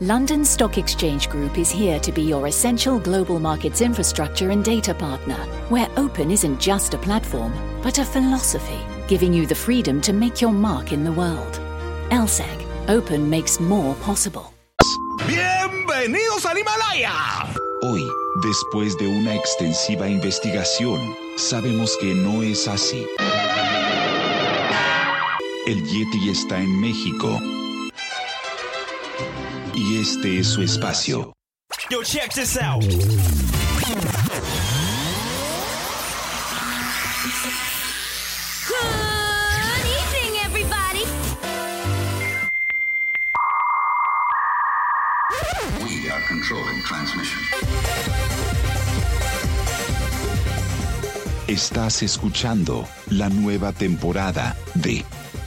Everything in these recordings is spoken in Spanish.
London Stock Exchange Group is here to be your essential global markets infrastructure and data partner, where open isn't just a platform, but a philosophy, giving you the freedom to make your mark in the world. LSEG, open makes more possible. ¡Bienvenidos al Himalaya! Hoy, después de una extensiva investigación, sabemos que no es así. El Yeti está en México y este es su espacio. Yo, check this out. Good evening, everybody. We are controlling transmission. Estás escuchando la nueva temporada de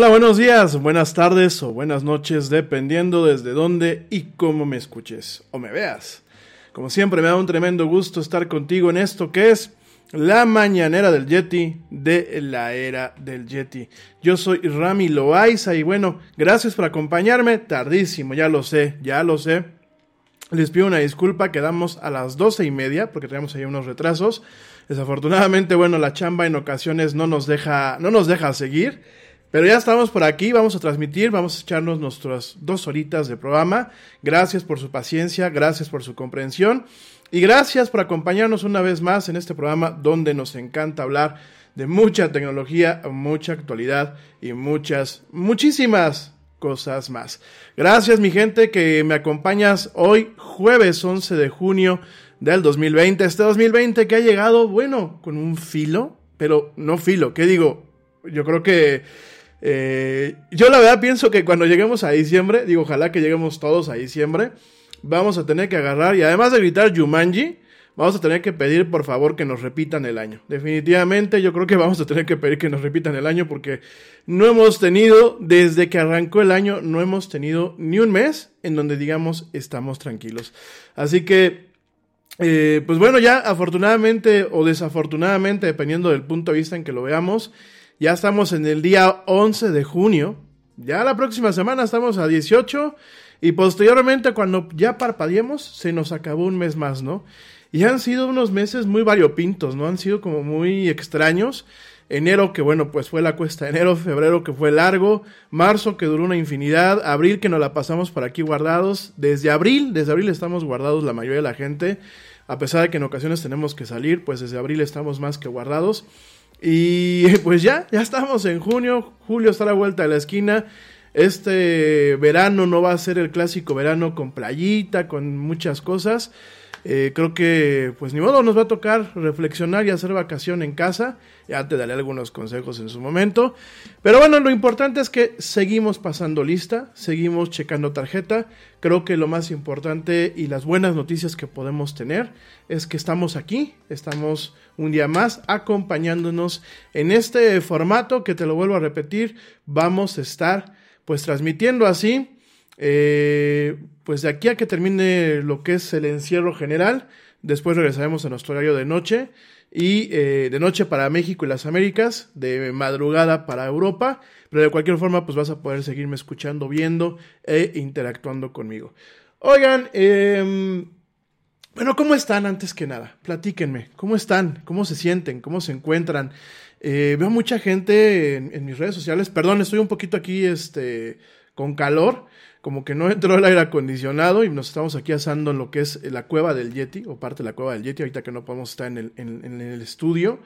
Hola, buenos días, buenas tardes o buenas noches, dependiendo desde dónde y cómo me escuches o me veas. Como siempre me da un tremendo gusto estar contigo en esto que es la mañanera del Yeti de la era del Yeti. Yo soy Rami Loaiza y bueno, gracias por acompañarme. Tardísimo, ya lo sé, ya lo sé. Les pido una disculpa, quedamos a las doce y media porque tenemos ahí unos retrasos. Desafortunadamente, bueno, la chamba en ocasiones no nos deja, no nos deja seguir. Pero ya estamos por aquí, vamos a transmitir, vamos a echarnos nuestras dos horitas de programa. Gracias por su paciencia, gracias por su comprensión y gracias por acompañarnos una vez más en este programa donde nos encanta hablar de mucha tecnología, mucha actualidad y muchas, muchísimas cosas más. Gracias mi gente que me acompañas hoy jueves 11 de junio del 2020. Este 2020 que ha llegado, bueno, con un filo, pero no filo, ¿qué digo? Yo creo que eh, yo la verdad pienso que cuando lleguemos a diciembre, digo, ojalá que lleguemos todos a diciembre, vamos a tener que agarrar y además de gritar Jumanji, vamos a tener que pedir por favor que nos repitan el año. Definitivamente yo creo que vamos a tener que pedir que nos repitan el año porque no hemos tenido, desde que arrancó el año, no hemos tenido ni un mes en donde digamos estamos tranquilos. Así que, eh, pues bueno, ya afortunadamente o desafortunadamente, dependiendo del punto de vista en que lo veamos, ya estamos en el día 11 de junio. Ya la próxima semana estamos a 18. Y posteriormente, cuando ya parpadeemos, se nos acabó un mes más, ¿no? Y han sido unos meses muy variopintos, ¿no? Han sido como muy extraños. Enero, que bueno, pues fue la cuesta enero, febrero, que fue largo, marzo, que duró una infinidad, abril, que nos la pasamos por aquí guardados. Desde abril, desde abril estamos guardados la mayoría de la gente. A pesar de que en ocasiones tenemos que salir, pues desde abril estamos más que guardados. Y pues ya, ya estamos en junio, julio está a la vuelta de la esquina. Este verano no va a ser el clásico verano con playita, con muchas cosas. Eh, creo que, pues ni modo, nos va a tocar reflexionar y hacer vacación en casa. Ya te daré algunos consejos en su momento. Pero bueno, lo importante es que seguimos pasando lista, seguimos checando tarjeta. Creo que lo más importante y las buenas noticias que podemos tener es que estamos aquí, estamos un día más acompañándonos en este formato que te lo vuelvo a repetir. Vamos a estar pues transmitiendo así eh, pues de aquí a que termine lo que es el encierro general, después regresaremos a nuestro horario de noche y eh, de noche para México y las Américas, de madrugada para Europa, pero de cualquier forma pues vas a poder seguirme escuchando, viendo e interactuando conmigo. Oigan, eh, bueno, ¿cómo están antes que nada? Platíquenme, ¿cómo están? ¿Cómo se sienten? ¿Cómo se encuentran? Eh, veo mucha gente en, mis redes sociales, perdón, estoy un poquito aquí este, con calor, como que no entró el aire acondicionado y nos estamos aquí asando en lo que es la cueva del Yeti, o parte de la cueva del Yeti, ahorita que no podemos estar en el, en, el estudio.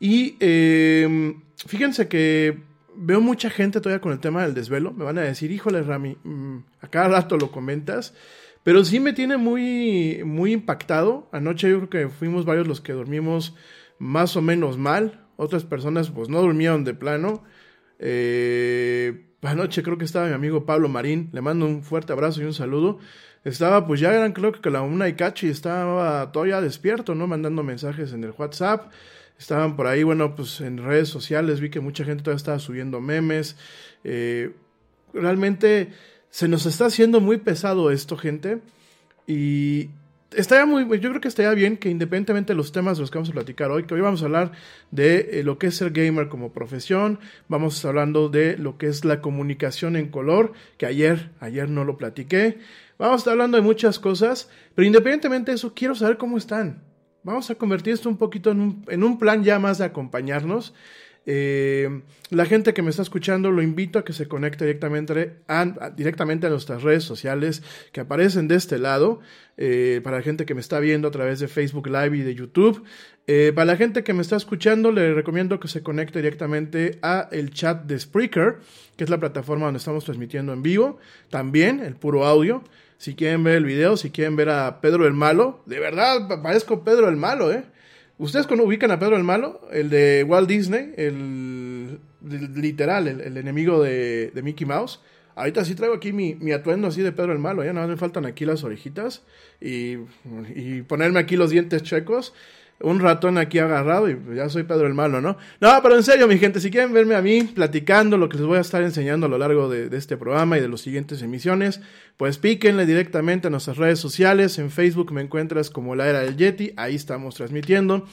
Y eh, fíjense que veo mucha gente todavía con el tema del desvelo. Me van a decir, híjole, Rami, mmm, a cada rato lo comentas. Pero sí me tiene muy, muy impactado. Anoche yo creo que fuimos varios los que dormimos más o menos mal. Otras personas pues no durmieron de plano. Eh, anoche creo que estaba mi amigo Pablo Marín, le mando un fuerte abrazo y un saludo. Estaba, pues ya eran creo que la una y cachi, estaba todavía despierto, ¿no? Mandando mensajes en el WhatsApp. Estaban por ahí, bueno, pues en redes sociales vi que mucha gente todavía estaba subiendo memes. Eh, realmente se nos está haciendo muy pesado esto, gente. Y estaría muy, yo creo que estaría bien que independientemente de los temas de los que vamos a platicar hoy, que hoy vamos a hablar de eh, lo que es ser gamer como profesión, vamos a hablando de lo que es la comunicación en color, que ayer, ayer no lo platiqué, vamos a estar hablando de muchas cosas, pero independientemente de eso, quiero saber cómo están. Vamos a convertir esto un poquito en un, en un plan ya más de acompañarnos. Eh, la gente que me está escuchando lo invito a que se conecte directamente a, directamente a nuestras redes sociales que aparecen de este lado. Eh, para la gente que me está viendo a través de Facebook Live y de YouTube. Eh, para la gente que me está escuchando, le recomiendo que se conecte directamente a el chat de Spreaker, que es la plataforma donde estamos transmitiendo en vivo. También el puro audio. Si quieren ver el video, si quieren ver a Pedro el Malo, de verdad parezco Pedro el Malo, ¿eh? ¿Ustedes cuando ubican a Pedro el Malo? El de Walt Disney, el, literal, el, enemigo de, Mickey Mouse. Ahorita sí traigo aquí mi, atuendo así de Pedro el Malo, ya nada más me faltan aquí las orejitas y, y ponerme aquí los dientes checos. Un ratón aquí agarrado y ya soy Pedro el Malo, ¿no? No, pero en serio, mi gente, si quieren verme a mí platicando lo que les voy a estar enseñando a lo largo de, este programa y de las siguientes emisiones, pues píquenle directamente a nuestras redes sociales. En Facebook me encuentras como la era del Yeti, ahí estamos transmitiendo.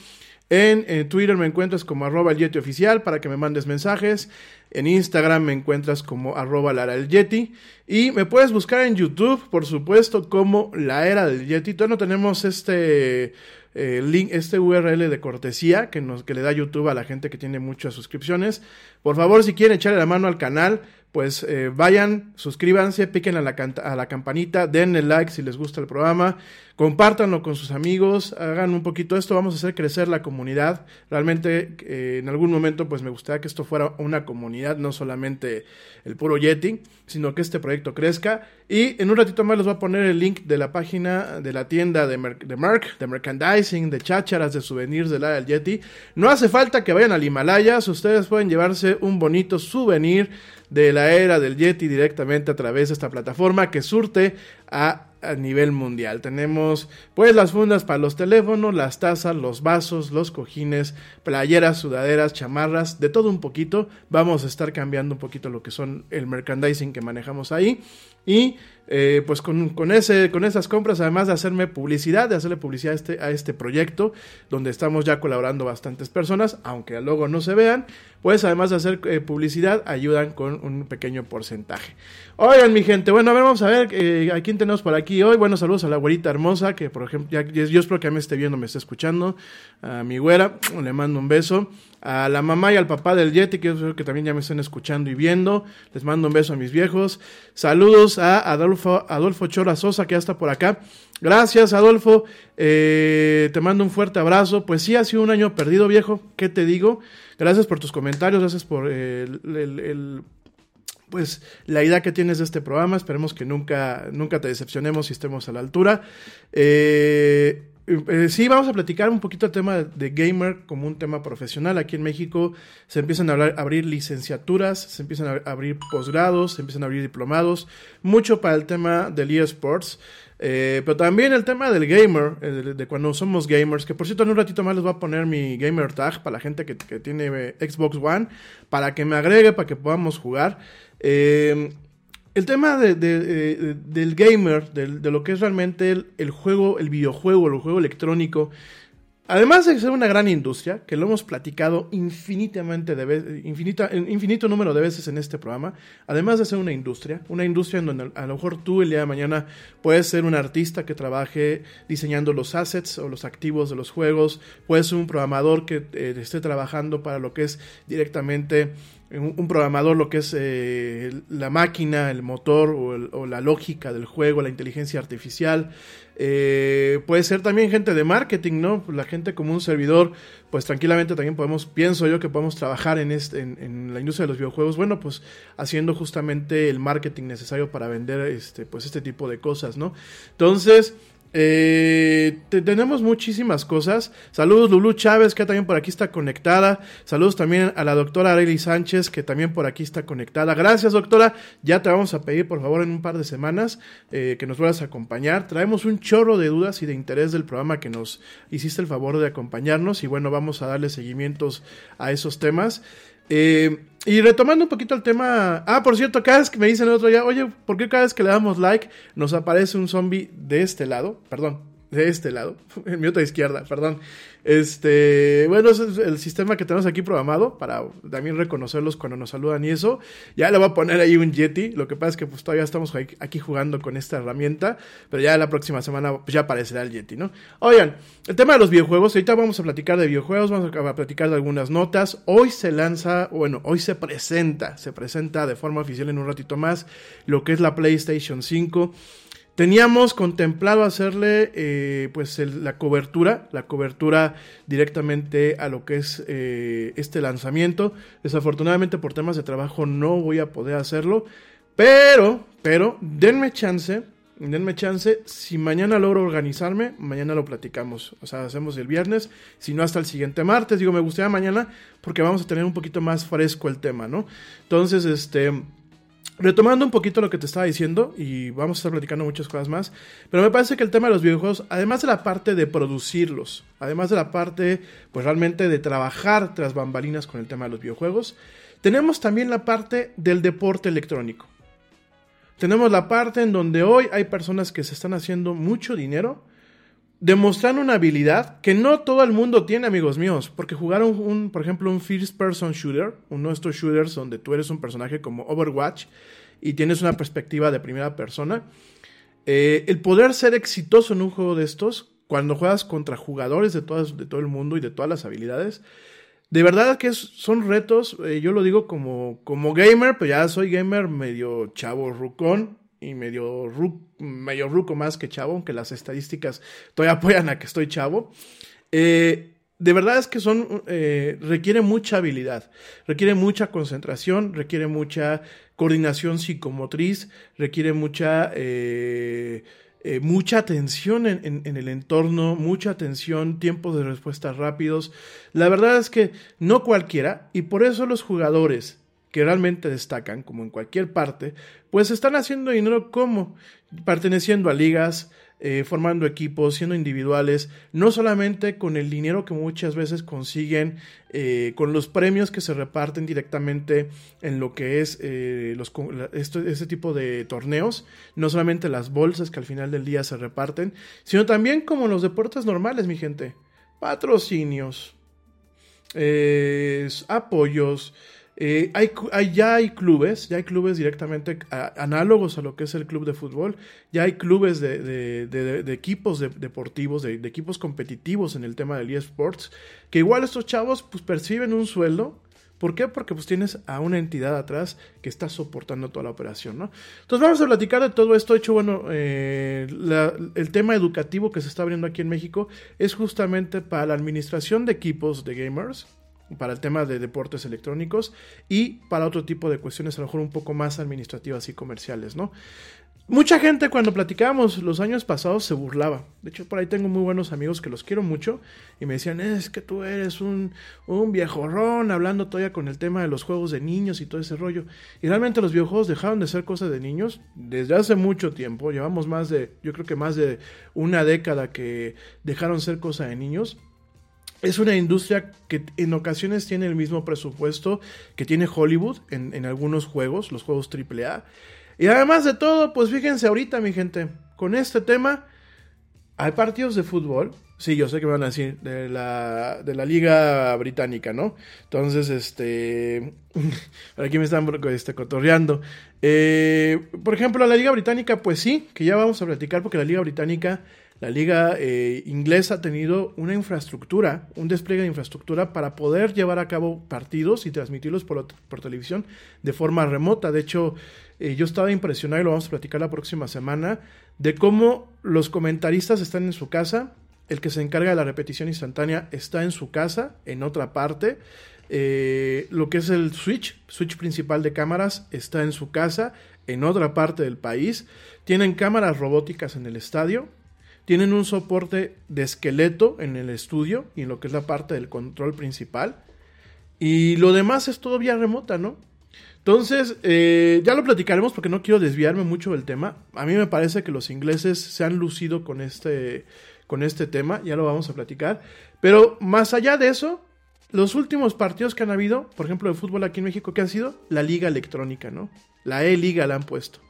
En, eh, Twitter me encuentras como arroba el Yeti oficial para que me mandes mensajes. En Instagram me encuentras como arroba la el Yeti. Y me puedes buscar en YouTube, por supuesto, como la era del Yeti. Todavía no tenemos este eh, link, este URL de cortesía que, nos, que le da YouTube a la gente que tiene muchas suscripciones. Por favor, si quieren echarle la mano al canal, pues eh, vayan, suscríbanse, piquen a la, a la campanita, denle like si les gusta el programa, compártanlo con sus amigos, hagan un poquito esto, vamos a hacer crecer la comunidad. Realmente eh, en algún momento pues me gustaría que esto fuera una comunidad, no solamente el puro Yeti, sino que este proyecto crezca. Y en un ratito más les voy a poner el link de la página de la tienda de, Mer de Merc, de merchandising, de chácharas, de souvenirs del área del Yeti. No hace falta que vayan al Himalayas, ustedes pueden llevarse un bonito souvenir de la era del Yeti directamente a través de esta plataforma que surte a, a, nivel mundial. Tenemos pues las fundas para los teléfonos, las tazas, los vasos, los cojines, playeras, sudaderas, chamarras, de todo un poquito. Vamos a estar cambiando un poquito lo que son el merchandising que manejamos ahí. Y eh, pues con, con, ese, con esas compras, además de hacerme publicidad, de hacerle publicidad a este, a este proyecto, donde estamos ya colaborando bastantes personas, aunque luego no se vean, pues además de hacer eh, publicidad, ayudan con un pequeño porcentaje. Oigan, mi gente, bueno, a ver, vamos a ver eh, a quién tenemos por aquí hoy. Bueno, saludos a la güerita hermosa, que por ejemplo, ya, yo espero que me esté viendo, me esté escuchando. A mi güera, le mando un beso a la mamá y al papá del Yeti, que también ya me están escuchando y viendo. Les mando un beso a mis viejos. Saludos a Adolfo, Adolfo Chora Sosa, que ya está por acá. Gracias, Adolfo. Eh, te mando un fuerte abrazo. Pues sí, ha sido un año perdido, viejo. ¿Qué te digo? Gracias por tus comentarios, gracias por el, el pues la idea que tienes de este programa. Esperemos que nunca, nunca te decepcionemos y estemos a la altura. Eh, eh, sí, vamos a platicar un poquito el tema de gamer como un tema profesional. Aquí en México se empiezan a abrir licenciaturas, se empiezan a abrir posgrados, se empiezan a abrir diplomados, mucho para el tema del eSports. Eh, pero también el tema del gamer, de, de, cuando somos gamers, que por cierto en un ratito más les voy a poner mi gamer tag para la gente que, que tiene eh, Xbox One, para que me agregue, para que podamos jugar. Eh, el tema de, de, de, del gamer, de, lo que es realmente el, juego, el videojuego, el juego electrónico, además de ser una gran industria, que lo hemos platicado infinitamente de infinito número de veces en este programa, además de ser una industria, una industria en donde a lo mejor tú el día de mañana puedes ser un artista que trabaje diseñando los assets o los activos de los juegos, puedes ser un programador que eh, esté trabajando para lo que es directamente un, programador lo que es eh, la máquina, el motor o, la lógica del juego, la inteligencia artificial. Eh, puede ser también gente de marketing, ¿no? La gente como un servidor, pues tranquilamente también podemos, pienso yo que podemos trabajar en, este, en la industria de los videojuegos, bueno, pues haciendo justamente el marketing necesario para vender este, pues este tipo de cosas, ¿no? Entonces, eh, te, tenemos muchísimas cosas. Saludos Lulu Chávez, que también por aquí está conectada. Saludos también a la doctora Arely Sánchez, que también por aquí está conectada. Gracias, doctora. Ya te vamos a pedir, por favor, en un par de semanas eh, que nos vuelvas a acompañar. Traemos un chorro de dudas y de interés del programa que nos hiciste el favor de acompañarnos. Y bueno, vamos a darle seguimientos a esos temas. Eh, y retomando un poquito el tema. Ah, por cierto, cada vez que me dicen el otro día, oye, ¿por qué cada vez que le damos like nos aparece un zombie de este lado? Perdón, de este lado, en mi otra izquierda, perdón. Este, bueno, ese es el sistema que tenemos aquí programado para también reconocerlos cuando nos saludan y eso. Ya le voy a poner ahí un Yeti. Lo que pasa es que pues todavía estamos aquí jugando con esta herramienta, pero ya la próxima semana pues, ya aparecerá el Yeti, ¿no? Oigan, el tema de los videojuegos, ahorita vamos a platicar de videojuegos, vamos a platicar de algunas notas. Hoy se lanza, bueno, hoy se presenta, se presenta de forma oficial en un ratito más lo que es la PlayStation 5. Teníamos contemplado hacerle eh, pues la cobertura, la cobertura directamente a lo que es eh, este lanzamiento. Desafortunadamente por temas de trabajo no voy a poder hacerlo, pero, pero denme chance, denme chance. Si mañana logro organizarme, mañana lo platicamos. O sea, hacemos el viernes, si no hasta el siguiente martes. Digo, me gustaría mañana porque vamos a tener un poquito más fresco el tema, ¿no? Entonces, este Retomando un poquito lo que te estaba diciendo, y vamos a estar platicando muchas cosas más, pero me parece que el tema de los videojuegos, además de la parte de producirlos, además de la parte, pues realmente de trabajar tras bambalinas con el tema de los videojuegos, tenemos también la parte del deporte electrónico. Tenemos la parte en donde hoy hay personas que se están haciendo mucho dinero, demostrando una habilidad que no todo el mundo tiene, amigos míos, porque jugar un, por ejemplo, un first person shooter, uno de estos shooters donde tú eres un personaje como Overwatch y tienes una perspectiva de primera persona, eh, el poder ser exitoso en un juego de estos, cuando juegas contra jugadores de, todas, de todo el mundo y de todas las habilidades, de verdad que son retos, eh, yo lo digo como, como gamer, pero ya soy gamer medio chavo rucón, y medio, medio ruco más que chavo, aunque las estadísticas todavía apoyan a que estoy chavo. Eh, de verdad es que son, eh, requiere mucha habilidad, requiere mucha concentración, requiere mucha coordinación psicomotriz, requiere mucha, eh, mucha atención en, en, el entorno, mucha atención, tiempos de respuesta rápidos. La verdad es que no cualquiera, y por eso los jugadores que realmente destacan, como en cualquier parte, pues están haciendo dinero como perteneciendo a ligas, eh, formando equipos, siendo individuales, no solamente con el dinero que muchas veces consiguen, eh, con los premios que se reparten directamente en lo que es eh, los, este tipo de torneos, no solamente las bolsas que al final del día se reparten, sino también como los deportes normales, mi gente, patrocinios, apoyos, eh, hay, ya hay clubes, ya hay clubes directamente análogos a lo que es el club de fútbol, ya hay clubes de, equipos deportivos, de, equipos competitivos en el tema del eSports, que igual estos chavos pues perciben un sueldo. ¿Por qué? Porque pues tienes a una entidad atrás que está soportando toda la operación, ¿no? Entonces vamos a platicar de todo esto. De hecho, bueno, eh, el tema educativo que se está abriendo aquí en México es justamente para la administración de equipos de gamers, para el tema de deportes electrónicos y para otro tipo de cuestiones a lo mejor un poco más administrativas y comerciales, ¿no? Mucha gente cuando platicábamos los años pasados se burlaba. De hecho, por ahí tengo muy buenos amigos que los quiero mucho y me decían, es que tú eres un, un viejorrón hablando todavía con el tema de los juegos de niños y todo ese rollo. Y realmente los videojuegos dejaron de ser cosas de niños desde hace mucho tiempo. Llevamos más de, yo creo que más de una década que dejaron ser cosa de niños es una industria que en ocasiones tiene el mismo presupuesto que tiene Hollywood en, algunos juegos, los juegos AAA. Y además de todo, pues fíjense ahorita, mi gente, con este tema, hay partidos de fútbol. Sí, yo sé que me van a decir, de la, de la Liga Británica, ¿no? Entonces, este. aquí me están este, cotorreando. Eh, por ejemplo, la Liga Británica, pues sí, que ya vamos a platicar, porque la Liga Británica la liga eh, inglesa ha tenido una infraestructura, un despliegue de infraestructura para poder llevar a cabo partidos y transmitirlos por, televisión de forma remota. De hecho, eh, yo estaba impresionado y lo vamos a platicar la próxima semana de cómo los comentaristas están en su casa, el que se encarga de la repetición instantánea está en su casa, en otra parte. Eh, lo que es el switch, switch principal de cámaras, está en su casa, en otra parte del país. Tienen cámaras robóticas en el estadio, tienen un soporte de esqueleto en el estudio y en lo que es la parte del control principal. Y lo demás es todo vía remota, ¿no? Entonces, eh, ya lo platicaremos porque no quiero desviarme mucho del tema. A mí me parece que los ingleses se han lucido con este, con este tema, ya lo vamos a platicar. Pero más allá de eso, los últimos partidos que han habido, por ejemplo, de fútbol aquí en México, ¿qué ha sido? La liga electrónica, ¿no? La E-Liga la han puesto.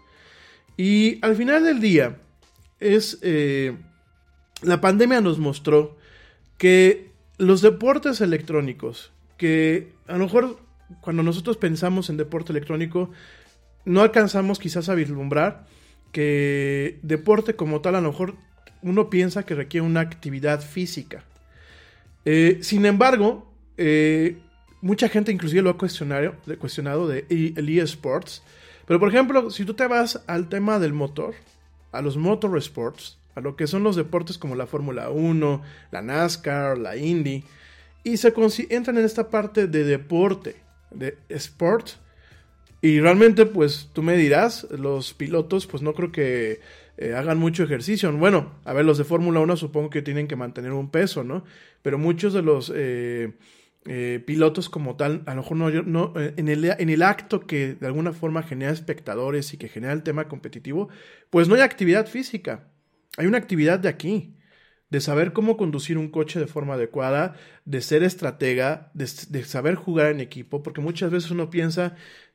Y al final del día, es... Eh, la pandemia nos mostró que los deportes electrónicos, que a lo mejor cuando nosotros pensamos en deporte electrónico, no alcanzamos quizás a vislumbrar que deporte como tal a lo mejor uno piensa que requiere una actividad física. Eh, sin embargo, eh, mucha gente inclusive lo ha cuestionado, cuestionado de el eSports. Pero por ejemplo, si tú te vas al tema del motor, a los motorsports, a lo que son los deportes como la Fórmula 1, la NASCAR, la Indy, y se entran en esta parte de deporte, de sport, y realmente pues tú me dirás, los pilotos pues no creo que eh, hagan mucho ejercicio. Bueno, a ver, los de Fórmula 1 supongo que tienen que mantener un peso, ¿no? Pero muchos de los... Eh, eh, pilotos como tal, a lo mejor no, no eh, en, el, en el acto que de alguna forma genera espectadores y que genera el tema competitivo, pues no hay actividad física, hay una actividad de aquí, de saber cómo conducir un coche de forma adecuada, de ser estratega, de, de saber jugar en equipo, porque muchas veces uno piensa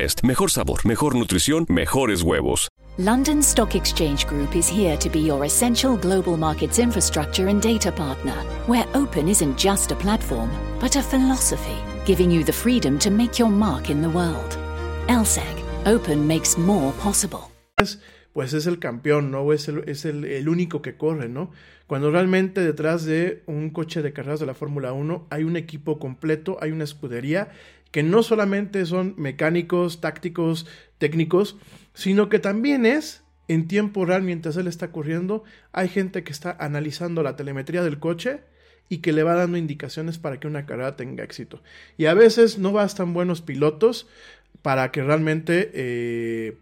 Best. Mejor sabor, mejor nutrición, mejores huevos. London Stock Exchange Group is here to be your essential global markets infrastructure and data partner, where open isn't just a platform, but a philosophy, giving you the freedom to make your mark in the world. LSEG, open makes more possible. Pues es el campeón, ¿no? Es, el, es el, el único que corre, ¿no? Cuando realmente detrás de un coche de carreras de la Fórmula 1 hay un equipo completo, hay una escudería que no solamente son mecánicos, tácticos, técnicos, sino que también es en tiempo real mientras él está corriendo, hay gente que está analizando la telemetría del coche y que le va dando indicaciones para que una carrera tenga éxito. Y a veces no bastan buenos pilotos para que realmente eh,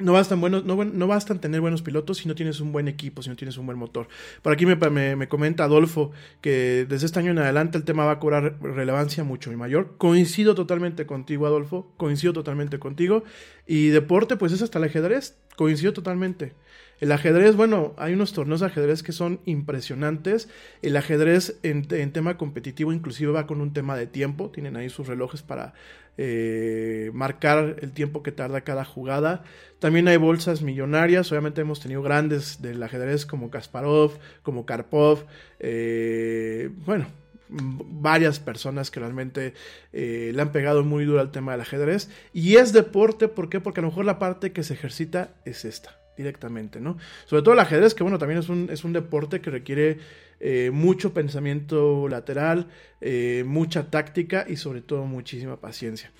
no bastan, no, no, bastan tener buenos pilotos si no tienes un buen equipo, si no tienes un buen motor. Por aquí me, me, me, comenta Adolfo que desde este año en adelante el tema va a cobrar relevancia mucho mayor. Coincido totalmente contigo, Adolfo, coincido totalmente contigo. Y deporte, pues es hasta el ajedrez, coincido totalmente. El ajedrez, bueno, hay unos torneos de ajedrez que son impresionantes. El ajedrez en, tema competitivo inclusive va con un tema de tiempo. Tienen ahí sus relojes para eh, marcar el tiempo que tarda cada jugada. También hay bolsas millonarias. Obviamente hemos tenido grandes del ajedrez como Kasparov, como Karpov. Eh, bueno, varias personas que realmente eh, le han pegado muy duro al tema del ajedrez. Y es deporte, ¿por qué? Porque a lo mejor la parte que se ejercita es esta directamente, ¿no? Sobre todo el ajedrez, que bueno, también es un, es un deporte que requiere eh, mucho pensamiento lateral, eh, mucha táctica y sobre todo muchísima paciencia.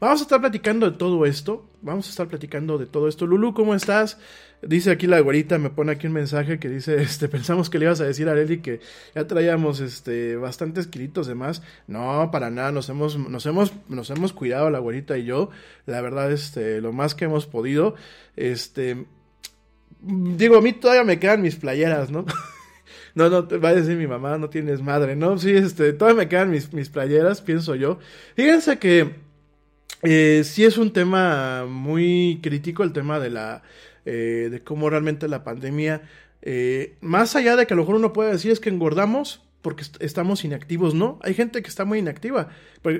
Vamos a estar platicando de todo esto, vamos a estar platicando de todo esto. Lulu, ¿cómo estás? Dice aquí la güerita, me pone aquí un mensaje que dice, este, pensamos que le ibas a decir a Areli que ya traíamos, este, bastantes kilitos de más. No, para nada, nos hemos, nos hemos, nos hemos cuidado la güerita y yo. La verdad, este, lo más que hemos podido, este, digo, a mí todavía me quedan mis playeras, ¿no? no, no, va a decir mi mamá, no tienes madre, ¿no? Sí, este, todavía me quedan mis, mis playeras, pienso yo. Fíjense que eh, sí es un tema muy crítico el tema de la, eh, de cómo realmente la pandemia, eh, más allá de que a lo mejor uno puede decir es que engordamos, porque estamos inactivos, no, hay gente que está muy inactiva,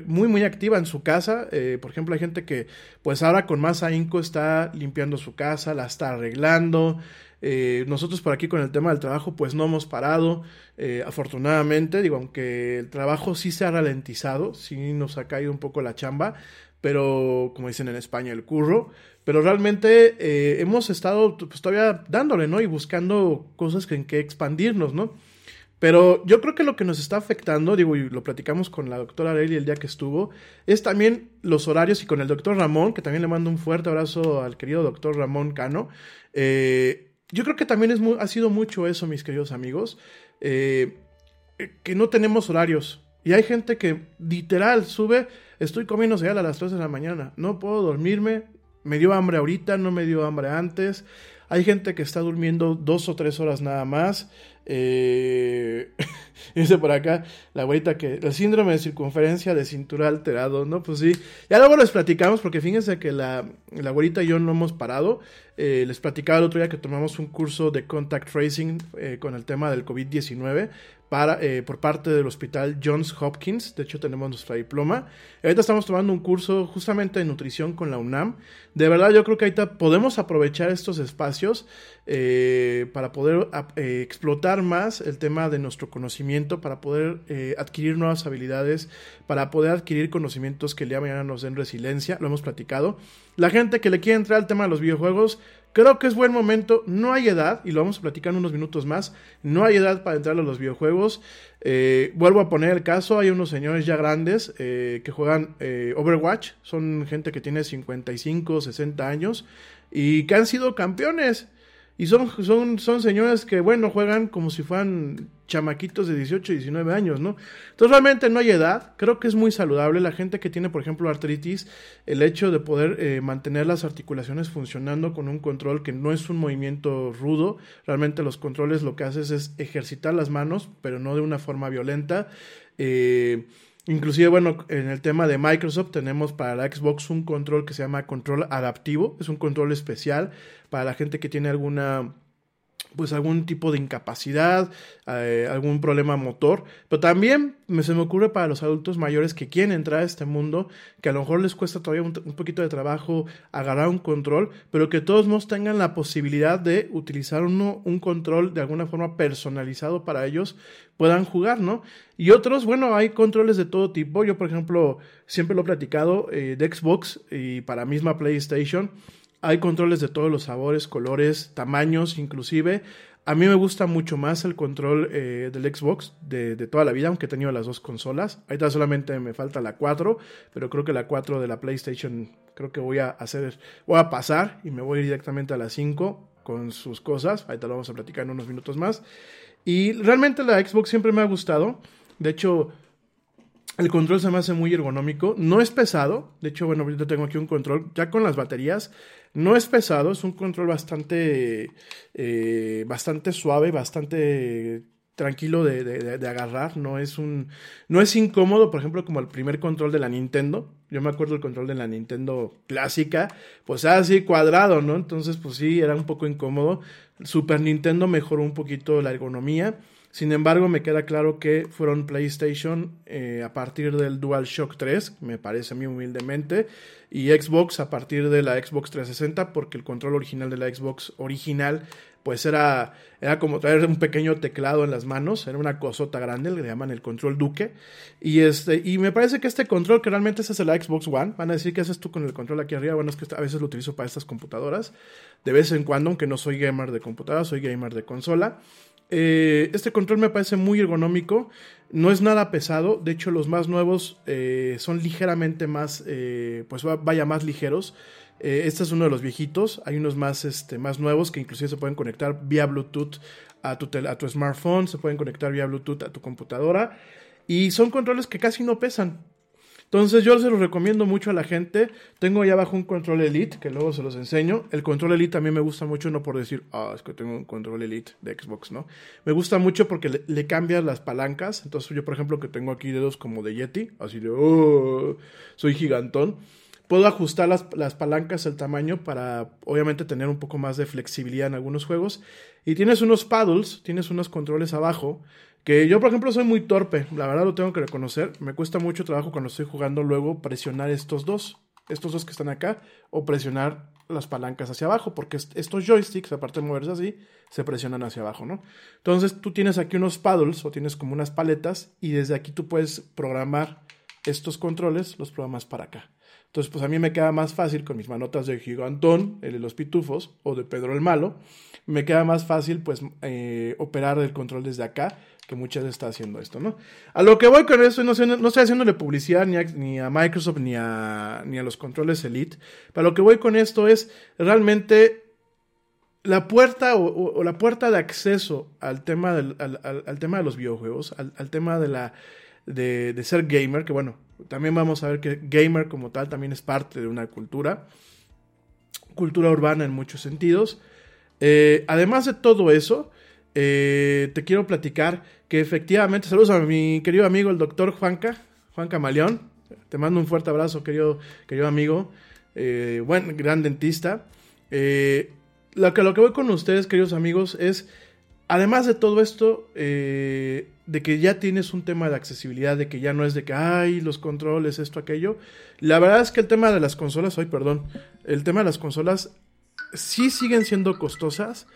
muy muy activa en su casa, eh, por ejemplo hay gente que pues ahora con más ahínco está limpiando su casa, la está arreglando, eh, nosotros por aquí con el tema del trabajo pues no hemos parado, eh, afortunadamente, digo, aunque el trabajo sí se ha ralentizado, sí nos ha caído un poco la chamba, pero como dicen en España el curro, pero realmente hemos estado pues, todavía dándole, ¿no? Y buscando cosas en que expandirnos, ¿no? Pero yo creo que lo que nos está afectando, digo, y lo platicamos con la doctora Areli el día que estuvo, es también los horarios y con el doctor Ramón, que también le mando un fuerte abrazo al querido doctor Ramón Cano. Eh, yo creo que también es ha sido mucho eso, mis queridos amigos, eh, que no tenemos horarios. Y hay gente que literal sube, estoy comiendo a las 3 de la mañana, no puedo dormirme, me dio hambre ahorita, no me dio hambre antes. Hay gente que está durmiendo dos o tres horas nada más. Eh, dice por acá la güerita que el síndrome de circunferencia de cintura alterado, ¿no? Pues sí. Ya luego les platicamos porque fíjense que la, la güerita y yo no hemos parado. Eh, les platicaba el otro día que tomamos un curso de contact tracing eh, con el tema del COVID-19 para, eh, por parte del hospital Johns Hopkins. De hecho, tenemos nuestra diploma. Ahorita estamos tomando un curso justamente de nutrición con la UNAM. De verdad, yo creo que ahorita podemos aprovechar estos espacios eh, para poder eh, explotar más el tema de nuestro conocimiento, para poder adquirir nuevas habilidades, para poder adquirir conocimientos que el día de mañana nos den resiliencia. Lo hemos platicado. La gente que le quiere entrar al tema de los videojuegos, Creo que es buen momento, no hay edad, y lo vamos a platicar en unos minutos más, no hay edad para entrar a los videojuegos. Eh, vuelvo a poner el caso, hay unos señores ya grandes eh, que juegan eh, Overwatch, son gente que tiene 55, 60 años y que han sido campeones. Y son, son, son señores que, bueno, juegan como si fueran chamaquitos de 18, 19 años, ¿no? Entonces realmente no hay edad, creo que es muy saludable. La gente que tiene, por ejemplo, artritis, el hecho de poder eh, mantener las articulaciones funcionando con un control que no es un movimiento rudo, realmente los controles lo que haces es ejercitar las manos, pero no de una forma violenta. Eh, Inclusive, bueno, en el tema de Microsoft tenemos para la Xbox un control que se llama control adaptivo. Es un control especial para la gente que tiene alguna pues algún tipo de incapacidad, eh, algún problema motor, pero también me, se me ocurre para los adultos mayores que quieren entrar a este mundo, que a lo mejor les cuesta todavía un, poquito de trabajo agarrar un control, pero que todos nos tengan la posibilidad de utilizar uno, un control de alguna forma personalizado para ellos, puedan jugar, ¿no? Y otros, bueno, hay controles de todo tipo, yo por ejemplo siempre lo he platicado eh, de Xbox y para misma PlayStation, hay controles de todos los sabores, colores, tamaños, inclusive. A mí me gusta mucho más el control eh, del Xbox de, toda la vida, aunque he tenido las dos consolas. Ahorita solamente me falta la 4, pero creo que la 4 de la PlayStation creo que voy a hacer, voy a pasar y me voy directamente a la 5 con sus cosas. Ahorita lo vamos a platicar en unos minutos más. Y realmente la Xbox siempre me ha gustado. De hecho, el control se me hace muy ergonómico. No es pesado. De hecho, bueno, yo tengo aquí un control ya con las baterías. No es pesado, es un control bastante, eh, bastante suave, bastante tranquilo de, de, agarrar, no es un, no es incómodo, por ejemplo, como el primer control de la Nintendo. Yo me acuerdo el control de la Nintendo clásica, pues así cuadrado, ¿no? Entonces, pues sí, era un poco incómodo. Super Nintendo mejoró un poquito la ergonomía. Sin embargo, me queda claro que fueron PlayStation eh, a partir del DualShock 3, me parece a mí humildemente, y Xbox a partir de la Xbox 360, porque el control original de la Xbox original, pues era, era como traer un pequeño teclado en las manos, era una cosota grande, le llaman el control Duque, y, este, y me parece que este control, que realmente ese es el Xbox One, van a decir que haces tú con el control aquí arriba, bueno, es que a veces lo utilizo para estas computadoras, de vez en cuando, aunque no soy gamer de computadora, soy gamer de consola, eh, este control me parece muy ergonómico, no es nada pesado, de hecho los más nuevos eh, son ligeramente más, eh, pues vaya más ligeros. este es uno de los viejitos, hay unos más, este, más nuevos que inclusive se pueden conectar vía Bluetooth a tu, a tu smartphone, se pueden conectar vía Bluetooth a tu computadora y son controles que casi no pesan. Entonces yo se los recomiendo mucho a la gente. Tengo ahí abajo un control Elite, que luego se los enseño. El control Elite también me gusta mucho, no por decir, ah, es que tengo un control Elite de Xbox, ¿no? Me gusta mucho porque le, le cambias las palancas. Entonces yo, por ejemplo, que tengo aquí dedos como de Yeti, así de, oh, soy gigantón. Puedo ajustar las, palancas, el tamaño, para obviamente tener un poco más de flexibilidad en algunos juegos. Y tienes unos paddles, tienes unos controles abajo que yo, por ejemplo, soy muy torpe, la verdad lo tengo que reconocer. Me cuesta mucho trabajo cuando estoy jugando luego presionar estos dos, estos dos que están acá, o presionar las palancas hacia abajo, porque estos joysticks, aparte de moverse así, se presionan hacia abajo, ¿no? Entonces tú tienes aquí unos paddles o tienes como unas paletas y desde aquí tú puedes programar estos controles, los programas para acá. Entonces, pues a mí me queda más fácil con mis manotas de Gigantón, el de los pitufos, o de Pedro el Malo, me queda más fácil pues eh, operar el control desde acá que muchas veces está haciendo esto, ¿no? A lo que voy con eso, no, no estoy haciéndole publicidad ni a, Microsoft ni a, ni a los controles Elite, pero lo que voy con esto es realmente la puerta o, la puerta de acceso al tema, del, al, tema de los videojuegos, al, tema de, la, de, ser gamer, que bueno, también vamos a ver que gamer como tal también es parte de una cultura, cultura urbana en muchos sentidos. Eh, además de todo eso, eh, te quiero platicar que efectivamente, saludos a mi querido amigo el doctor Juanca, Juan Camaleón, te mando un fuerte abrazo, querido, querido amigo, eh, buen, gran dentista. Eh, lo, que, lo que voy con ustedes, queridos amigos, es, además de todo esto, de que ya tienes un tema de accesibilidad, de que ya no es de que, ay, los controles, esto, aquello, la verdad es que el tema de las consolas, hoy, perdón, el tema de las consolas sí siguen siendo costosas,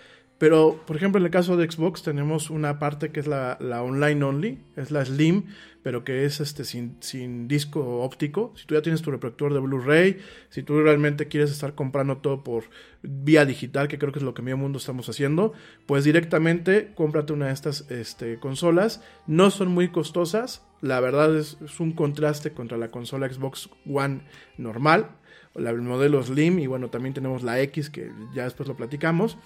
Pero, por ejemplo, en el caso de Xbox tenemos una parte que es la, la online only, es la Slim, pero que es este sin, sin, disco óptico. Si tú ya tienes tu reproductor de Blu-ray, si tú realmente quieres estar comprando todo por vía digital, que creo que es lo que medio mundo estamos haciendo, pues directamente cómprate una de estas este, consolas. No son muy costosas, la verdad es, es un contraste contra la consola Xbox One normal, el modelo Slim y bueno, también tenemos la X que ya después lo platicamos.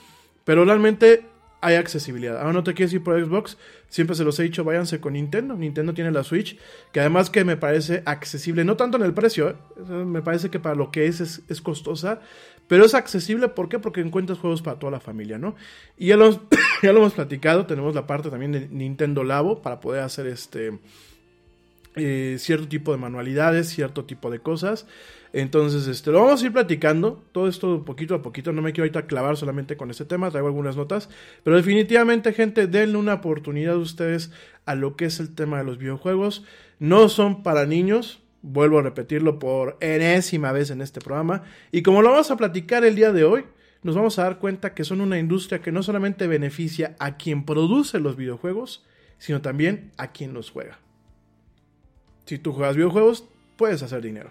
Pero realmente hay accesibilidad. Ahora no te quieres ir por Xbox, siempre se los he dicho, váyanse con Nintendo. Nintendo tiene la Switch, que además que me parece accesible, no tanto en el precio, ¿eh? me parece que para lo que es, es, es costosa, pero es accesible, ¿por qué? Porque encuentras juegos para toda la familia, ¿no? Y ya lo, ya lo hemos platicado, tenemos la parte también de Nintendo Labo para poder hacer este... Eh, cierto tipo de manualidades, cierto tipo de cosas. Entonces, este, lo vamos a ir platicando, todo esto poquito a poquito, no me quiero ahorita clavar solamente con este tema, traigo algunas notas, pero definitivamente gente, denle una oportunidad a ustedes a lo que es el tema de los videojuegos, no son para niños, vuelvo a repetirlo por enésima vez en este programa, y como lo vamos a platicar el día de hoy, nos vamos a dar cuenta que son una industria que no solamente beneficia a quien produce los videojuegos, sino también a quien los juega. Si tú juegas videojuegos, puedes hacer dinero.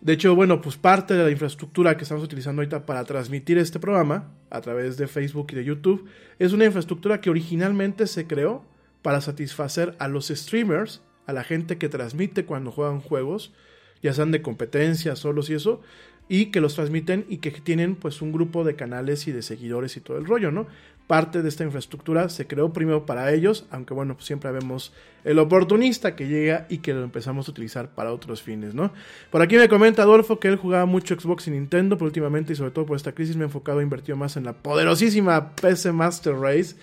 De hecho, bueno, pues parte de la infraestructura que estamos utilizando ahorita para transmitir este programa a través de Facebook y de YouTube es una infraestructura que originalmente se creó para satisfacer a los streamers, a la gente que transmite cuando juegan juegos, ya sean de competencia, solos y eso, y que los transmiten y que tienen pues un grupo de canales y de seguidores y todo el rollo, ¿no? Parte de esta infraestructura se creó primero para ellos, aunque bueno, pues siempre vemos el oportunista que llega y que lo empezamos a utilizar para otros fines, ¿no? Por aquí me comenta Adolfo que él jugaba mucho Xbox y Nintendo, pero últimamente y sobre todo por esta crisis me he enfocado e invertido más en la poderosísima PC Master Race.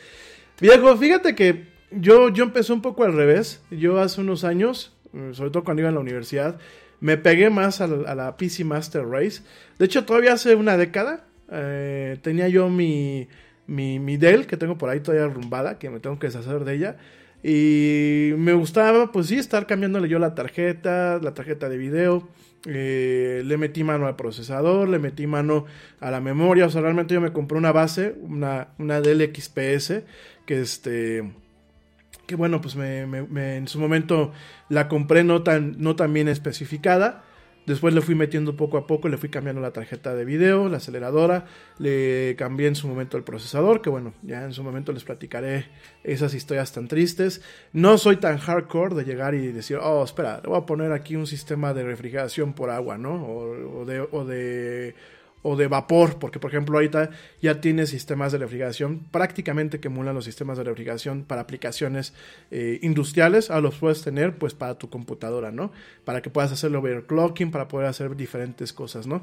Viejo, fíjate que yo, yo empecé un poco al revés. Yo hace unos años, sobre todo cuando iba a la universidad, me pegué más a la, a la PC Master Race. De hecho, todavía hace una década eh, tenía yo mi, mi, mi, Dell, que tengo por ahí todavía arrumbada, que me tengo que deshacer de ella. Y me gustaba, pues sí, estar cambiándole yo la tarjeta, la tarjeta de video. Eh, le metí mano al procesador, le metí mano a la memoria. O sea, realmente yo me compré una base, una, una Dell XPS, que este que bueno, pues me, en su momento la compré no tan, no tan bien especificada. Después le fui metiendo poco a poco, le fui cambiando la tarjeta de video, la aceleradora, le cambié en su momento el procesador, que bueno, ya en su momento les platicaré esas historias tan tristes. No soy tan hardcore de llegar y decir, oh, espera, voy a poner aquí un sistema de refrigeración por agua, ¿no? O, o de... O de o de vapor, porque por ejemplo ahorita ya tiene sistemas de refrigeración prácticamente que emulan los sistemas de refrigeración para aplicaciones eh, industriales, ahora los puedes tener pues para tu computadora, ¿no? Para que puedas hacerlo overclocking, para poder hacer diferentes cosas, ¿no?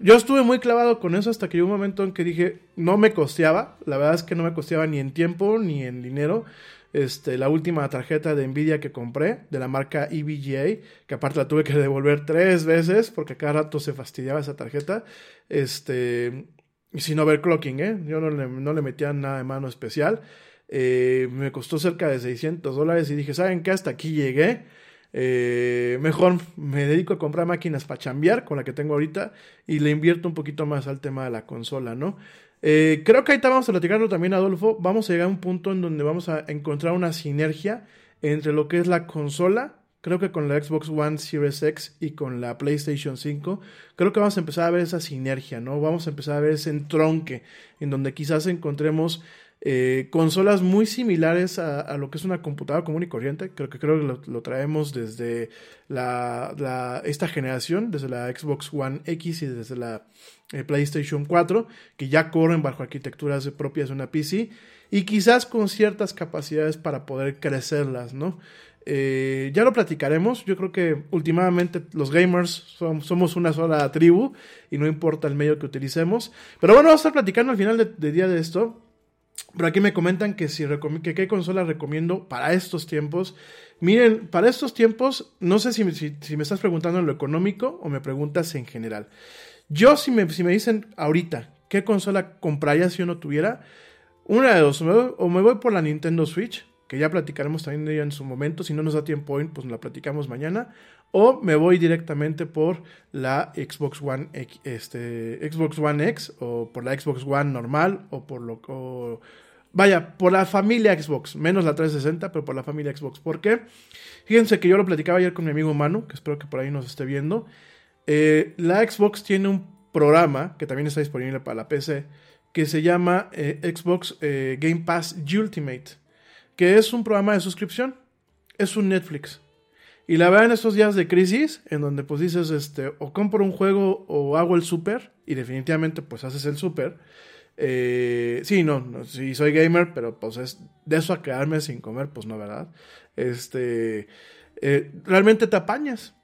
Yo estuve muy clavado con eso hasta que llegó un momento en que dije, no me costeaba, la verdad es que no me costeaba ni en tiempo ni en dinero. Este, la última tarjeta de Nvidia que compré, de la marca EVGA, que aparte la tuve que devolver tres veces porque cada rato se fastidiaba esa tarjeta. Este, sin overclocking, ¿eh? Yo no le, no le metía nada de mano especial. Eh, me costó cerca de 600 dólares y dije, ¿saben qué? Hasta aquí llegué. Eh, mejor me dedico a comprar máquinas para chambear con la que tengo ahorita y le invierto un poquito más al tema de la consola, ¿no? Eh, creo que ahorita vamos a platicarlo también, Adolfo. Vamos a llegar a un punto en donde vamos a encontrar una sinergia entre lo que es la consola, creo que con la Xbox One Series X y con la PlayStation 5, creo que vamos a empezar a ver esa sinergia, ¿no? Vamos a empezar a ver ese entronque en donde quizás encontremos eh, consolas muy similares a, lo que es una computadora común y corriente. Creo que creo que lo, traemos desde la, la, esta generación, desde la Xbox One X y desde la eh, PlayStation 4, que ya corren bajo arquitecturas propias de una PC y quizás con ciertas capacidades para poder crecerlas, ¿no? Eh, ya lo platicaremos. Yo creo que últimamente los gamers somos una sola tribu y no importa el medio que utilicemos. Pero bueno, vamos a estar platicando al final de, de día de esto. Por aquí me comentan que si que qué consola recomiendo para estos tiempos. Miren, para estos tiempos, no sé si, si, si, me estás preguntando en lo económico o me preguntas en general. Yo, si me, si me dicen ahorita qué consola compraría si uno tuviera, una de dos, o me voy por la Nintendo Switch, que ya platicaremos también de ella en su momento. Si no nos da tiempo hoy, pues la platicamos mañana. O me voy directamente por la Xbox One, este, Xbox One X o por la Xbox One normal o por lo vaya, por la familia Xbox, menos la 360, pero por la familia Xbox. ¿Por qué? Fíjense que yo lo platicaba ayer con mi amigo Manu, que espero que por ahí nos esté viendo. Eh, la Xbox tiene un programa que también está disponible para la PC que se llama eh, Xbox eh, Game Pass Ultimate, que es un programa de suscripción, es un Netflix. Y la verdad en estos días de crisis, en donde pues dices, este, o compro un juego o hago el súper, y definitivamente pues haces el súper. Eh, sí, no, no, sí soy gamer, pero pues es de eso a quedarme sin comer, pues no, ¿verdad? Este, eh, realmente te apañas.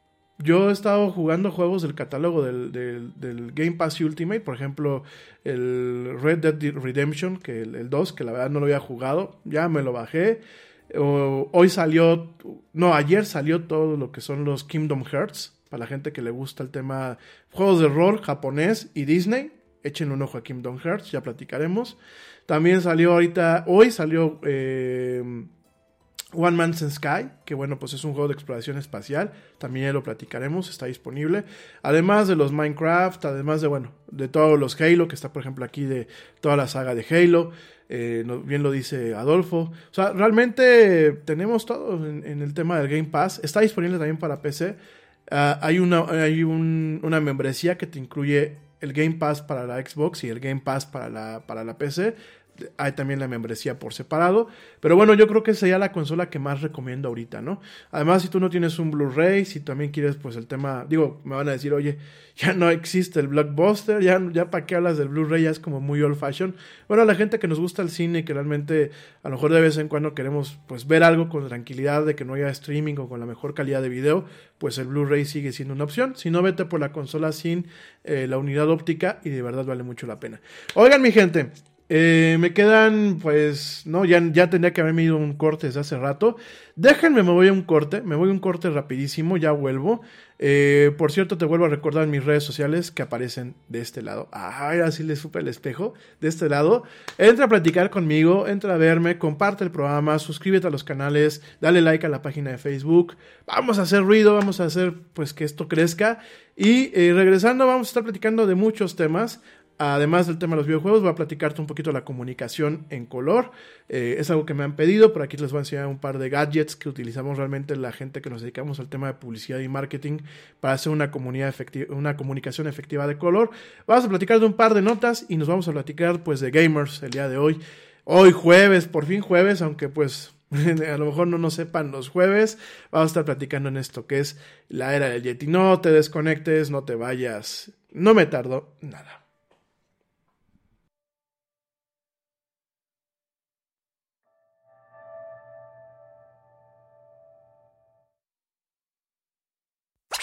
Yo he estado jugando juegos del catálogo del, Game Pass Ultimate, por ejemplo, el Red Dead Redemption, que el, el 2, que la verdad no lo había jugado, ya me lo bajé. O- hoy salió, no, ayer salió todo lo que son los Kingdom Hearts, para la gente que le gusta el tema juegos de rol japonés y Disney. Echen un ojo a Kingdom Hearts, ya platicaremos. También salió ahorita, hoy salió eh, One Man's Sky, que bueno, pues es un juego de exploración espacial, también ya lo platicaremos, está disponible. Además de los Minecraft, además de, bueno, de todos los Halo, que está por ejemplo aquí de toda la saga de Halo, eh, bien lo dice Adolfo. O sea, realmente tenemos todo en, en el tema del Game Pass, está disponible también para PC. Ah, hay una, hay un- una membresía que te incluye el Game Pass para la Xbox y el Game Pass para la, para la PC. Hay también la membresía por separado. Pero bueno, yo creo que sería la consola que más recomiendo ahorita, ¿no? Además, si tú no tienes un Blu-ray, si también quieres, pues el tema. Digo, me van a decir, oye, ya no existe el blockbuster, ya, ya para qué hablas del Blu-ray, ya es como muy old fashion. Bueno, la gente que nos gusta el cine, que realmente a lo mejor de vez en cuando queremos pues ver algo con tranquilidad, de que no haya streaming o con la mejor calidad de video, pues el Blu-ray sigue siendo una opción. Si no, vete por la consola sin eh, la unidad óptica y de verdad vale mucho la pena. Oigan, mi gente. Eh, me quedan, pues, no, ya, ya tendría que haberme ido un corte desde hace rato. Déjenme, me voy a un corte, me voy a un corte rapidísimo, ya vuelvo. Eh, por cierto, te vuelvo a recordar mis redes sociales que aparecen de este lado. Ay, así le supe el espejo, de este lado. Entra a platicar conmigo, entra a verme, comparte el programa, suscríbete a los canales, dale like a la página de Facebook. Vamos a hacer ruido, vamos a hacer, pues, que esto crezca. Y eh, regresando, vamos a estar platicando de muchos temas. Además del tema de los videojuegos, voy a platicarte un poquito de la comunicación en color. Eh, es algo que me han pedido, por aquí les voy a enseñar un par de gadgets que utilizamos realmente la gente que nos dedicamos al tema de publicidad y marketing para hacer una, comunidad una comunicación efectiva de color. Vamos a platicar de un par de notas y nos vamos a platicar pues de gamers el día de hoy. Hoy jueves, por fin jueves, aunque pues a lo mejor no nos sepan los jueves, vamos a estar platicando en esto que es la era del Yeti. No te desconectes, no te vayas. No me tardo nada.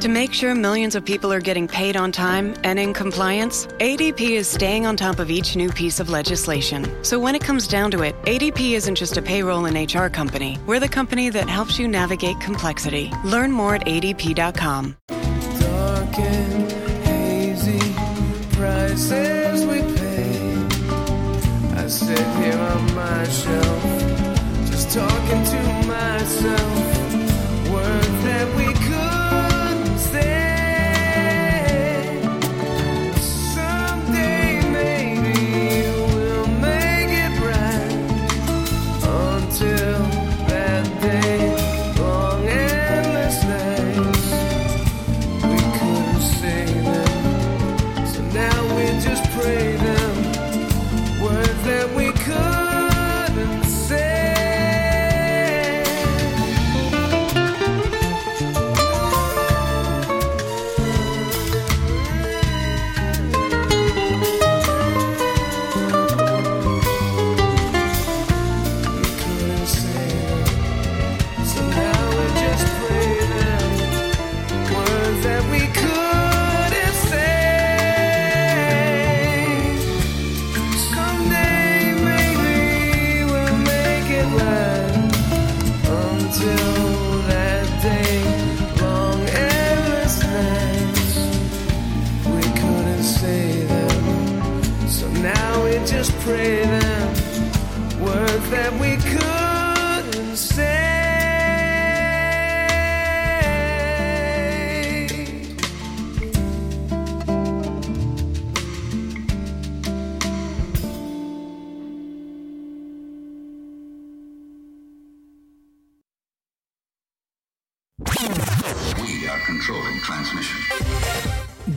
To make sure millions of people are getting paid on time and in compliance, ADP is staying on top of each new piece of legislation. So when it comes down to it, ADP isn't just a payroll and HR company. We're the company that helps you navigate complexity. Learn more at adp.com. Dark and hazy prices we pay. I sit here on my shelf, just talking to myself. That we there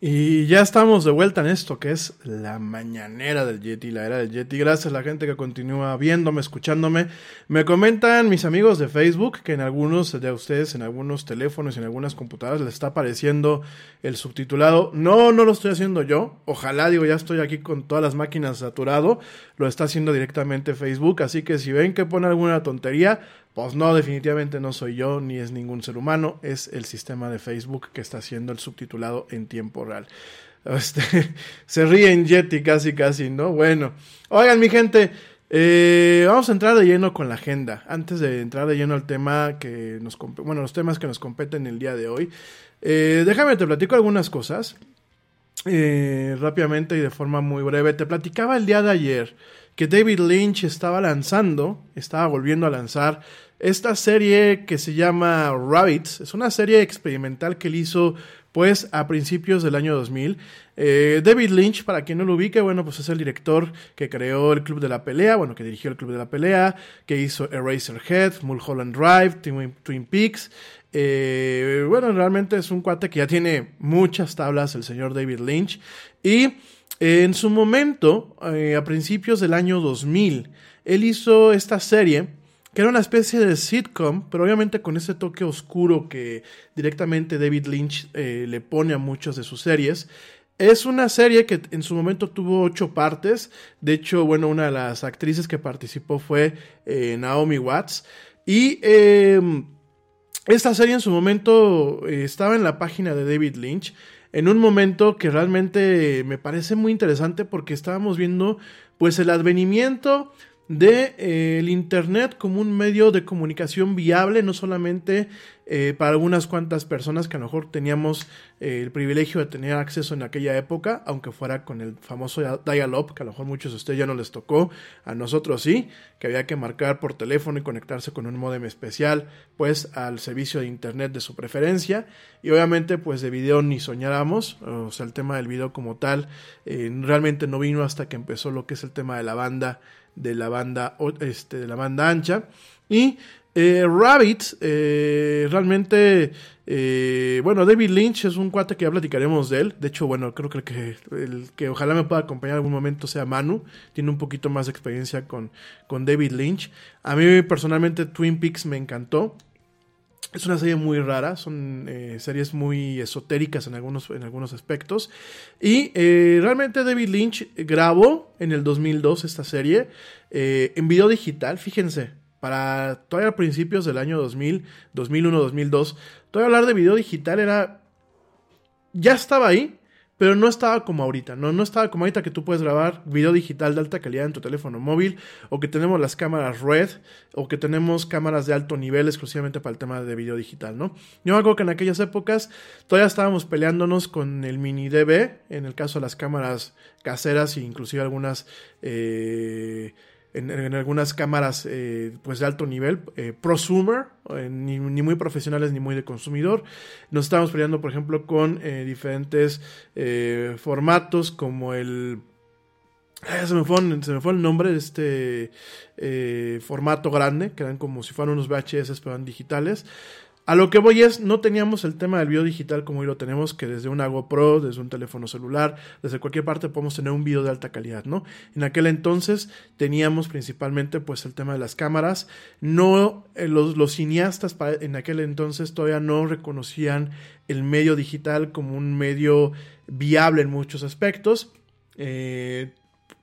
Y ya estamos de vuelta en esto que es la mañanera del Yeti, la era del Yeti. Gracias a la gente que continúa viéndome, escuchándome. Me comentan mis amigos de Facebook que en algunos de ustedes, en algunos teléfonos, en algunas computadoras les está apareciendo el subtitulado. No, no lo estoy haciendo yo. Ojalá, digo, ya estoy aquí con todas las máquinas saturado. Lo está haciendo directamente Facebook. Así que si ven que pone alguna tontería, pues no, definitivamente no soy yo ni es ningún ser humano, es el sistema de Facebook que está haciendo el subtitulado en tiempo real. Este, se ríen Yeti casi casi, ¿no? Bueno, oigan mi gente, eh, vamos a entrar de lleno con la agenda. Antes de entrar de lleno al tema que nos, bueno, los temas que nos competen el día de hoy, eh, déjame te platico algunas cosas. Eh, rápidamente y de forma muy breve. Te platicaba el día de ayer que David Lynch estaba lanzando, estaba volviendo a lanzar esta serie que se llama Rabbits. Es una serie experimental que él hizo pues a principios del año 2000. Eh, David Lynch, para quien no lo ubique, bueno, pues es el director que creó el Club de la Pelea, bueno, que dirigió el Club de la Pelea, que hizo Eraserhead, Mulholland Drive, Twin, Twin Peaks. Eh, bueno, realmente es un cuate que ya tiene muchas tablas, el señor David Lynch. Y en su momento, eh, a principios del año 2000, él hizo esta serie que era una especie de sitcom, pero obviamente con ese toque oscuro que directamente David Lynch eh, le pone a muchas de sus series. Es una serie que en su momento tuvo ocho partes. De hecho, bueno, una de las actrices que participó fue eh, Naomi Watts. Y eh, esta serie en su momento eh, estaba en la página de David Lynch. En un momento que realmente me parece muy interesante porque estábamos viendo pues el advenimiento de eh, el Internet como un medio de comunicación viable, no solamente eh, para algunas cuantas personas que a lo mejor teníamos eh, el privilegio de tener acceso en aquella época, aunque fuera con el famoso dial-up, que a lo mejor muchos de ustedes ya no les tocó, a nosotros sí, que había que marcar por teléfono y conectarse con un modem especial, pues al servicio de Internet de su preferencia, y obviamente pues de video ni soñáramos, o sea, el tema del video como tal, realmente no vino hasta que empezó lo que es el tema de la banda de la banda, este, de la banda ancha. Y eh, Rabbit, eh, realmente, eh, bueno, David Lynch es un cuate que ya platicaremos de él. De hecho, bueno, creo que el que, el que ojalá me pueda acompañar en algún momento sea Manu. Tiene un poquito más de experiencia con, con David Lynch. A mí personalmente Twin Peaks me encantó. Es una serie muy rara, son eh, series muy esotéricas en algunos, en algunos aspectos. Y eh, realmente David Lynch grabó en el 2002 esta serie eh, en video digital, fíjense, para todavía principios del año 2000, 2001, 2002. Todavía hablar de video digital era... Ya estaba ahí, pero no estaba como ahorita, ¿no? No estaba como ahorita que tú puedes grabar video digital de alta calidad en tu teléfono móvil, o que tenemos las cámaras red, o que tenemos cámaras de alto nivel exclusivamente para el tema de video digital, ¿no? Yo me acuerdo que en aquellas épocas todavía estábamos peleándonos con el mini DV, en el caso de las cámaras caseras e inclusive algunas... Eh, en, algunas cámaras eh, pues de alto nivel, eh, prosumer, eh, ni, muy profesionales ni muy de consumidor. Nos estamos peleando, por ejemplo, con diferentes formatos como el... se, me fue, se me fue el nombre de este formato grande, que eran como si fueran unos VHS, pero eran digitales. A lo que voy es, no teníamos el tema del video digital como hoy lo tenemos, que desde una GoPro, desde un teléfono celular, desde cualquier parte podemos tener un video de alta calidad, ¿no? En aquel entonces teníamos principalmente pues el tema de las cámaras. No, eh, los, los, cineastas en aquel entonces todavía no reconocían el medio digital como un medio viable en muchos aspectos. Eh,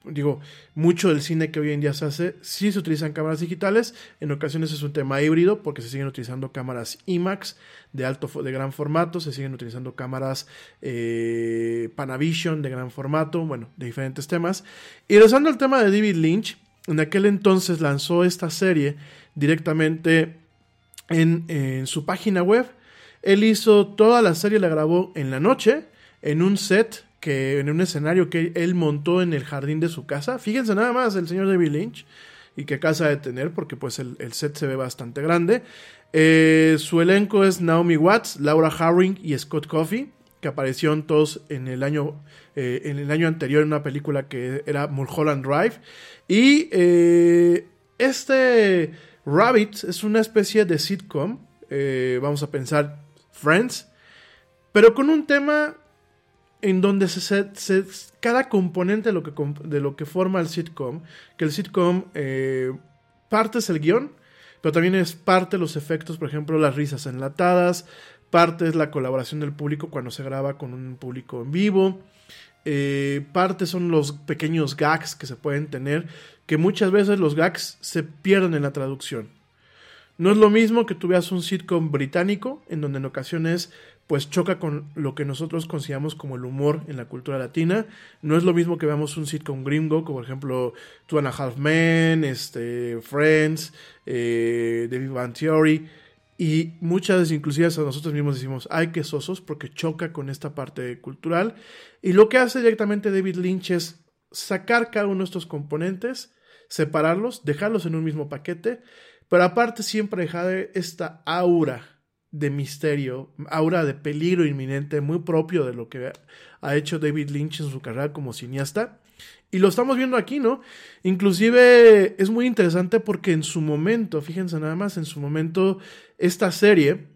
digo, mucho del cine que hoy en día se hace, sí se utilizan cámaras digitales, en ocasiones es un tema híbrido porque se siguen utilizando cámaras IMAX de alto, de gran formato, se siguen utilizando cámaras eh, Panavision de gran formato, bueno, de diferentes temas. Y regresando al tema de David Lynch, en aquel entonces lanzó esta serie directamente en, en su página web. Él hizo toda la serie, la grabó en la noche, en un set que en un escenario que él montó en el jardín de su casa. Fíjense nada más el señor David Lynch y qué casa de tener porque pues el, set se ve bastante grande. Eh, su elenco es Naomi Watts, Laura Harring y Scott Coffey que aparecieron todos en el año eh, en el año anterior en una película que era Mulholland Drive y eh, este Rabbit es una especie de sitcom vamos a pensar Friends pero con un tema en donde se, cada componente de lo, que, de lo que forma el sitcom, que el sitcom eh, parte es el guion, pero también es parte los efectos, por ejemplo, las risas enlatadas, parte es la colaboración del público cuando se graba con un público en vivo, eh, parte son los pequeños gags que se pueden tener, que muchas veces los gags se pierden en la traducción. No es lo mismo que tú veas un sitcom británico, en donde en ocasiones pues choca con lo que nosotros consideramos como el humor en la cultura latina. No es lo mismo que veamos un sitcom gringo, como por ejemplo Two and a Half Men, este, Friends, eh, The Theory. Y muchas veces inclusive a nosotros mismos decimos, ay, que sosos, porque choca con esta parte cultural. Y lo que hace directamente David Lynch es sacar cada uno de estos componentes, separarlos, dejarlos en un mismo paquete, pero aparte siempre dejar esta aura de misterio, aura de peligro inminente, muy propio de lo que ha hecho David Lynch en su carrera como cineasta. Y lo estamos viendo aquí, ¿no? Inclusive es muy interesante porque en su momento, fíjense nada más, en su momento esta serie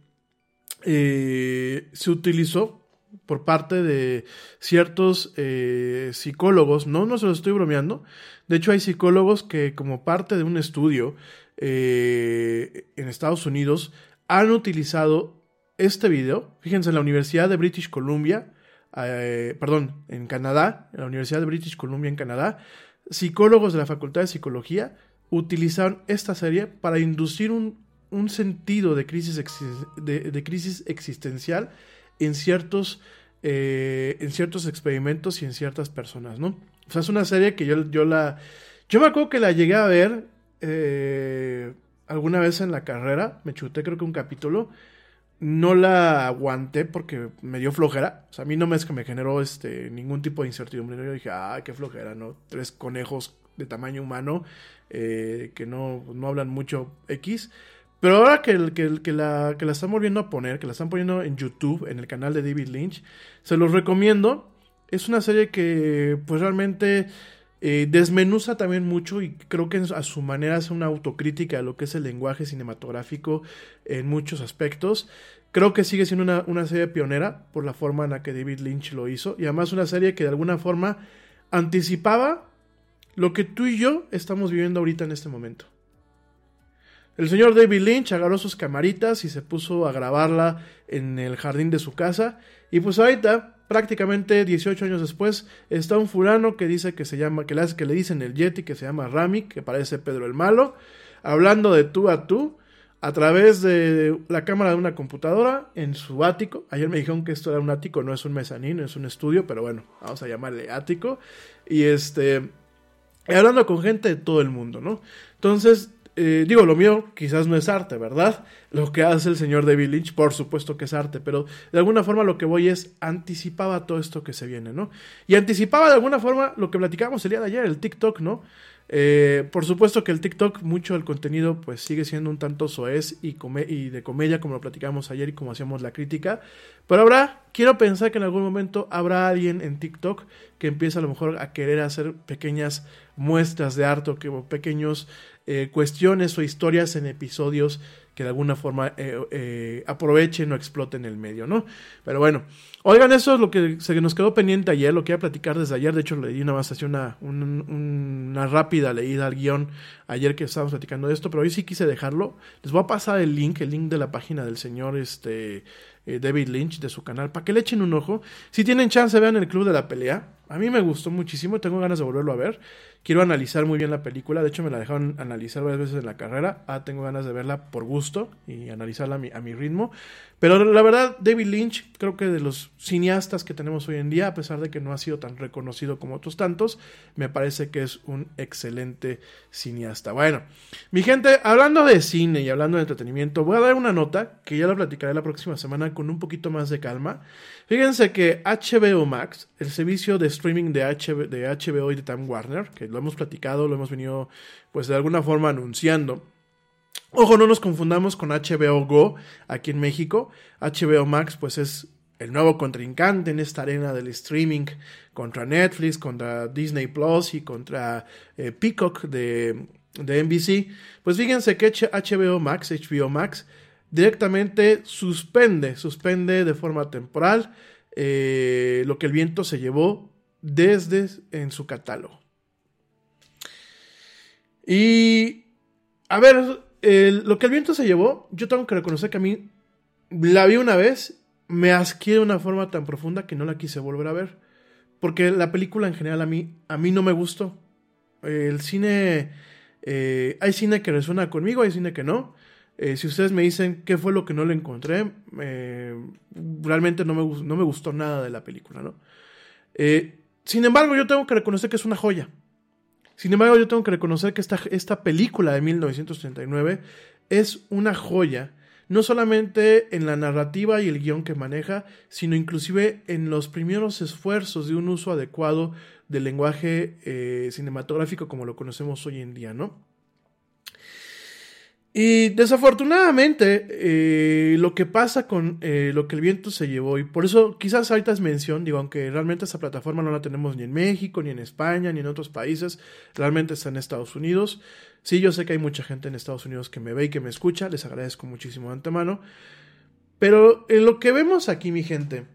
eh, se utilizó por parte de ciertos eh, psicólogos, no, no se lo estoy bromeando, de hecho hay psicólogos que como parte de un estudio eh, en Estados Unidos han utilizado este video. Fíjense, en la Universidad de British Columbia, eh, perdón, en Canadá, en la Universidad de British Columbia en Canadá, psicólogos de la Facultad de Psicología utilizaron esta serie para inducir un, sentido de crisis, de, crisis existencial en ciertos, eh, en ciertos experimentos y en ciertas personas, ¿no? O sea, es una serie que yo, yo la Yo me acuerdo que la llegué a ver eh, alguna vez en la carrera, me chuté creo que un capítulo, no la aguanté porque me dio flojera. O sea, a mí no me es que me generó este, ningún tipo de incertidumbre. Yo dije, ah, qué flojera, ¿no? Tres conejos de tamaño humano eh, que no, no hablan mucho X. Pero ahora que, que, que, la, que la están volviendo a poner, que la están poniendo en YouTube, en el canal de David Lynch, se los recomiendo. Es una serie que pues realmente eh, desmenuza también mucho y creo que a su manera hace una autocrítica de lo que es el lenguaje cinematográfico en muchos aspectos. Creo que sigue siendo una, una, serie pionera por la forma en la que David Lynch lo hizo y además una serie que de alguna forma anticipaba lo que tú y yo estamos viviendo ahorita en este momento. El señor David Lynch agarró sus camaritas y se puso a grabarla en el jardín de su casa y pues ahorita prácticamente 18 años después, está un fulano que dice que se llama, que le, que le dicen el Yeti, que se llama Rami, que parece Pedro el Malo, hablando de tú a tú, a través de la cámara de una computadora en su ático. Ayer me dijeron que esto era un ático, no es un mezanín, es un estudio, pero bueno, vamos a llamarle ático. Y este, hablando con gente de todo el mundo, ¿no? Entonces, eh, digo, lo mío quizás no es arte, ¿verdad? Lo que hace el señor David Lynch, por supuesto que es arte, pero de alguna forma lo que voy es anticipaba todo esto que se viene, ¿no? Y anticipaba de alguna forma lo que platicábamos el día de ayer, el TikTok, ¿no? Eh, por supuesto que el TikTok, mucho del contenido, pues sigue siendo un tanto soez y, de comedia, como lo platicamos ayer y como hacíamos la crítica. Pero habrá, quiero pensar que en algún momento habrá alguien en TikTok que empiece a lo mejor a querer hacer pequeñas muestras de arte o que pequeños eh, cuestiones o historias en episodios que de alguna forma eh, eh, aprovechen o exploten el medio, ¿no? Pero bueno, oigan, eso es lo que se nos quedó pendiente ayer, lo que iba a platicar desde ayer, de hecho le di una más así una, rápida leída al guion ayer que estábamos platicando de esto, pero hoy sí quise dejarlo, les voy a pasar el link, el link de la página del señor este, David Lynch, de su canal, para que le echen un ojo, si tienen chance vean el Club de la Pelea, a mí me gustó muchísimo, tengo ganas de volverlo a ver. Quiero analizar muy bien la película, de hecho me la dejaron analizar varias veces en la carrera. Ah, tengo ganas de verla por gusto y analizarla a mi, a mi ritmo. Pero la verdad, David Lynch, creo que de los cineastas que tenemos hoy en día, a pesar de que no ha sido tan reconocido como otros tantos, me parece que es un excelente cineasta. Bueno, mi gente, hablando de cine y hablando de entretenimiento, voy a dar una nota que ya la platicaré la próxima semana con un poquito más de calma. Fíjense que HBO Max, el servicio de streaming de, HBO y de Time Warner, que lo hemos platicado, lo hemos venido pues de alguna forma anunciando. Ojo, no nos confundamos con HBO Go aquí en México. HBO Max pues es el nuevo contrincante en esta arena del streaming contra Netflix, contra Disney Plus y contra eh, Peacock de NBC. Pues fíjense que HBO Max, HBO Max, directamente suspende, suspende de forma temporal eh, lo que el viento se llevó desde en su catálogo. Y, a ver, lo que el viento se llevó, yo tengo que reconocer que a mí la vi una vez, me asqué de una forma tan profunda que no la quise volver a ver. Porque la película en general a mí, a mí no me gustó. El cine, eh, hay cine que resuena conmigo, hay cine que no. Eh, si ustedes me dicen qué fue lo que no le encontré, eh, realmente no me, no me, gustó nada de la película, ¿no? Eh, sin embargo, yo tengo que reconocer que es una joya. Sin embargo, yo tengo que reconocer que esta, esta película de 1939 es una joya, no solamente en la narrativa y el guion que maneja, sino inclusive en los primeros esfuerzos de un uso adecuado del lenguaje cinematográfico como lo conocemos hoy en día, ¿no? Y desafortunadamente, eh, lo que pasa con eh, lo que el viento se llevó, y por eso quizás ahorita es mención, digo, aunque realmente esta plataforma no la tenemos ni en México, ni en España, ni en otros países, realmente está en Estados Unidos. Sí, yo sé que hay mucha gente en Estados Unidos que me ve y que me escucha, les agradezco muchísimo de antemano. Pero en lo que vemos aquí, mi gente,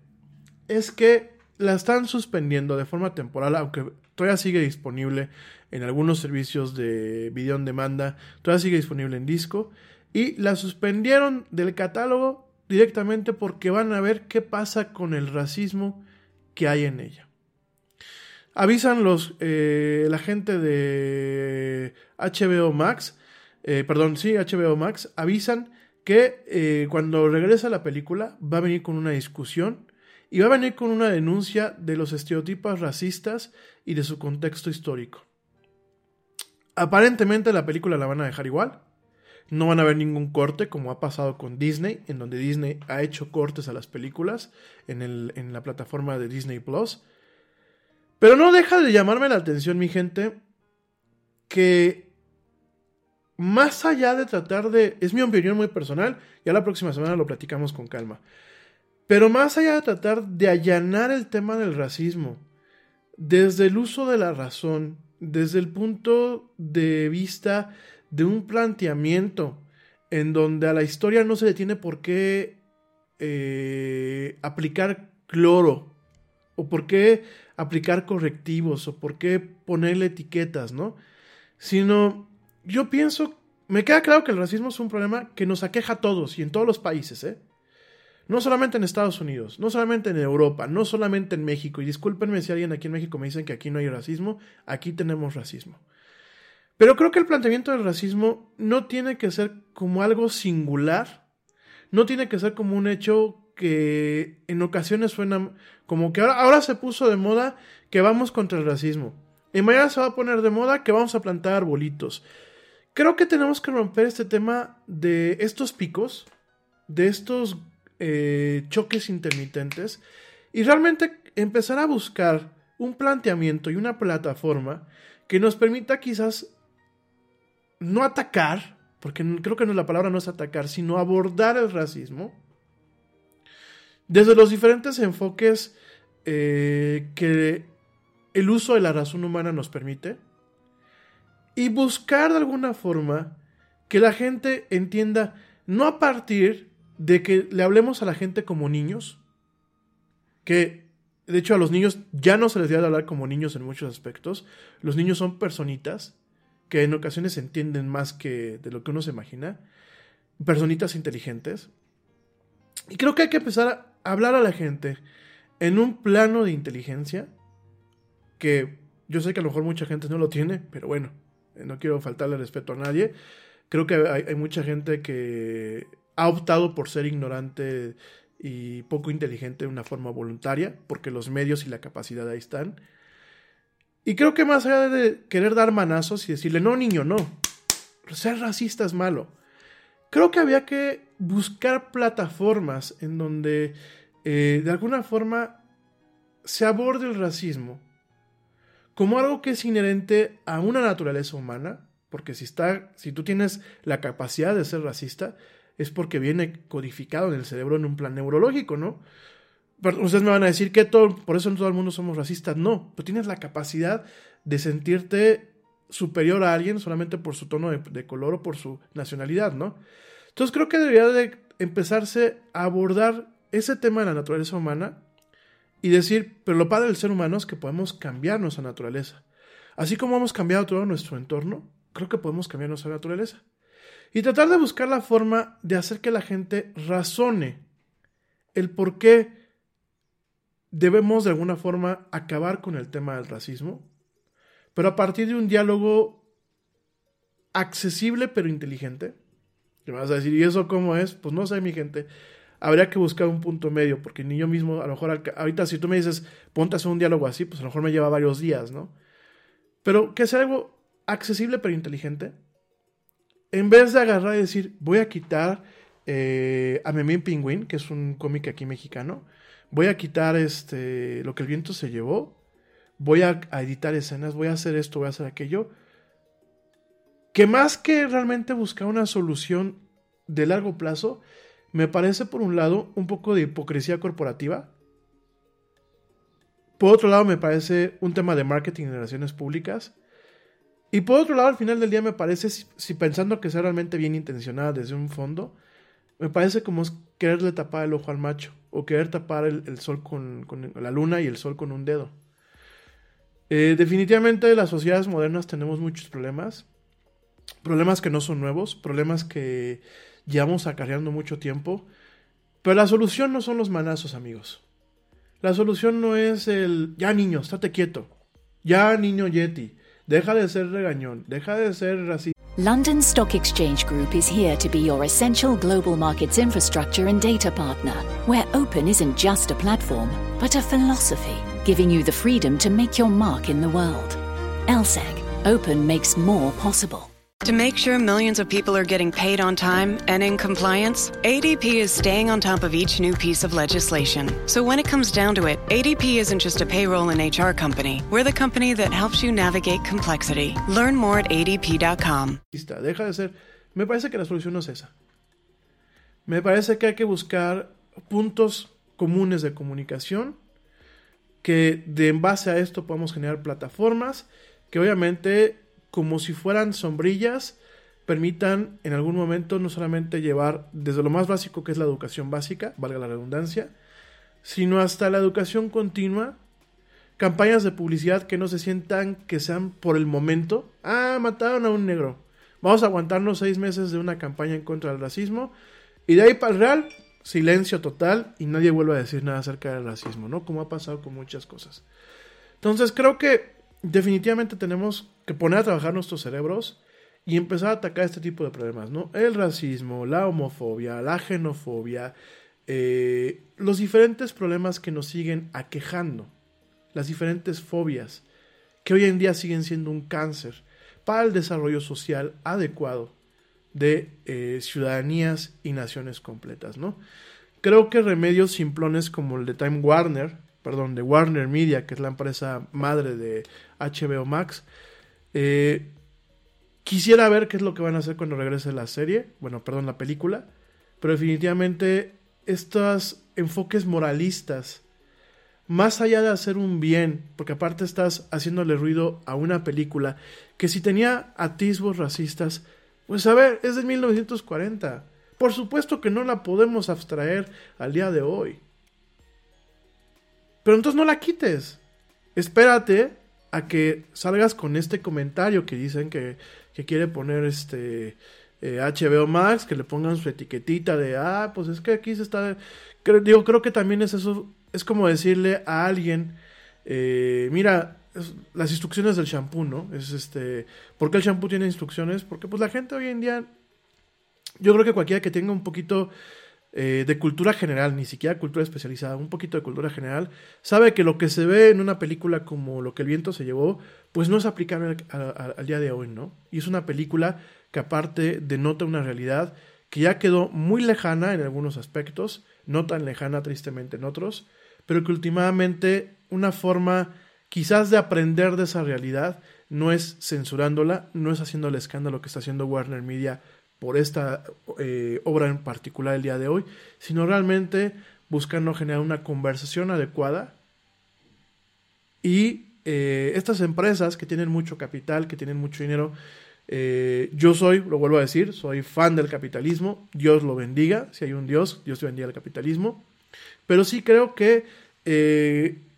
es que la están suspendiendo de forma temporal, aunque todavía sigue disponible en algunos servicios de video en demanda, todavía sigue disponible en disco, y la suspendieron del catálogo directamente porque van a ver qué pasa con el racismo que hay en ella. Avisan los eh, la gente de HBO Max, eh, perdón, sí, HBO Max, avisan que eh, cuando regresa la película va a venir con una discusión y va a venir con una denuncia de los estereotipos racistas y de su contexto histórico. Aparentemente la película la van a dejar igual. No van a haber ningún corte como ha pasado con Disney, en donde Disney ha hecho cortes a las películas en, el, en la plataforma de Disney Plus. Pero no deja de llamarme la atención, mi gente, que más allá de tratar de... Es mi opinión muy personal, ya la próxima semana lo platicamos con calma. Pero más allá de tratar de allanar el tema del racismo, desde el uso de la razón, desde el punto de vista de un planteamiento en donde a la historia no se le tiene por qué eh, aplicar cloro, o por qué aplicar correctivos, o por qué ponerle etiquetas, ¿no? Sino, yo pienso, me queda claro que el racismo es un problema que nos aqueja a todos y en todos los países, ¿eh? No solamente en Estados Unidos, no solamente en Europa, no solamente en México. Y discúlpenme si alguien aquí en México me dicen que aquí no hay racismo, aquí tenemos racismo. Pero creo que el planteamiento del racismo no tiene que ser como algo singular, no tiene que ser como un hecho que en ocasiones suena como que ahora, ahora se puso de moda que vamos contra el racismo. Y mañana se va a poner de moda que vamos a plantar arbolitos. Creo que tenemos que romper este tema de estos picos, de estos eh, choques intermitentes y realmente empezar a buscar un planteamiento y una plataforma que nos permita quizás no atacar, porque creo que no, la palabra no es atacar, sino abordar el racismo desde los diferentes enfoques eh, que el uso de la razón humana nos permite y buscar de alguna forma que la gente entienda no a partir de que le hablemos a la gente como niños, que de hecho a los niños ya no se les debe hablar como niños en muchos aspectos, los niños son personitas que en ocasiones entienden más que de lo que uno se imagina, personitas inteligentes. Y creo que hay que empezar a hablar a la gente en un plano de inteligencia que yo sé que a lo mejor mucha gente no lo tiene, pero bueno, no quiero faltarle respeto a nadie. Creo que hay, hay mucha gente que ha optado por ser ignorante y poco inteligente de una forma voluntaria, porque los medios y la capacidad ahí están. Y creo que más allá de querer dar manazos y decirle, no, niño, no, ser racista es malo, creo que había que buscar plataformas en donde eh, de alguna forma se aborde el racismo como algo que es inherente a una naturaleza humana, porque si, está, si tú tienes la capacidad de ser racista, es porque viene codificado en el cerebro en un plan neurológico, ¿no? Pero ustedes me van a decir que todo, por eso en todo el mundo somos racistas. No, pero tienes la capacidad de sentirte superior a alguien solamente por su tono de, color o por su nacionalidad, ¿no? Entonces creo que debería de empezarse a abordar ese tema de la naturaleza humana y decir, pero lo padre del ser humano es que podemos cambiar nuestra naturaleza. Así como hemos cambiado todo nuestro entorno, creo que podemos cambiar nuestra naturaleza y tratar de buscar la forma de hacer que la gente razone el por qué debemos de alguna forma acabar con el tema del racismo, pero a partir de un diálogo accesible pero inteligente. Y vas a decir, ¿y eso cómo es? Pues no sé, mi gente. Habría que buscar un punto medio, porque ni yo mismo, a lo mejor, ahorita si tú me dices, ponte a hacer un diálogo así, pues a lo mejor me lleva varios días, ¿no? Pero que sea algo accesible pero inteligente, en vez de agarrar y decir, voy a quitar eh, a Memín Pingüín, que es un cómic aquí mexicano, voy a quitar este, lo que el viento se llevó, voy a, editar escenas, voy a hacer esto, voy a hacer aquello, que más que realmente buscar una solución de largo plazo, me parece por un lado un poco de hipocresía corporativa. Por otro lado, me parece un tema de marketing y relaciones públicas. Y por otro lado, al final del día me parece, si, pensando que sea realmente bien intencionada desde un fondo, me parece como quererle tapar el ojo al macho o querer tapar el, sol con, la luna y el sol con un dedo. Eh, definitivamente las sociedades modernas tenemos muchos problemas, problemas que no son nuevos, problemas que llevamos acarreando mucho tiempo, pero la solución no son los manazos, amigos. La solución no es el, ya niño, estate quieto, ya niño Yeti, Deja de ser regañón, deja de ser racista. London Stock Exchange Group is here to be your essential global markets infrastructure and data partner, where open isn't just a platform, but a philosophy, giving you the freedom to make your mark in the world. LSEG Open makes more possible. To make sure millions of people are getting paid on time and in compliance, ADP is staying on top of each new piece of legislation. So when it comes down to it, ADP isn't just a payroll and HR company. We're the company that helps you navigate complexity. Learn more at adp.com. Deja de ser. Me parece que la solución no es esa. Me parece que hay que buscar puntos comunes de comunicación que de en base a esto podamos generar plataformas que obviamente como si fueran sombrillas permitan en algún momento no solamente llevar desde lo más básico que es la educación básica, valga la redundancia, sino hasta la educación continua, campañas de publicidad que no se sientan que sean por el momento, ah, mataron a un negro, vamos a aguantarnos seis meses de una campaña en contra del racismo, y de ahí para el real, silencio total y nadie vuelve a decir nada acerca del racismo, ¿no? Como ha pasado con muchas cosas. Entonces creo que definitivamente tenemos que poner a trabajar nuestros cerebros y empezar a atacar este tipo de problemas, ¿no? El racismo, la homofobia, la xenofobia, eh, los diferentes problemas que nos siguen aquejando, las diferentes fobias que hoy en día siguen siendo un cáncer para el desarrollo social adecuado de eh, ciudadanías y naciones completas, ¿no? Creo que remedios simplones como el de Time Warner, perdón, de Warner Media, que es la empresa madre de HBO Max, eh, quisiera ver qué es lo que van a hacer cuando regrese la serie, bueno, perdón, la película, pero definitivamente estos enfoques moralistas, más allá de hacer un bien, porque aparte estás haciéndole ruido a una película que si tenía atisbos racistas, pues a ver, es de 1940. Por supuesto que no la podemos abstraer al día de hoy. Pero entonces no la quites. Espérate a que salgas con este comentario que dicen que, que quiere poner este HBO Max, que le pongan su etiquetita de, ah, pues es que aquí se está... Creo, digo, creo que también es eso, es como decirle a alguien, eh, mira, las instrucciones del shampoo, ¿no? Es este, ¿por qué el shampoo tiene instrucciones? Porque pues la gente hoy en día, yo creo que cualquiera que tenga un poquito eh, de cultura general, ni siquiera cultura especializada, un poquito de cultura general, sabe que lo que se ve en una película como Lo que el viento se llevó, pues no es aplicable al, día de hoy, ¿no? Y es una película que aparte denota una realidad que ya quedó muy lejana en algunos aspectos, no tan lejana tristemente en otros, pero que últimamente una forma quizás de aprender de esa realidad no es censurándola, no es haciendo el escándalo que está haciendo Warner Media por esta eh, obra en particular el día de hoy, sino realmente buscando generar una conversación adecuada. Y eh, estas empresas que tienen mucho capital, que tienen mucho dinero, eh, yo soy, lo vuelvo a decir, soy fan del capitalismo, Dios lo bendiga, si hay un Dios, Dios bendiga el capitalismo, pero sí creo que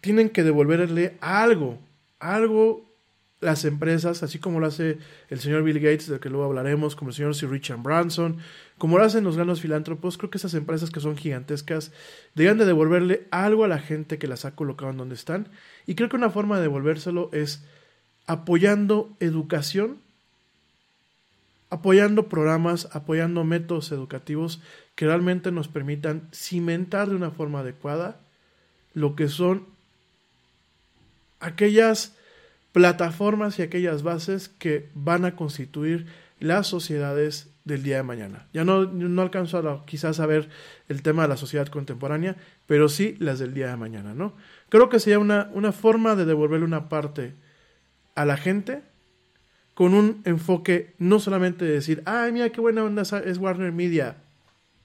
tienen que devolverle algo, algo las empresas, así como lo hace el señor Bill Gates, del que luego hablaremos, como el señor Sir Richard Branson, como lo hacen los grandes filántropos, creo que esas empresas que son gigantescas deben de devolverle algo a la gente que las ha colocado en donde están. Y creo que una forma de devolvérselo es apoyando educación, apoyando programas, apoyando métodos educativos que realmente nos permitan cimentar de una forma adecuada lo que son aquellas plataformas y aquellas bases que van a constituir las sociedades del día de mañana. Ya no, no alcanzo a, quizás a ver el tema de la sociedad contemporánea, pero sí las del día de mañana, ¿no? Creo que sería una, una forma de devolverle una parte a la gente con un enfoque no solamente de decir, ay, mira qué buena onda es Warner Media.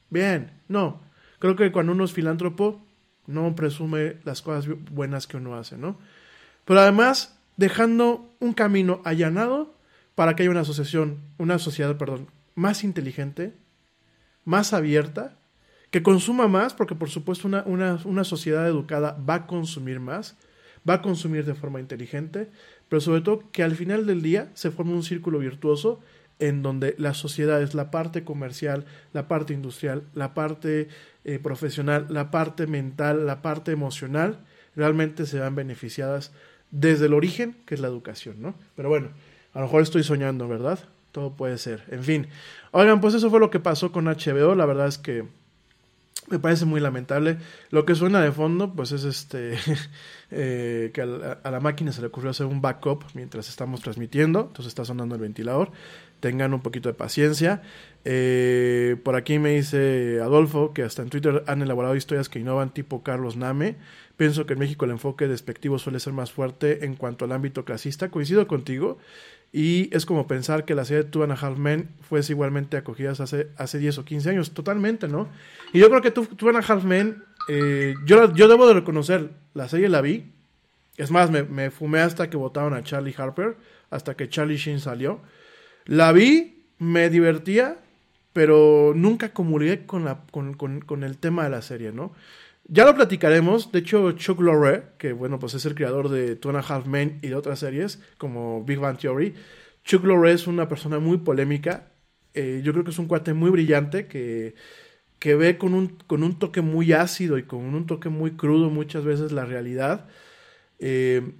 Bien, no. Creo que cuando uno es filántropo, no presume las cosas buenas que uno hace, ¿no? pero además dejando un camino allanado para que haya una asociación, una sociedad, perdón, más inteligente, más abierta, que consuma más, porque por supuesto una, una, sociedad educada va a consumir más, va a consumir de forma inteligente, pero sobre todo que al final del día se forme un círculo virtuoso en donde la sociedad es la parte comercial, la parte industrial, la parte eh, profesional, la parte mental, la parte emocional, realmente se van beneficiadas desde el origen, que es la educación, ¿no? Pero bueno, a lo mejor estoy soñando, ¿verdad? Todo puede ser. En fin. Oigan, pues eso fue lo que pasó con HBO. La verdad es que Me parece muy lamentable. Lo que suena de fondo, pues es este eh, que a la, a la máquina se le ocurrió hacer un backup mientras estamos transmitiendo. Entonces está sonando el ventilador. Tengan un poquito de paciencia. Eh, por aquí me dice Adolfo que hasta en Twitter han elaborado historias que innovan tipo Carlos Name. Pienso que en México el enfoque despectivo suele ser más fuerte en cuanto al ámbito clasista. Coincido contigo. Y es como pensar que la serie de Two and a Half Men fuese igualmente acogida hace, hace 10 o 15 años. Totalmente, ¿no? Y yo creo que Two, Two and a Half Men, eh, yo, yo debo de reconocer, la serie la vi. Es más, me, me fumé hasta que votaron a Charlie Harper, hasta que Charlie Sheen salió. La vi, me divertía, pero nunca comulgué con, la, con, con, con el tema de la serie, ¿no? Ya lo platicaremos. De hecho, Chuck Lorre, que bueno, pues es el creador de Two and a Half Men y de otras series, como Big Bang Theory. Chuck Lorre es una persona muy polémica. Eh, yo creo que es un cuate muy brillante que, que ve con un, con un toque muy ácido y con un toque muy crudo muchas veces la realidad. Eh,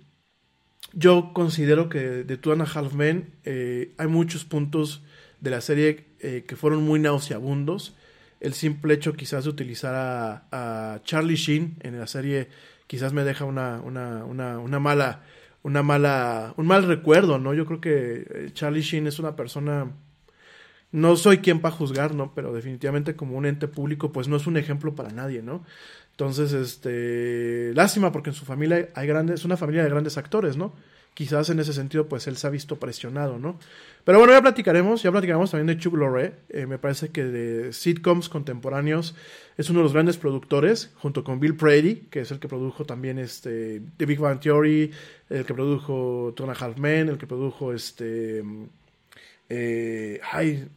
yo considero que de Two and a Half Men eh, hay muchos puntos de la serie que fueron muy nauseabundos el simple hecho quizás de utilizar a, Charlie Sheen en la serie quizás me deja una, una, una, una, mala una mala un mal recuerdo no yo creo que eh, Charlie Sheen es una persona no soy quien para juzgar no pero definitivamente como un ente público pues no es un ejemplo para nadie no entonces este lástima porque en su familia hay grandes es una familia de grandes actores no quizás en ese sentido pues él se ha visto presionado, ¿no? Pero bueno, ya platicaremos, ya platicaremos también de Chuck Lorre, eh, me parece que de sitcoms contemporáneos es uno de los grandes productores, junto con Bill Prady, que es el que produjo también este The Big Bang Theory, el que produjo Two and a Half Men, el que produjo este... Eh, ay,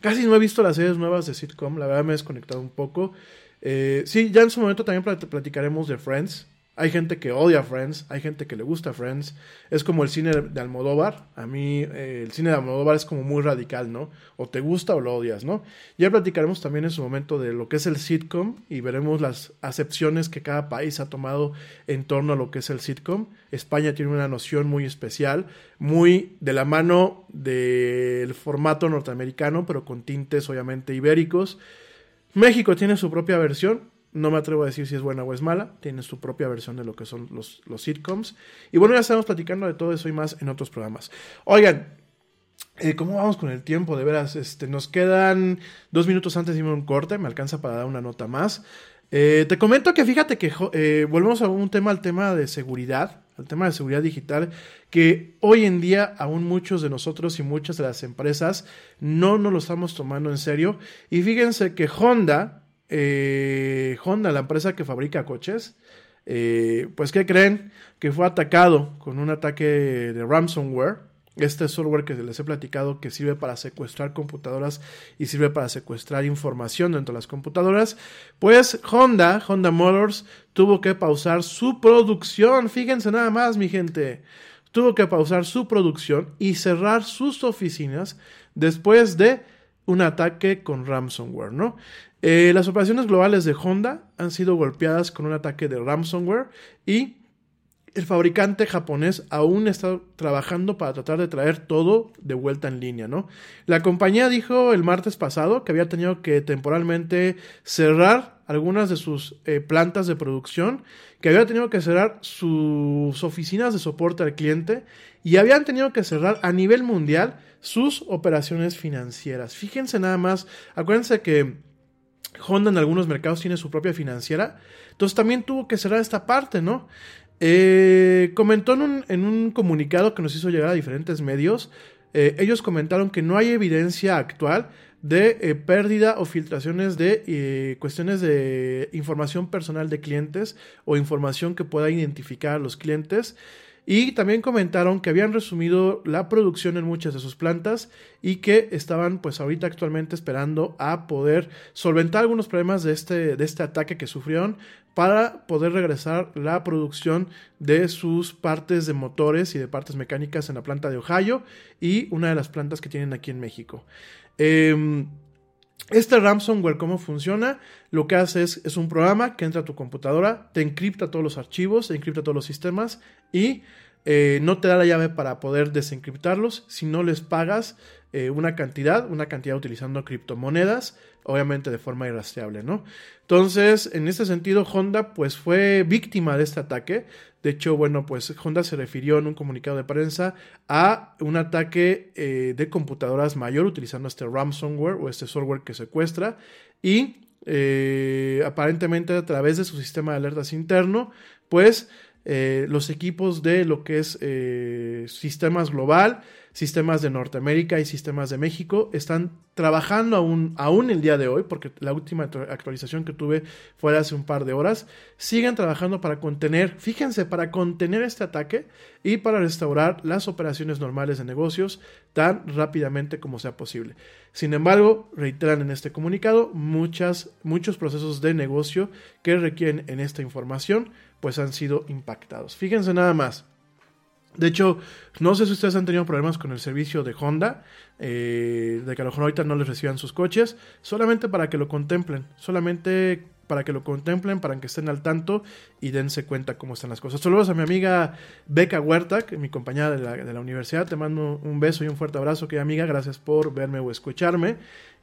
casi no he visto las series nuevas de sitcom, la verdad me he desconectado un poco. Eh, sí, ya en su momento también platicaremos de Friends, hay gente que odia Friends, hay gente que le gusta Friends. Es como el cine de Almodóvar. A mí eh, el cine de Almodóvar es como muy radical, ¿no? O te gusta o lo odias, ¿no? Ya platicaremos también en su momento de lo que es el sitcom y veremos las acepciones que cada país ha tomado en torno a lo que es el sitcom. España tiene una noción muy especial, muy de la mano del formato norteamericano, pero con tintes obviamente ibéricos. México tiene su propia versión, no me atrevo a decir si es buena o es mala. Tiene su propia versión de lo que son los, los sitcoms. Y bueno, ya estamos platicando de todo eso y más en otros programas. Oigan, eh, ¿cómo vamos con el tiempo? De veras, este, nos quedan dos minutos antes de irme a un corte. Me alcanza para dar una nota más. Eh, te comento que fíjate que eh, volvemos a un tema, al tema de seguridad, al tema de seguridad digital, que hoy en día aún muchos de nosotros y muchas de las empresas no nos lo estamos tomando en serio. Y fíjense que Honda, eh, Honda, la empresa que fabrica coches, eh, pues ¿qué creen? Que fue atacado con un ataque de ransomware. Este software que les he platicado que sirve para secuestrar computadoras y sirve para secuestrar información dentro de las computadoras, pues Honda, Honda Motors, tuvo que pausar su producción. Fíjense nada más, mi gente. Tuvo que pausar su producción y cerrar sus oficinas después de un ataque con ransomware, ¿no? Eh, las operaciones globales de Honda han sido golpeadas con un ataque de ransomware y el fabricante japonés aún está trabajando para tratar de traer todo de vuelta en línea, ¿no? La compañía dijo el martes pasado que había tenido que temporalmente cerrar algunas de sus eh, plantas de producción, que había tenido que cerrar sus oficinas de soporte al cliente y habían tenido que cerrar a nivel mundial sus operaciones financieras. Fíjense nada más, acuérdense que Honda en algunos mercados tiene su propia financiera. Entonces también tuvo que cerrar esta parte, ¿no? Eh, comentó en un, en un, comunicado que nos hizo llegar a diferentes medios. Eh, ellos comentaron que no hay evidencia actual de eh, pérdida o filtraciones de eh, cuestiones de información personal de clientes o información que pueda identificar a los clientes. Y también comentaron que habían resumido la producción en muchas de sus plantas y que estaban pues ahorita actualmente esperando a poder solventar algunos problemas de este, de este ataque que sufrieron para poder regresar la producción de sus partes de motores y de partes mecánicas en la planta de Ohio y una de las plantas que tienen aquí en México. Eh, este ransomware, ¿cómo funciona? Lo que hace es, es, un programa que entra a tu computadora, te encripta todos los archivos, te encripta todos los sistemas y eh, no te da la llave para poder desencriptarlos si no les pagas eh, una cantidad, una cantidad utilizando criptomonedas, obviamente de forma irrastreable, ¿no? Entonces, en este sentido, Honda pues fue víctima de este ataque. De hecho, bueno, pues Honda se refirió en un comunicado de prensa a un ataque eh, de computadoras mayor utilizando este ransomware o este software que secuestra y eh, aparentemente a través de su sistema de alertas interno, pues eh, los equipos de lo que es sistemas global, sistemas de Norteamérica y sistemas de México están trabajando aún, aún el día de hoy, porque la última actualización que tuve fue hace un par de horas, siguen trabajando para contener, fíjense, para contener este ataque y para restaurar las operaciones normales de negocios tan rápidamente como sea posible. Sin embargo, reiteran en este comunicado muchas, muchos procesos de negocio que requieren en esta información pues han sido impactados. Fíjense nada más. De hecho, no sé si ustedes han tenido problemas con el servicio de Honda, eh, de que a lo mejor ahorita no les reciban sus coches, solamente para que lo contemplen, solamente para que lo contemplen, para que estén al tanto y dense cuenta cómo están las cosas. Saludos a mi amiga Beca Huerta, que es mi compañera de la, universidad. Te mando un beso y un fuerte abrazo, querida amiga. Gracias por verme o escucharme.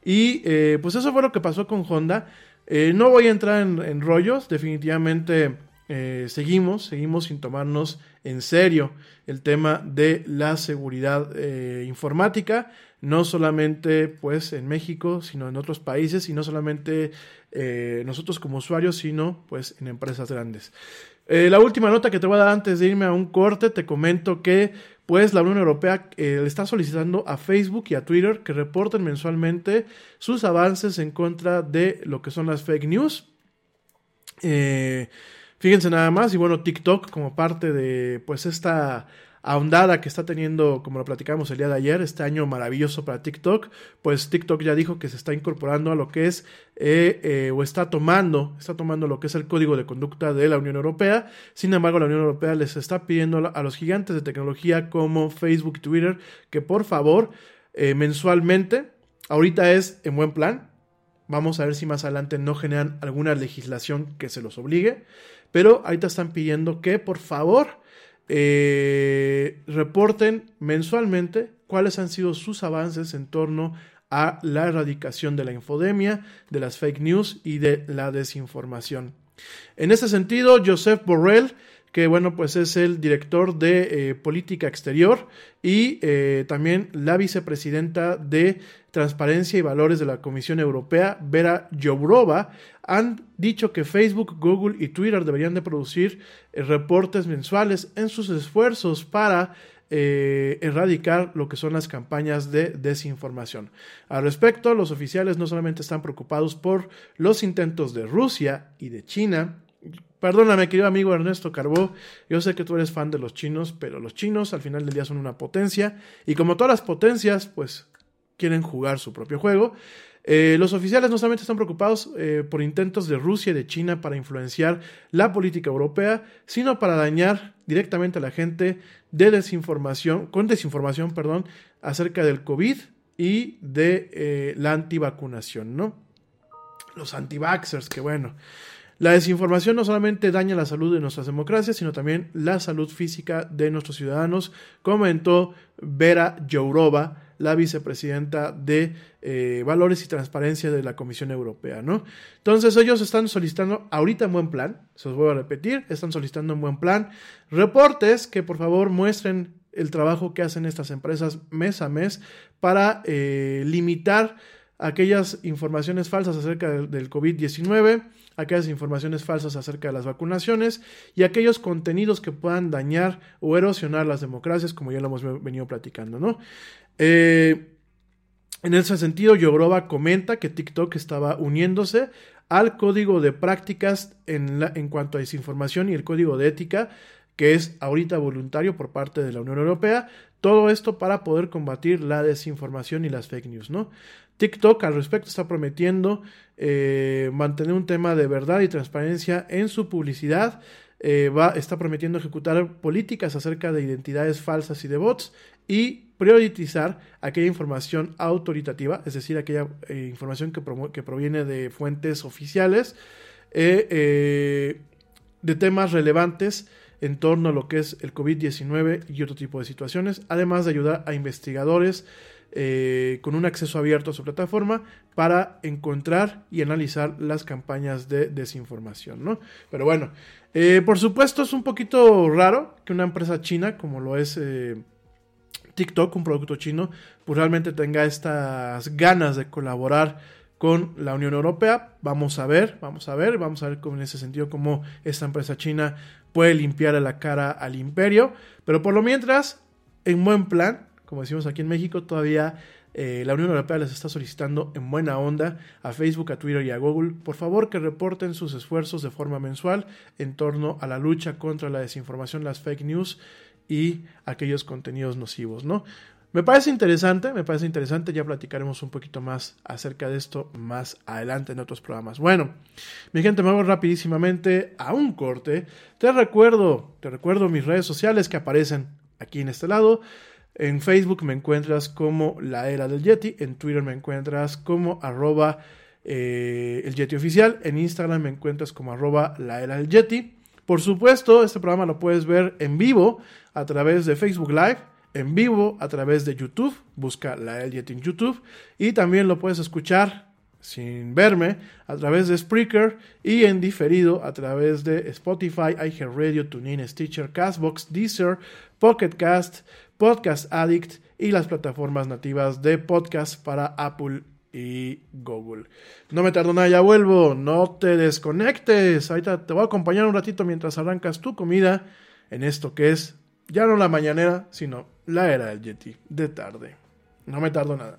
Y eh, pues eso fue lo que pasó con Honda. Eh, no voy a entrar en rollos, definitivamente eh, seguimos, seguimos sin tomarnos en serio el tema de la seguridad eh, informática, no solamente pues en México, sino en otros países, y no solamente eh, nosotros como usuarios, sino pues en empresas grandes. la última nota que te voy a dar antes de irme a un corte, te comento que pues la Unión Europea le está solicitando a Facebook y a Twitter que reporten mensualmente sus avances en contra de lo que son las fake news. Eh, Fíjense nada más, y bueno, TikTok como parte de pues esta ahondada que está teniendo, como lo platicamos el día de ayer, este año maravilloso para TikTok, pues TikTok ya dijo que se está incorporando a lo que es, eh, eh, o está tomando, está tomando lo que es el código de conducta de la Unión Europea. Sin embargo, la Unión Europea les está pidiendo a los gigantes de tecnología como Facebook y Twitter que por favor, eh, mensualmente, ahorita es en buen plan, vamos a ver si más adelante no generan alguna legislación que se los obligue pero te están pidiendo que por favor eh, reporten mensualmente cuáles han sido sus avances en torno a la erradicación de la infodemia, de las fake news y de la desinformación. En ese sentido, Joseph Borrell que bueno, pues es el director de eh, política exterior y eh, también la vicepresidenta de Transparencia y Valores de la Comisión Europea, Vera Jourova, han dicho que Facebook, Google y Twitter deberían de producir eh, reportes mensuales en sus esfuerzos para erradicar lo que son las campañas de desinformación. Al respecto, los oficiales no solamente están preocupados por los intentos de Rusia y de China, Perdóname, querido amigo Ernesto Carbó, yo sé que tú eres fan de los chinos, pero los chinos al final del día son una potencia y como todas las potencias, pues quieren jugar su propio juego. Eh, los oficiales no solamente están preocupados eh, por intentos de Rusia y de China para influenciar la política europea, sino para dañar directamente a la gente de desinformación, con desinformación, perdón, acerca del COVID y de eh, la antivacunación, ¿no? Los antivaxers, que bueno. La desinformación no solamente daña la salud de nuestras democracias, sino también la salud física de nuestros ciudadanos, comentó Vera Jourova, la vicepresidenta de eh, Valores y Transparencia de la Comisión Europea, ¿no? Entonces ellos están solicitando ahorita en buen plan, se los voy a repetir, están solicitando en buen plan reportes que por favor muestren el trabajo que hacen estas empresas mes a mes para eh, limitar aquellas informaciones falsas acerca del, del COVID-19, aquellas informaciones falsas acerca de las vacunaciones y aquellos contenidos que puedan dañar o erosionar las democracias, como ya lo hemos venido platicando, ¿no? Eh, en ese sentido, Yogroba comenta que TikTok estaba uniéndose al código de prácticas en, la, en cuanto a desinformación y el código de ética que es ahorita voluntario por parte de la Unión Europea, todo esto para poder combatir la desinformación y las fake news, ¿no? TikTok al respecto está prometiendo eh, mantener un tema de verdad y transparencia en su publicidad. Eh, está prometiendo ejecutar políticas acerca de identidades falsas y de bots y priorizar aquella información autoritativa, es decir, aquella eh, información que, proviene de fuentes oficiales, de temas relevantes en torno a lo que es el COVID-19 y otro tipo de situaciones, además de ayudar a investigadores eh, con un acceso abierto a su plataforma para encontrar y analizar las campañas de desinformación, ¿no? Pero bueno, eh, por supuesto es un poquito raro que una empresa china como lo es eh, TikTok, un producto chino, pues realmente tenga estas ganas de colaborar con la Unión Europea. Vamos a ver, vamos a ver, vamos a ver cómo en ese sentido cómo esta empresa china puede limpiar la cara al imperio. Pero por lo mientras, en buen plan, como decimos aquí en México, todavía eh, la Unión Europea les está solicitando en buena onda a Facebook, a Twitter y a Google, por favor que reporten sus esfuerzos de forma mensual en torno a la lucha contra la desinformación, las fake news y aquellos contenidos nocivos, ¿no? Me parece interesante, me parece interesante, ya platicaremos un poquito más acerca de esto más adelante en otros programas. Bueno, mi gente, me voy rapidísimamente a un corte. Te recuerdo, te recuerdo mis redes sociales que aparecen aquí en este lado. En Facebook me encuentras como La Era del Yeti, en Twitter me encuentras como arroba eh, el Yeti Oficial, en Instagram me encuentras como arroba La Era del Yeti. Por supuesto, este programa lo puedes ver en vivo a través de Facebook Live, en vivo a través de YouTube, busca La Yeti en YouTube, y también lo puedes escuchar sin verme a través de Spreaker y en diferido a través de Spotify, iHeartRadio, TuneIn, Stitcher, Castbox, Deezer, Pocket Cast, Podcast Addict y las plataformas nativas de podcast para Apple y Google. No me tardo nada, ya vuelvo. No te desconectes. Ahorita te voy a acompañar un ratito mientras arrancas tu comida en esto que es ya no la mañanera, sino la era del Yeti de tarde. No me tardo nada.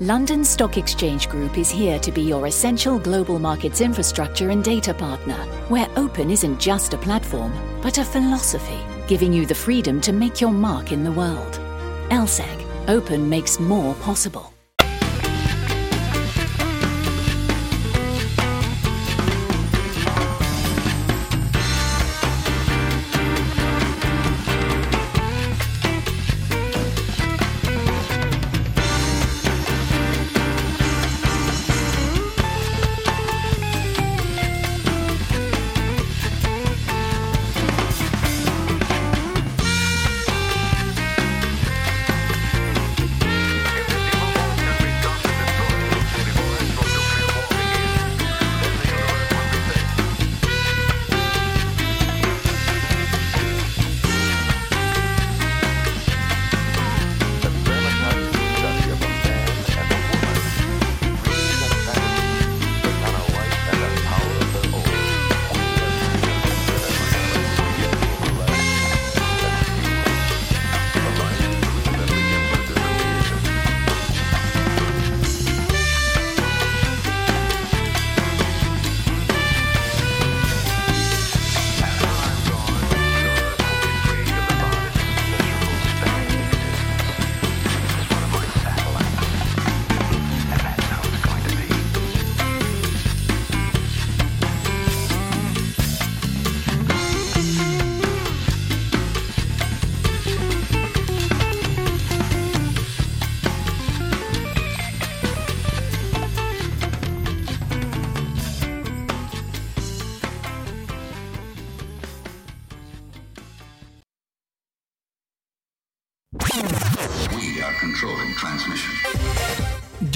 London Stock Exchange Group is here to be your essential global markets infrastructure and data partner, where open isn't just a platform, but a philosophy, giving you the freedom to make your mark in the world. LSEG, open makes more possible.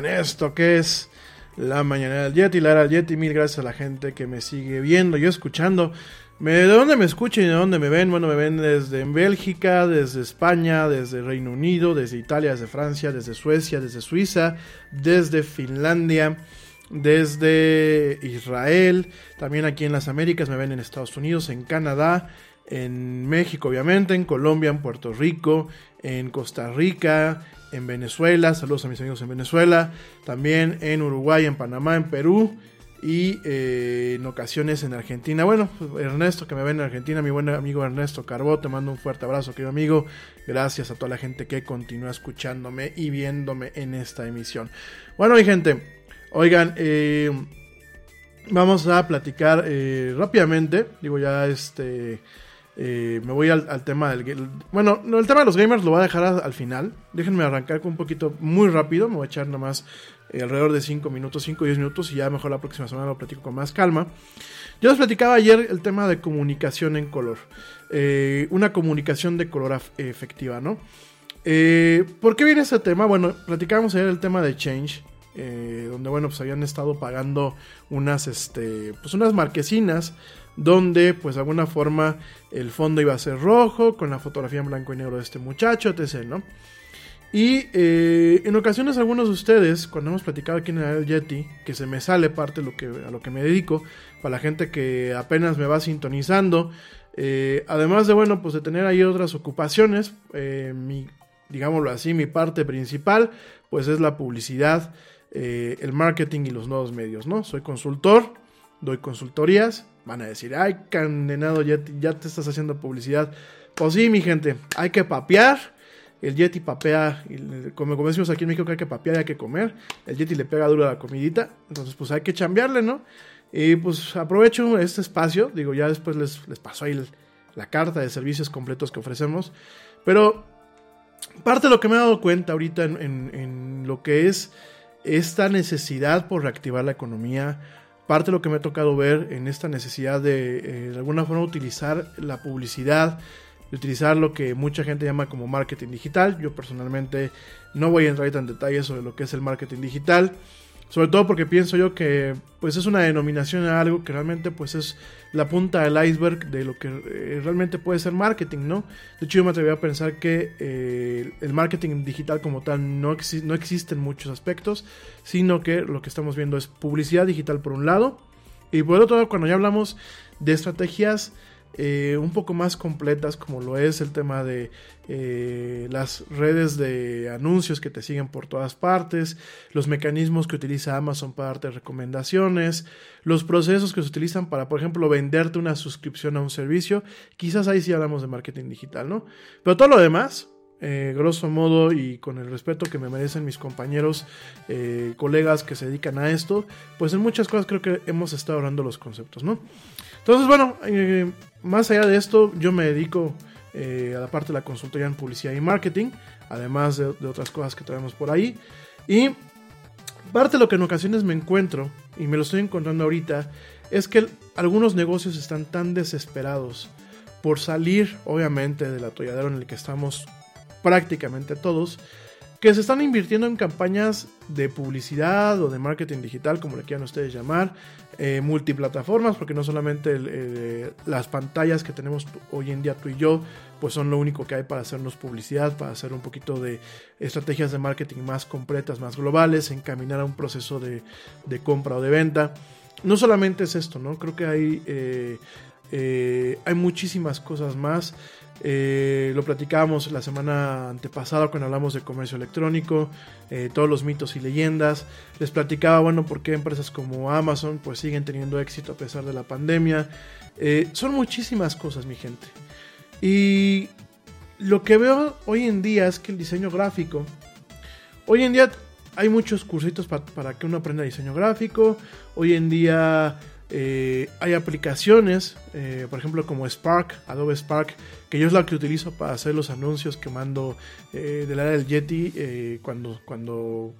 En esto que es la mañana del Yeti, la era del Yeti. Mil gracias a la gente que me sigue viendo y escuchando. ¿De dónde me escuchan y de dónde me ven? Bueno, me ven desde Bélgica, desde España, desde Reino Unido, desde Italia, desde Francia, desde Suecia, desde Suiza, desde Finlandia, desde Israel, también aquí en las Américas me ven en Estados Unidos, en Canadá, en México obviamente, en Colombia, en Puerto Rico, en Costa Rica, en Venezuela, saludos a mis amigos en Venezuela, también en Uruguay, en Panamá, en Perú y eh, en ocasiones en Argentina. Bueno, Ernesto que me ve en Argentina, mi buen amigo Ernesto Carbó, te mando un fuerte abrazo, querido amigo. Gracias a toda la gente que continúa escuchándome y viéndome en esta emisión. Bueno, mi gente, oigan, eh, vamos a platicar eh, rápidamente. Digo, ya este. Eh, me voy al, tema del. Bueno, no, el tema de los gamers lo voy a dejar al final. Déjenme arrancar con un poquito muy rápido. Me voy a echar nada más eh, alrededor de 5 minutos, 5 o 10 minutos. Y ya mejor la próxima semana lo platico con más calma. Yo les platicaba ayer el tema de comunicación en color. Eh, una comunicación de color efectiva, ¿no? Eh, ¿Por qué viene ese tema? Bueno, platicábamos ayer el tema de Change. donde bueno pues habían estado pagando unas este pues unas marquesinas donde pues de alguna forma el fondo iba a ser rojo con la fotografía en blanco y negro de este muchacho etc no y eh, en ocasiones algunos de ustedes cuando hemos platicado aquí en el Yeti que se me sale parte lo que a lo que me dedico para la gente que apenas me va sintonizando eh, además de bueno pues de tener ahí otras ocupaciones eh, digámoslo así, mi parte principal, pues es la publicidad, el marketing y los nuevos medios, ¿no? Soy consultor, doy consultorías, van a decir, ay, candenado, ya, ya te estás haciendo publicidad. Pues sí, mi gente, hay que papear. El Yeti papea, como, como decimos aquí en México que hay que papear y hay que comer. El Yeti le pega duro a la comidita. Entonces, pues hay que chambearle, ¿no? Y pues aprovecho este espacio. Digo, ya después les, les paso ahí la carta de servicios completos que ofrecemos. Pero parte de lo que me he dado cuenta ahorita en, en lo que es esta necesidad por reactivar la economía, parte de lo que me ha tocado ver en esta necesidad de, eh, de alguna forma, utilizar la publicidad, utilizar lo que mucha gente llama como marketing digital. Yo personalmente no voy a entrar en detalles sobre lo que es el marketing digital. Sobre todo porque pienso yo que pues es una denominación a algo que realmente pues es la punta del iceberg de lo que eh, realmente puede ser marketing, ¿no? De hecho yo me atreví a pensar que eh, el marketing digital como tal no, no existe en muchos aspectos, sino que lo que estamos viendo es publicidad digital por un lado y por otro lado cuando ya hablamos de estrategias eh, un poco más completas como lo es el tema de eh, las redes de anuncios que te siguen por todas partes, los mecanismos que utiliza Amazon para darte recomendaciones, los procesos que se utilizan para, por ejemplo, venderte una suscripción a un servicio, quizás ahí sí hablamos de marketing digital, ¿no? Pero todo lo demás, eh, grosso modo y con el respeto que me merecen mis compañeros, colegas que se dedican a esto, pues en muchas cosas creo que hemos estado hablando los conceptos, ¿no? Entonces, bueno, eh, más allá de esto, yo me dedico eh, a la parte de la consultoría en publicidad y marketing, además de, otras cosas que tenemos por ahí. Y parte de lo que en ocasiones me encuentro, y me lo estoy encontrando ahorita, es que algunos negocios están tan desesperados por salir, obviamente, del atolladero en el que estamos prácticamente todos, que se están invirtiendo en campañas de publicidad o de marketing digital, como le quieran ustedes llamar, eh, multiplataformas, porque no solamente las pantallas que tenemos hoy en día tú y yo, pues son lo único que hay para hacernos publicidad, para hacer un poquito de estrategias de marketing más completas, más globales, encaminar a un proceso de, compra o de venta. No solamente es esto, ¿no? Creo que hay, eh, eh, hay muchísimas cosas más. Eh, lo platicábamos la semana antepasada cuando hablamos de comercio electrónico, eh, todos los mitos y leyendas. Les platicaba, bueno, por qué empresas como Amazon pues siguen teniendo éxito a pesar de la pandemia. Son muchísimas cosas, mi gente. Y lo que veo hoy en día es que el diseño gráfico, hoy en día hay muchos cursitos para que uno aprenda diseño gráfico. Hoy en día eh, hay aplicaciones, eh, por ejemplo como Spark, Adobe Spark, que yo es la que utilizo para hacer los anuncios que mando eh, del área del Yeti cuando, cuando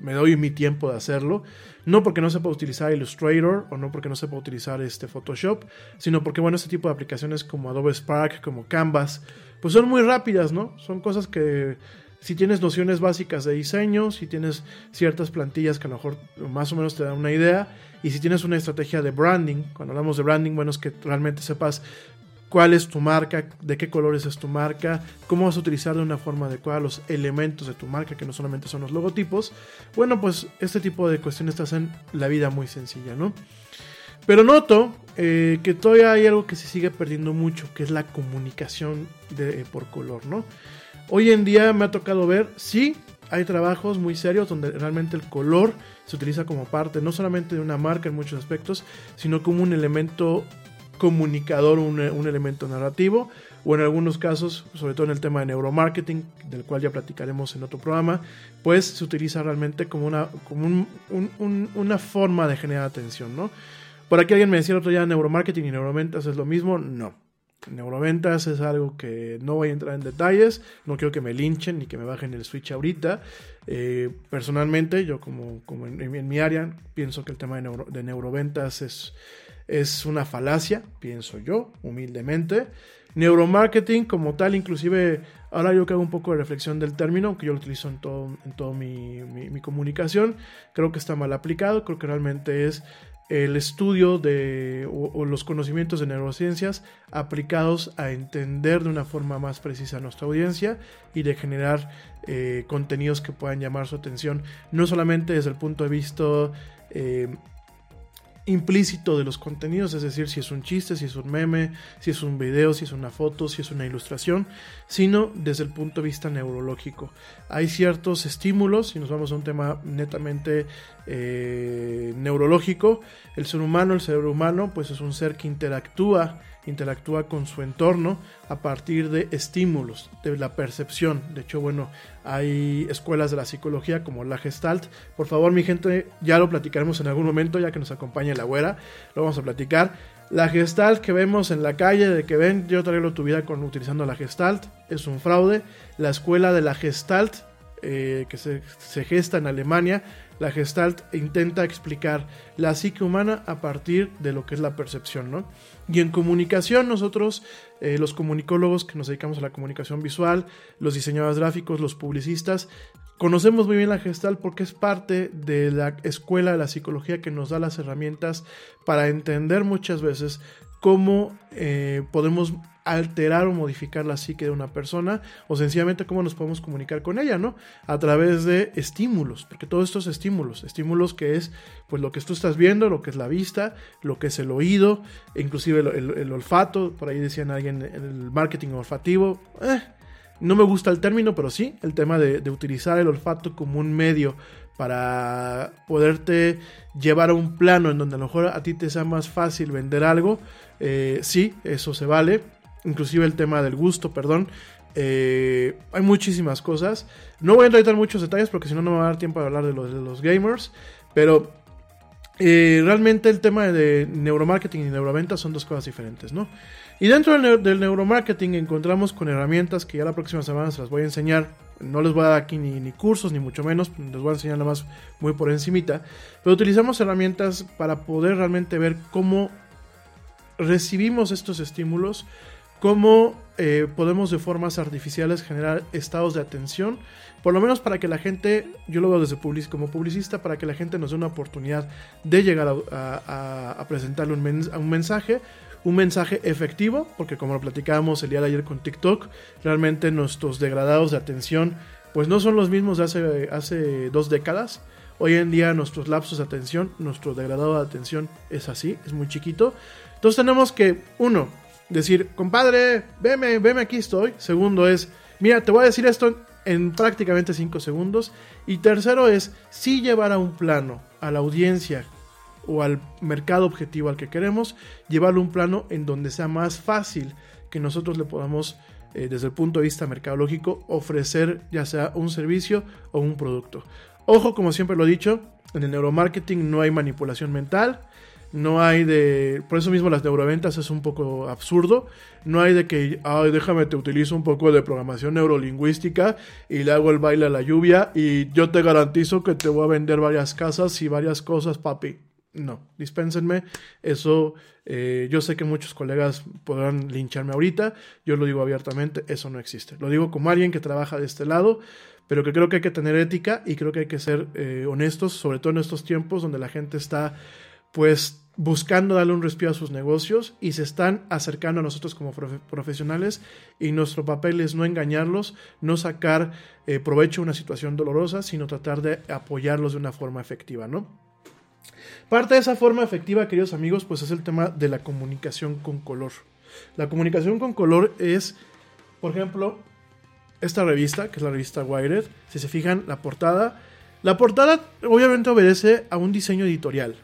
me doy mi tiempo de hacerlo. No porque no sepa utilizar Illustrator o no porque no sepa utilizar este Photoshop, sino porque bueno, este tipo de aplicaciones como Adobe Spark, como Canvas, pues son muy rápidas, ¿no? Son cosas que si tienes nociones básicas de diseño, si tienes ciertas plantillas que a lo mejor más o menos te dan una idea, y si tienes una estrategia de branding, cuando hablamos de branding, bueno, es que realmente sepas cuál es tu marca, de qué colores es tu marca, cómo vas a utilizar de una forma adecuada los elementos de tu marca, que no solamente son los logotipos. Bueno, pues este tipo de cuestiones te hacen la vida muy sencilla, ¿no? Pero noto eh, que todavía hay algo que se sigue perdiendo mucho, que es la comunicación de, por color, ¿no? Hoy en día me ha tocado ver, sí, hay trabajos muy serios donde realmente el color se utiliza como parte no solamente de una marca en muchos aspectos, sino como un elemento comunicador, un, elemento narrativo, o en algunos casos, sobre todo en el tema de neuromarketing, del cual ya platicaremos en otro programa, pues se utiliza realmente como una, como una forma de generar atención, ¿no? Por aquí alguien me decía el otro día, neuromarketing y neuroventas es lo mismo, no. Neuroventas es algo que no voy a entrar en detalles, no quiero que me linchen ni que me bajen el switch ahorita. Eh, personalmente, yo como, como en, mi área, pienso que el tema de, de neuroventas es, es una falacia, pienso yo, humildemente. Neuromarketing como tal, inclusive ahora yo que hago un poco de reflexión del término, aunque yo lo utilizo en todo, en todo mi, mi comunicación, creo que está mal aplicado, creo que realmente es el estudio de, o, los conocimientos de neurociencias aplicados a entender de una forma más precisa a nuestra audiencia y de generar eh, contenidos que puedan llamar su atención, no solamente desde el punto de vista eh, implícito de los contenidos, es decir, si es un chiste, si es un meme, si es un video, si es una foto, si es una ilustración, sino desde el punto de vista neurológico. Hay ciertos estímulos, si nos vamos a un tema netamente eh, neurológico, el ser humano, el cerebro humano, pues es un ser que interactúa interactúa con su entorno a partir de estímulos, de la percepción. De hecho, bueno, hay escuelas de la psicología como la Gestalt. Por favor, mi gente, ya lo platicaremos en algún momento, ya que nos acompaña la güera, lo vamos a platicar. La Gestalt que vemos en la calle, de que ven, yo traigo tu vida con, utilizando la Gestalt, es un fraude. La escuela de la Gestalt, eh, que se, se gesta en Alemania, la Gestalt intenta explicar la psique humana a partir de lo que es la percepción, ¿no? Y en comunicación nosotros, eh, los comunicólogos que nos dedicamos a la comunicación visual, los diseñadores gráficos, los publicistas, conocemos muy bien la Gestalt porque es parte de la escuela de la psicología que nos da las herramientas para entender muchas veces cómo eh, podemos alterar o modificar la psique de una persona o sencillamente cómo nos podemos comunicar con ella, ¿no? A través de estímulos, porque todo esto es estímulos, estímulos que es pues lo que tú estás viendo, lo que es la vista, lo que es el oído, e inclusive el, olfato, por ahí decían alguien el marketing olfativo, eh, no me gusta el término, pero sí, el tema de, utilizar el olfato como un medio para poderte llevar a un plano en donde a lo mejor a ti te sea más fácil vender algo, eh, sí, eso se vale, inclusive el tema del gusto, perdón. Eh, hay muchísimas cosas. No voy a entrar en muchos detalles porque si no no me va a dar tiempo de hablar de los, gamers. Pero eh, realmente el tema de neuromarketing y neuroventa son dos cosas diferentes, ¿no? Y dentro del, neuromarketing encontramos con herramientas que ya la próxima semana se las voy a enseñar. No les voy a dar aquí ni, ni, cursos, ni mucho menos, les voy a enseñar nada más muy por encimita. Pero utilizamos herramientas para poder realmente ver cómo recibimos estos estímulos, cómo eh, podemos de formas artificiales generar estados de atención, por lo menos para que la gente, yo lo veo desde como publicista, para que la gente nos dé una oportunidad de llegar a, presentarle un, un mensaje, un mensaje efectivo, porque como lo platicábamos el día de ayer con TikTok, realmente nuestros degradados de atención pues no son los mismos de hace, hace dos décadas. Hoy en día nuestros lapsos de atención, nuestro degradado de atención es así, es muy chiquito. Entonces tenemos que, uno, decir, compadre, veme, veme, aquí estoy. Segundo es, mira, te voy a decir esto en prácticamente 5 segundos. Y tercero es, si llevar a un plano a la audiencia o al mercado objetivo al que queremos, llevarlo a un plano en donde sea más fácil que nosotros le podamos, eh, desde el punto de vista mercadológico, ofrecer ya sea un servicio o un producto. Ojo, como siempre lo he dicho, en el neuromarketing no hay manipulación mental, no hay de. Por eso mismo las neuroventas es un poco absurdo. No hay de que, ay, déjame, te utilizo un poco de programación neurolingüística y le hago el baile a la lluvia y yo te garantizo que te voy a vender varias casas y varias cosas, papi. No, dispénsenme. Eso, eh, yo sé que muchos colegas podrán lincharme ahorita. Yo lo digo abiertamente, eso no existe. Lo digo como alguien que trabaja de este lado, pero que creo que hay que tener ética y creo que hay que ser eh, honestos, sobre todo en estos tiempos donde la gente está pues buscando darle un respiro a sus negocios y se están acercando a nosotros como profesionales y nuestro papel es no engañarlos, no sacar eh, provecho de una situación dolorosa, sino tratar de apoyarlos de una forma efectiva, ¿no? Parte de esa forma efectiva, queridos amigos, pues es el tema de la comunicación con color. La comunicación con color es, por ejemplo, esta revista, que es la revista Wired, si se fijan, la portada, la portada obviamente obedece a un diseño editorial,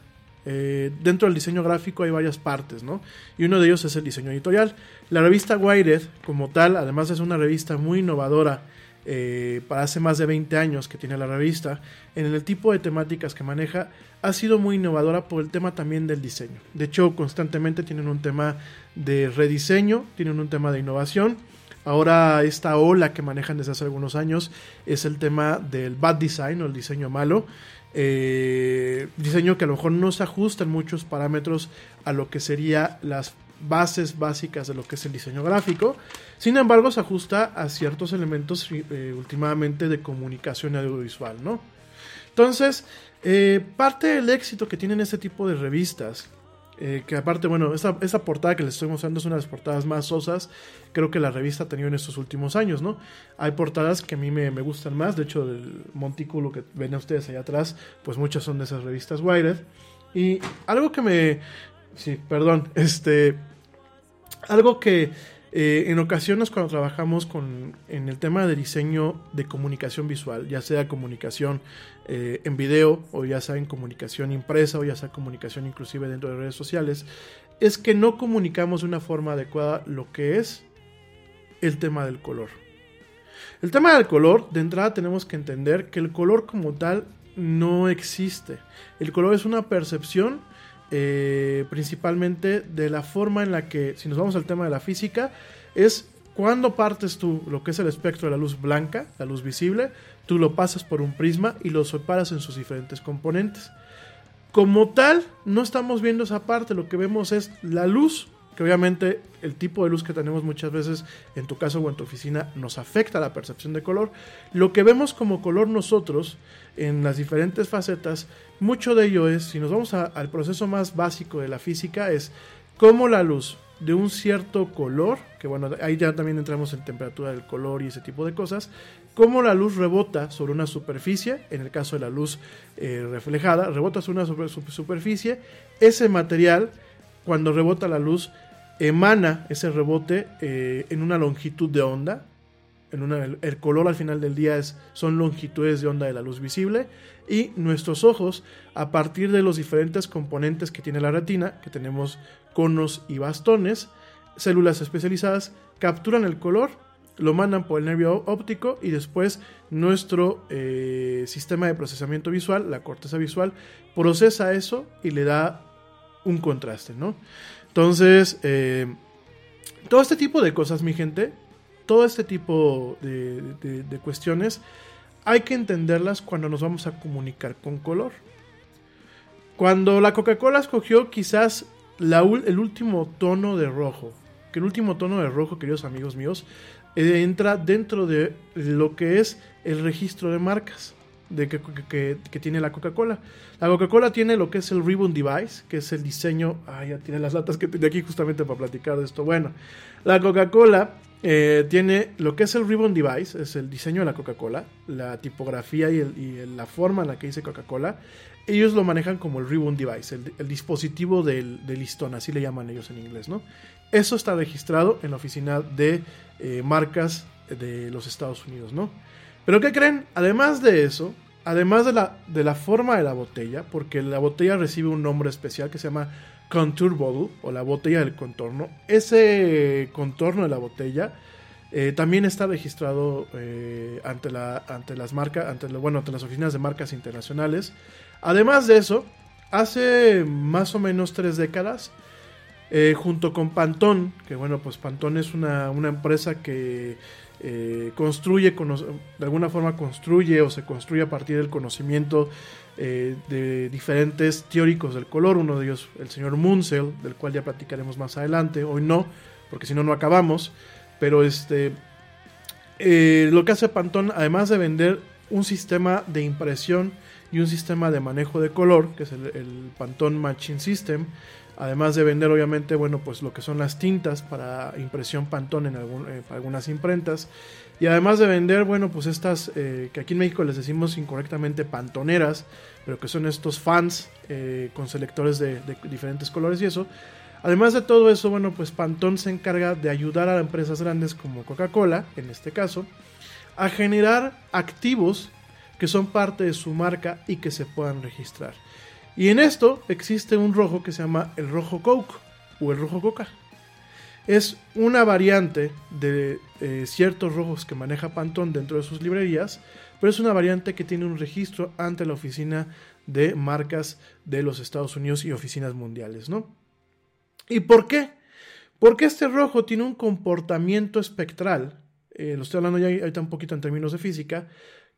eh, dentro del diseño gráfico hay varias partes, ¿no? Y uno de ellos es el diseño editorial. La revista Wired, como tal, además es una revista muy innovadora eh, para hace más de 20 años que tiene la revista, en el tipo de temáticas que maneja, ha sido muy innovadora por el tema también del diseño. De hecho, constantemente tienen un tema de rediseño, tienen un tema de innovación. Ahora esta ola que manejan desde hace algunos años es el tema del bad design o el diseño malo. Eh, diseño que a lo mejor no se ajusta en muchos parámetros a lo que sería las bases básicas de lo que es el diseño gráfico. Sin embargo, se ajusta a ciertos elementos eh, últimamente de comunicación audiovisual, ¿no? Entonces, eh, parte del éxito que tienen este tipo de revistas eh, que aparte, bueno, esta, portada que les estoy mostrando es una de las portadas más sosas, creo que la revista ha tenido en estos últimos años, ¿no? Hay portadas que a mí me, gustan más, de hecho, el montículo que ven ustedes allá atrás, pues muchas son de esas revistas Wired. Y algo que me... Sí, perdón. Este... Algo que eh, en ocasiones cuando trabajamos con, en el tema de diseño de comunicación visual, ya sea comunicación eh, en video o ya sea en comunicación impresa o ya sea comunicación inclusive dentro de redes sociales, es que no comunicamos de una forma adecuada lo que es el tema del color. El tema del color, de entrada tenemos que entender que el color como tal no existe. El color es una percepción eh, principalmente de la forma en la que, si nos vamos al tema de la física, es cuando partes tú lo que es el espectro de la luz blanca, la luz visible, tú lo pasas por un prisma y lo separas en sus diferentes componentes. Como tal, no estamos viendo esa parte, lo que vemos es la luz que obviamente el tipo de luz que tenemos muchas veces en tu casa o en tu oficina nos afecta la percepción de color. Lo que vemos como color nosotros en las diferentes facetas, mucho de ello es, si nos vamos al proceso más básico de la física, es cómo la luz de un cierto color, que bueno, ahí ya también entramos en temperatura del color y ese tipo de cosas, cómo la luz rebota sobre una superficie, en el caso de la luz eh, reflejada, rebota sobre una superficie, ese material, cuando rebota la luz, emana ese rebote eh, en una longitud de onda. El, color al final del día es, son longitudes de onda de la luz visible. Y nuestros ojos, a partir de los diferentes componentes que tiene la retina, que tenemos conos y bastones, células especializadas, capturan el color, lo mandan por el nervio óptico y después nuestro eh, sistema de procesamiento visual, la corteza visual, procesa eso y le da un contraste, ¿no? Entonces, eh, todo este tipo de cosas, mi gente, todo este tipo de, cuestiones, hay que entenderlas cuando nos vamos a comunicar con color. Cuando la Coca-Cola escogió quizás el último tono de rojo, que el último tono de rojo, queridos amigos míos, eh, entra dentro de lo que es el registro de marcas de que, tiene la Coca-Cola. La Coca-Cola tiene lo que es el Ribbon Device, que es el diseño. Ah, ya tiene las latas que tenía aquí justamente para platicar de esto. Bueno, la Coca-Cola eh, tiene lo que es el Ribbon Device, es el diseño de la Coca-Cola, la tipografía y, la forma en la que dice Coca-Cola. Ellos lo manejan como el Ribbon Device, el, dispositivo del, listón, así le llaman ellos en inglés, ¿no? Eso está registrado en la oficina de eh, marcas de los Estados Unidos, ¿no? Pero ¿qué creen? Además de eso, además de la, de la forma de la botella, porque la botella recibe un nombre especial que se llama Contour Bottle o la botella del contorno, ese contorno de la botella eh, también está registrado eh, ante, la, ante las marcas, bueno, ante las oficinas de marcas internacionales. Además de eso, hace más o menos tres décadas, eh, junto con Pantón, que bueno, pues Pantón es una, una empresa que construye, de alguna forma construye o se construye a partir del conocimiento eh, de diferentes teóricos del color, uno de ellos el señor Munsell, del cual ya platicaremos más adelante, hoy no, porque si no, no acabamos, pero este, eh, lo que hace Pantone, además de vender un sistema de impresión y un sistema de manejo de color, que es el, el Pantone Matching System, Además de vender, obviamente, bueno, pues lo que son las tintas para impresión Pantone en eh, algunas imprentas. Y además de vender, bueno, pues estas eh, que aquí en México les decimos incorrectamente pantoneras, pero que son estos fans eh, con selectores de, diferentes colores y eso. Además de todo eso, bueno, pues Pantone se encarga de ayudar a empresas grandes como Coca-Cola, en este caso, a generar activos que son parte de su marca y que se puedan registrar. Y en esto existe un rojo que se llama el rojo Coke o el rojo Coca. Es una variante de eh, ciertos rojos que maneja Pantone dentro de sus librerías, pero es una variante que tiene un registro ante la oficina de marcas de los Estados Unidos y oficinas mundiales, ¿no? ¿Y por qué? Porque este rojo tiene un comportamiento espectral, eh, lo estoy hablando ya ahorita un poquito en términos de física,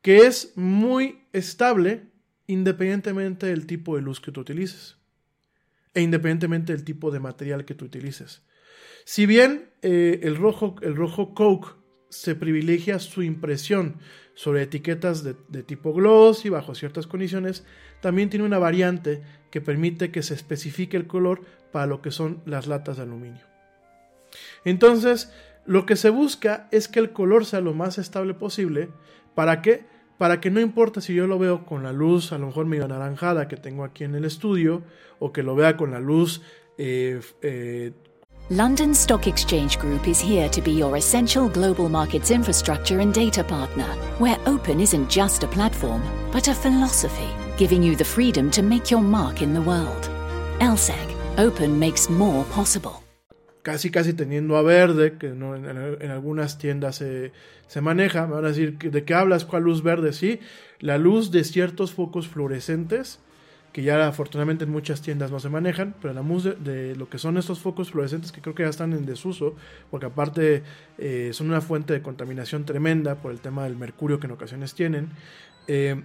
que es muy estable independientemente del tipo de luz que tú utilices e independientemente del tipo de material que tú utilices. Si bien eh, el, rojo, el rojo Coke se privilegia su impresión sobre etiquetas de, tipo gloss y bajo ciertas condiciones, también tiene una variante que permite que se especifique el color para lo que son las latas de aluminio. Entonces, lo que se busca es que el color sea lo más estable posible. ¿Para qué? Para que no importa si yo lo veo con la luz a lo mejor medio anaranjada que tengo aquí en el estudio o que lo vea con la luz eh, eh, London Stock Exchange Group is here to be your essential global markets infrastructure and data partner, where open isn't just a platform, but a philosophy, giving you the freedom to make your mark in the world. LSEG, open makes more possible. Casi casi teniendo a verde, que no, en, algunas tiendas se, se, maneja, me van a decir, ¿de qué hablas? ¿Cuál luz verde? Sí, la luz de ciertos focos fluorescentes, que ya afortunadamente en muchas tiendas no se manejan, pero la luz de, de lo que son estos focos fluorescentes que creo que ya están en desuso, porque aparte eh, son una fuente de contaminación tremenda por el tema del mercurio que en ocasiones tienen. Eh,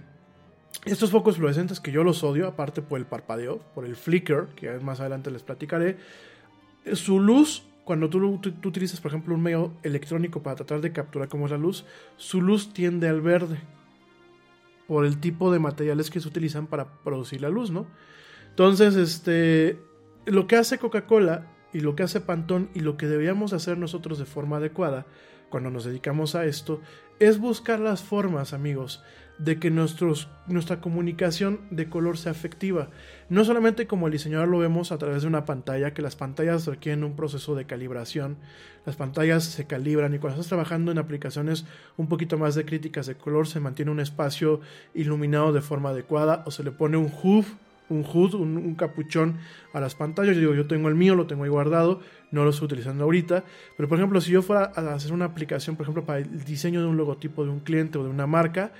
estos focos fluorescentes que yo los odio, aparte por el parpadeo, por el flicker, que más adelante les platicaré, su luz, cuando tú, tú, utilizas, por ejemplo, un medio electrónico para tratar de capturar cómo es la luz, su luz tiende al verde por el tipo de materiales que se utilizan para producir la luz, ¿no? Entonces, este, lo que hace Coca-Cola y lo que hace Pantón y lo que deberíamos hacer nosotros de forma adecuada cuando nos dedicamos a esto es buscar las formas, amigos, de que nuestra comunicación de color sea efectiva. No solamente como el diseñador lo vemos a través de una pantalla, que las pantallas requieren un proceso de calibración, las pantallas se calibran y cuando estás trabajando en aplicaciones un poquito más de críticas de color se mantiene un espacio iluminado de forma adecuada o se le pone un hood un hood, un, un, capuchón a las pantallas. Yo digo, yo tengo el mío, lo tengo ahí guardado, no lo estoy utilizando ahorita. Pero por ejemplo, si yo fuera a hacer una aplicación, por ejemplo, para el diseño de un logotipo de un cliente o de una marca,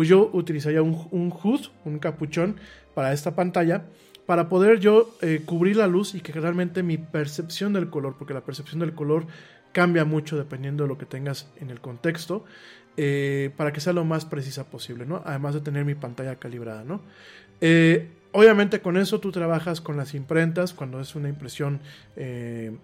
pues yo utilizaría un, un hood, un capuchón para esta pantalla para poder yo eh, cubrir la luz y que realmente mi percepción del color, porque la percepción del color cambia mucho dependiendo de lo que tengas en el contexto, eh, para que sea lo más precisa posible, ¿no? Además de tener mi pantalla calibrada, ¿no? Eh, obviamente con eso tú trabajas con las imprentas cuando es una impresión en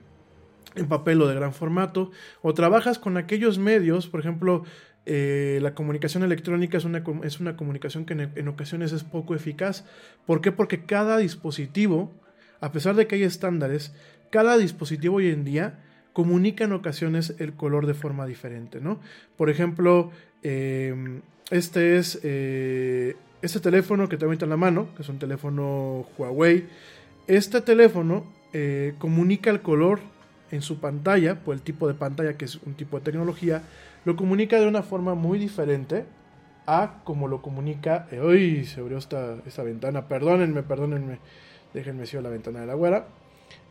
papel o de gran formato, o trabajas con aquellos medios, por ejemplo, eh, la comunicación electrónica es una, es una comunicación que en, en, ocasiones es poco eficaz. ¿Por qué? Porque cada dispositivo, a pesar de que hay estándares, cada dispositivo hoy en día comunica en ocasiones el color de forma diferente, ¿no? Por ejemplo, eh, este es eh, este teléfono que tengo ahorita en la mano, que es un teléfono Huawei. Este teléfono eh, comunica el color en su pantalla, por el tipo de pantalla que es un tipo de tecnología, lo comunica de una forma muy diferente a como lo comunica. Eh, ¡Uy! Se abrió esta, esta, ventana. Perdónenme, perdónenme. Déjenme cierro la ventana de la güera.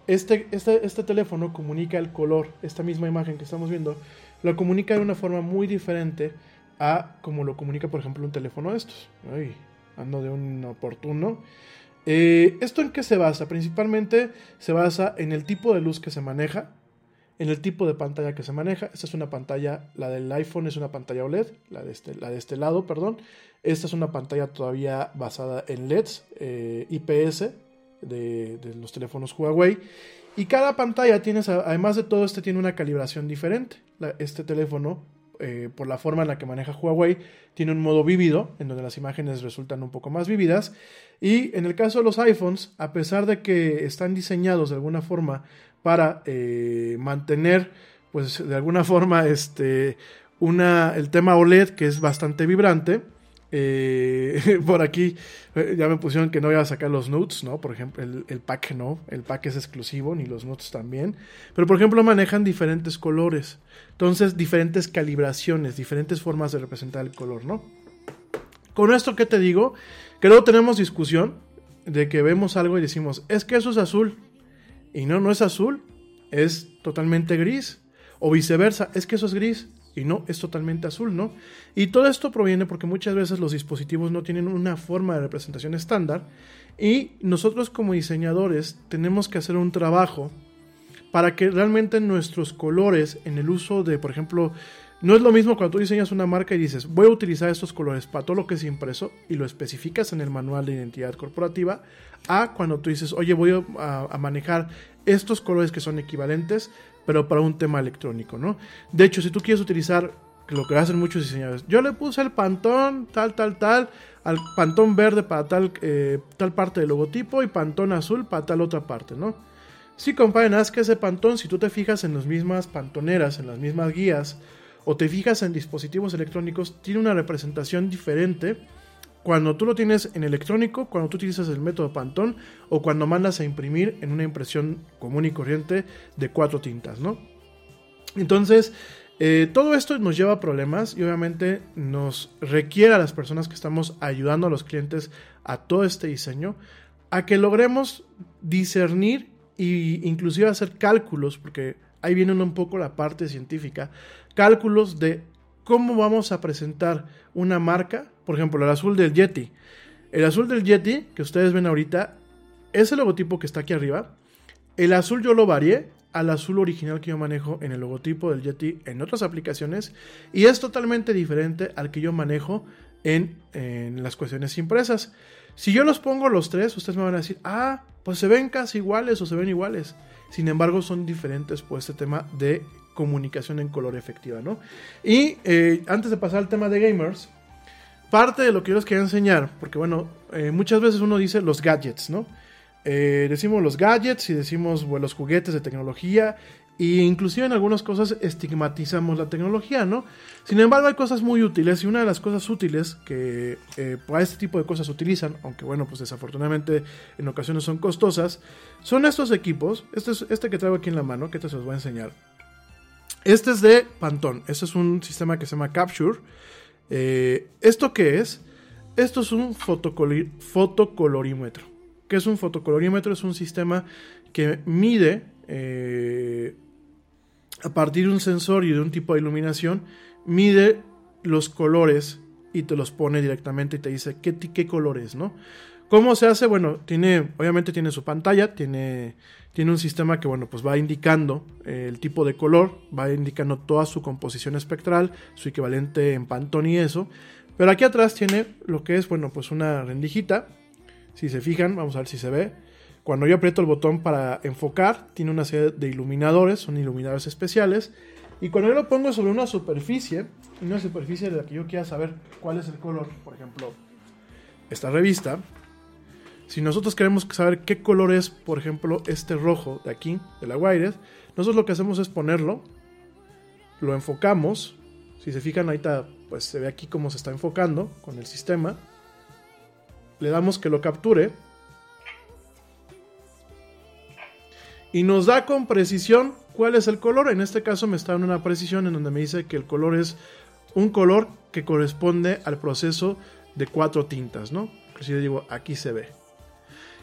Este, este, este teléfono comunica el color, esta misma imagen que estamos viendo, lo comunica de una forma muy diferente a como lo comunica, por ejemplo, un teléfono de estos. Ay, ando de un oportuno. Eh, ¿Esto en qué se basa? Principalmente se basa en el tipo de luz que se maneja, en el tipo de pantalla que se maneja. Esta es una pantalla, la del iPhone es una pantalla OLED, la de este, la de este lado, perdón. Esta es una pantalla todavía basada en LEDs, eh, IPS, de, los teléfonos Huawei. Y cada pantalla tiene, además de todo, este tiene una calibración diferente. Este teléfono eh, por la forma en la que maneja Huawei, tiene un modo vívido, en donde las imágenes resultan un poco más vívidas. Y en el caso de los iPhones, a pesar de que están diseñados de alguna forma para eh, mantener, pues de alguna forma, este, una, el tema OLED, que es bastante vibrante, eh, por aquí eh, ya me pusieron que no iba a sacar los nudes, ¿no? Por ejemplo, el, pack no, el pack es exclusivo, ni los nudes también. Pero por ejemplo manejan diferentes colores. Entonces, diferentes calibraciones, diferentes formas de representar el color, ¿no? Con esto, ¿qué te digo? Que luego tenemos discusión de que vemos algo y decimos, es que eso es azul. Y no, no es azul, es totalmente gris. O viceversa, es que eso es gris y no es totalmente azul, ¿no? Y todo esto proviene porque muchas veces los dispositivos no tienen una forma de representación estándar y nosotros como diseñadores tenemos que hacer un trabajo para que realmente nuestros colores en el uso de, por ejemplo, no es lo mismo cuando tú diseñas una marca y dices, voy a utilizar estos colores para todo lo que es impreso y lo especificas en el manual de identidad corporativa, a cuando tú dices, oye, voy a, manejar estos colores que son equivalentes pero para un tema electrónico, ¿no? De hecho, si tú quieres utilizar lo que hacen muchos diseñadores, yo le puse el pantón tal, tal, tal, al pantón verde para tal, eh, tal parte del logotipo y pantón azul para tal otra parte, ¿no? Sí, compadre, nada que ese pantón, si tú te fijas en las mismas pantoneras, en las mismas guías, o te fijas en dispositivos electrónicos, tiene una representación diferente cuando tú lo tienes en electrónico, cuando tú utilizas el método Pantone o cuando mandas a imprimir en una impresión común y corriente de cuatro tintas, ¿no? Entonces, eh, todo esto nos lleva a problemas y obviamente nos requiere a las personas que estamos ayudando a los clientes a todo este diseño a que logremos discernir e inclusive hacer cálculos, porque ahí viene un poco la parte científica, cálculos de cómo vamos a presentar una marca, por ejemplo, el azul del Yeti. El azul del Yeti, que ustedes ven ahorita, es el logotipo que está aquí arriba. El azul yo lo varié al azul original que yo manejo en el logotipo del Yeti en otras aplicaciones y es totalmente diferente al que yo manejo en, en las cuestiones impresas. Si yo los pongo los tres, ustedes me van a decir, ah, pues se ven casi iguales o se ven iguales. Sin embargo, son diferentes por este tema de comunicación en color efectiva, ¿no? Y eh, antes de pasar al tema de gamers, parte de lo que yo les quería enseñar, porque bueno, eh, muchas veces uno dice los gadgets, ¿no? Eh, decimos los gadgets y decimos los juguetes de tecnología e inclusive en algunas cosas estigmatizamos la tecnología, ¿no? Sin embargo, hay cosas muy útiles y una de las cosas útiles que para este tipo de cosas utilizan, aunque bueno, pues desafortunadamente en ocasiones son costosas, son estos equipos. Este es este que traigo aquí en la mano, que te se los voy a enseñar. Este es de Pantone. Este es un sistema que se llama Capture. Eh, ¿Esto qué es? Esto es un fotocolorímetro. ¿Qué es un fotocolorímetro? Es un sistema que mide eh, a partir de un sensor y de un tipo de iluminación, mide los colores y te los pone directamente y te dice qué, qué colores, ¿no? ¿Cómo se hace? Bueno, tiene, obviamente tiene su pantalla, tiene, tiene un sistema que, bueno, pues va indicando eh, el tipo de color, va indicando toda su composición espectral, su equivalente en Pantone y eso. Pero aquí atrás tiene lo que es, bueno, pues una rendijita. Si se fijan, vamos a ver si se ve. Cuando yo aprieto el botón para enfocar, tiene una serie de iluminadores, son iluminadores especiales. Y cuando yo lo pongo sobre una superficie, una superficie de la que yo quiera saber cuál es el color, por ejemplo, esta revista, si nosotros queremos saber qué color es, por ejemplo, este rojo de aquí, de la wireless, nosotros lo que hacemos es ponerlo, lo enfocamos. Si se fijan, ahorita pues se ve aquí cómo se está enfocando con el sistema. Le damos que lo capture. Y nos da con precisión cuál es el color. En este caso me está dando una precisión en donde me dice que el color es un color que corresponde al proceso de cuatro tintas, ¿no? Inclusive digo, aquí se ve.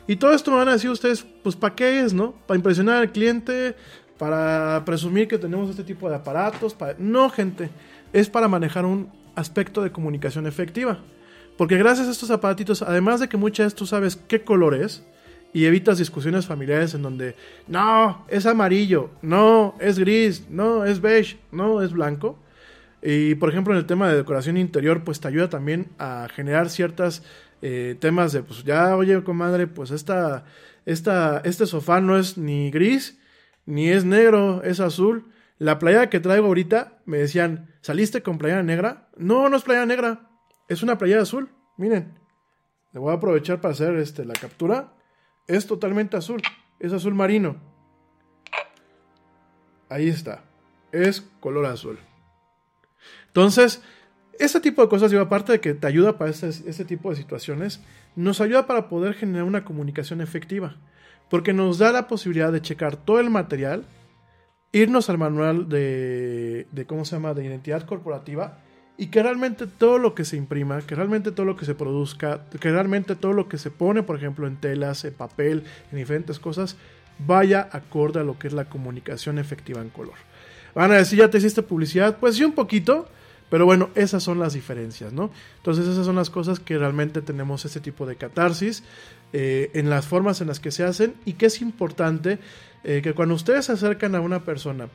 Y todo esto me van a decir ustedes, pues ¿para qué es, no? ¿Para impresionar al cliente? ¿Para presumir que tenemos este tipo de aparatos? Para... No, gente, es para manejar un aspecto de comunicación efectiva. Porque gracias a estos aparatitos, además de que muchas veces tú sabes qué color es, y evitas discusiones familiares en donde, no, es amarillo, no, es gris, no, es beige, no, es blanco. Y por ejemplo en el tema de decoración interior, pues te ayuda también a generar ciertas eh, temas de, pues ya, oye, comadre, pues esta, esta, este sofá no es ni gris, ni es negro, es azul. La playera que traigo ahorita, me decían, ¿saliste con playera negra? No, no es playera negra, es una playera azul. Miren, le voy a aprovechar para hacer este, la captura. Es totalmente azul, es azul marino. Ahí está, es color azul. Entonces, ese tipo de cosas, digo, aparte de que te ayuda para este, este, tipo de situaciones, nos ayuda para poder generar una comunicación efectiva. Porque nos da la posibilidad de checar todo el material, irnos al manual de, de, ¿cómo se llama?, de identidad corporativa, y que realmente todo lo que se imprima, que realmente todo lo que se produzca, que realmente todo lo que se pone, por ejemplo, en telas, en papel, en diferentes cosas, vaya acorde a lo que es la comunicación efectiva en color. Van a decir, ¿ya te hiciste publicidad? Pues sí, un poquito pero bueno, esas son las diferencias, ¿no? Entonces esas son las cosas que realmente tenemos este tipo de catarsis eh, en las formas en las que se hacen y que es importante eh, que cuando ustedes se acercan a una persona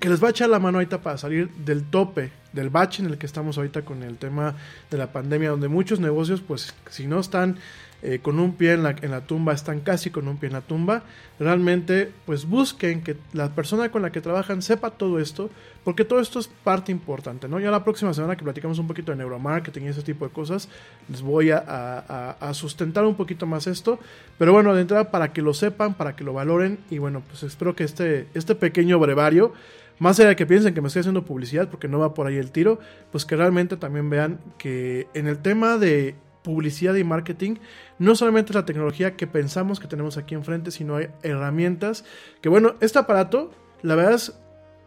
que les va a echar la mano ahorita para salir del tope, del bache en el que estamos ahorita con el tema de la pandemia, donde muchos negocios, pues si no están eh, con un pie en la, en la tumba, están casi con un pie en la tumba, realmente pues busquen que la persona con la que trabajan sepa todo esto, porque todo esto es parte importante, ¿no? Ya la próxima semana que platicamos un poquito de neuromarketing y ese tipo de cosas, les voy a, sustentar un poquito más esto, pero bueno, de entrada para que lo sepan, para que lo valoren y bueno, pues espero que este, este pequeño brevario más allá de que piensen que me estoy haciendo publicidad porque no va por ahí el tiro, pues que realmente también vean que en el tema de publicidad y marketing, no solamente es la tecnología que pensamos que tenemos aquí enfrente, sino hay herramientas que, bueno, este aparato, la verdad es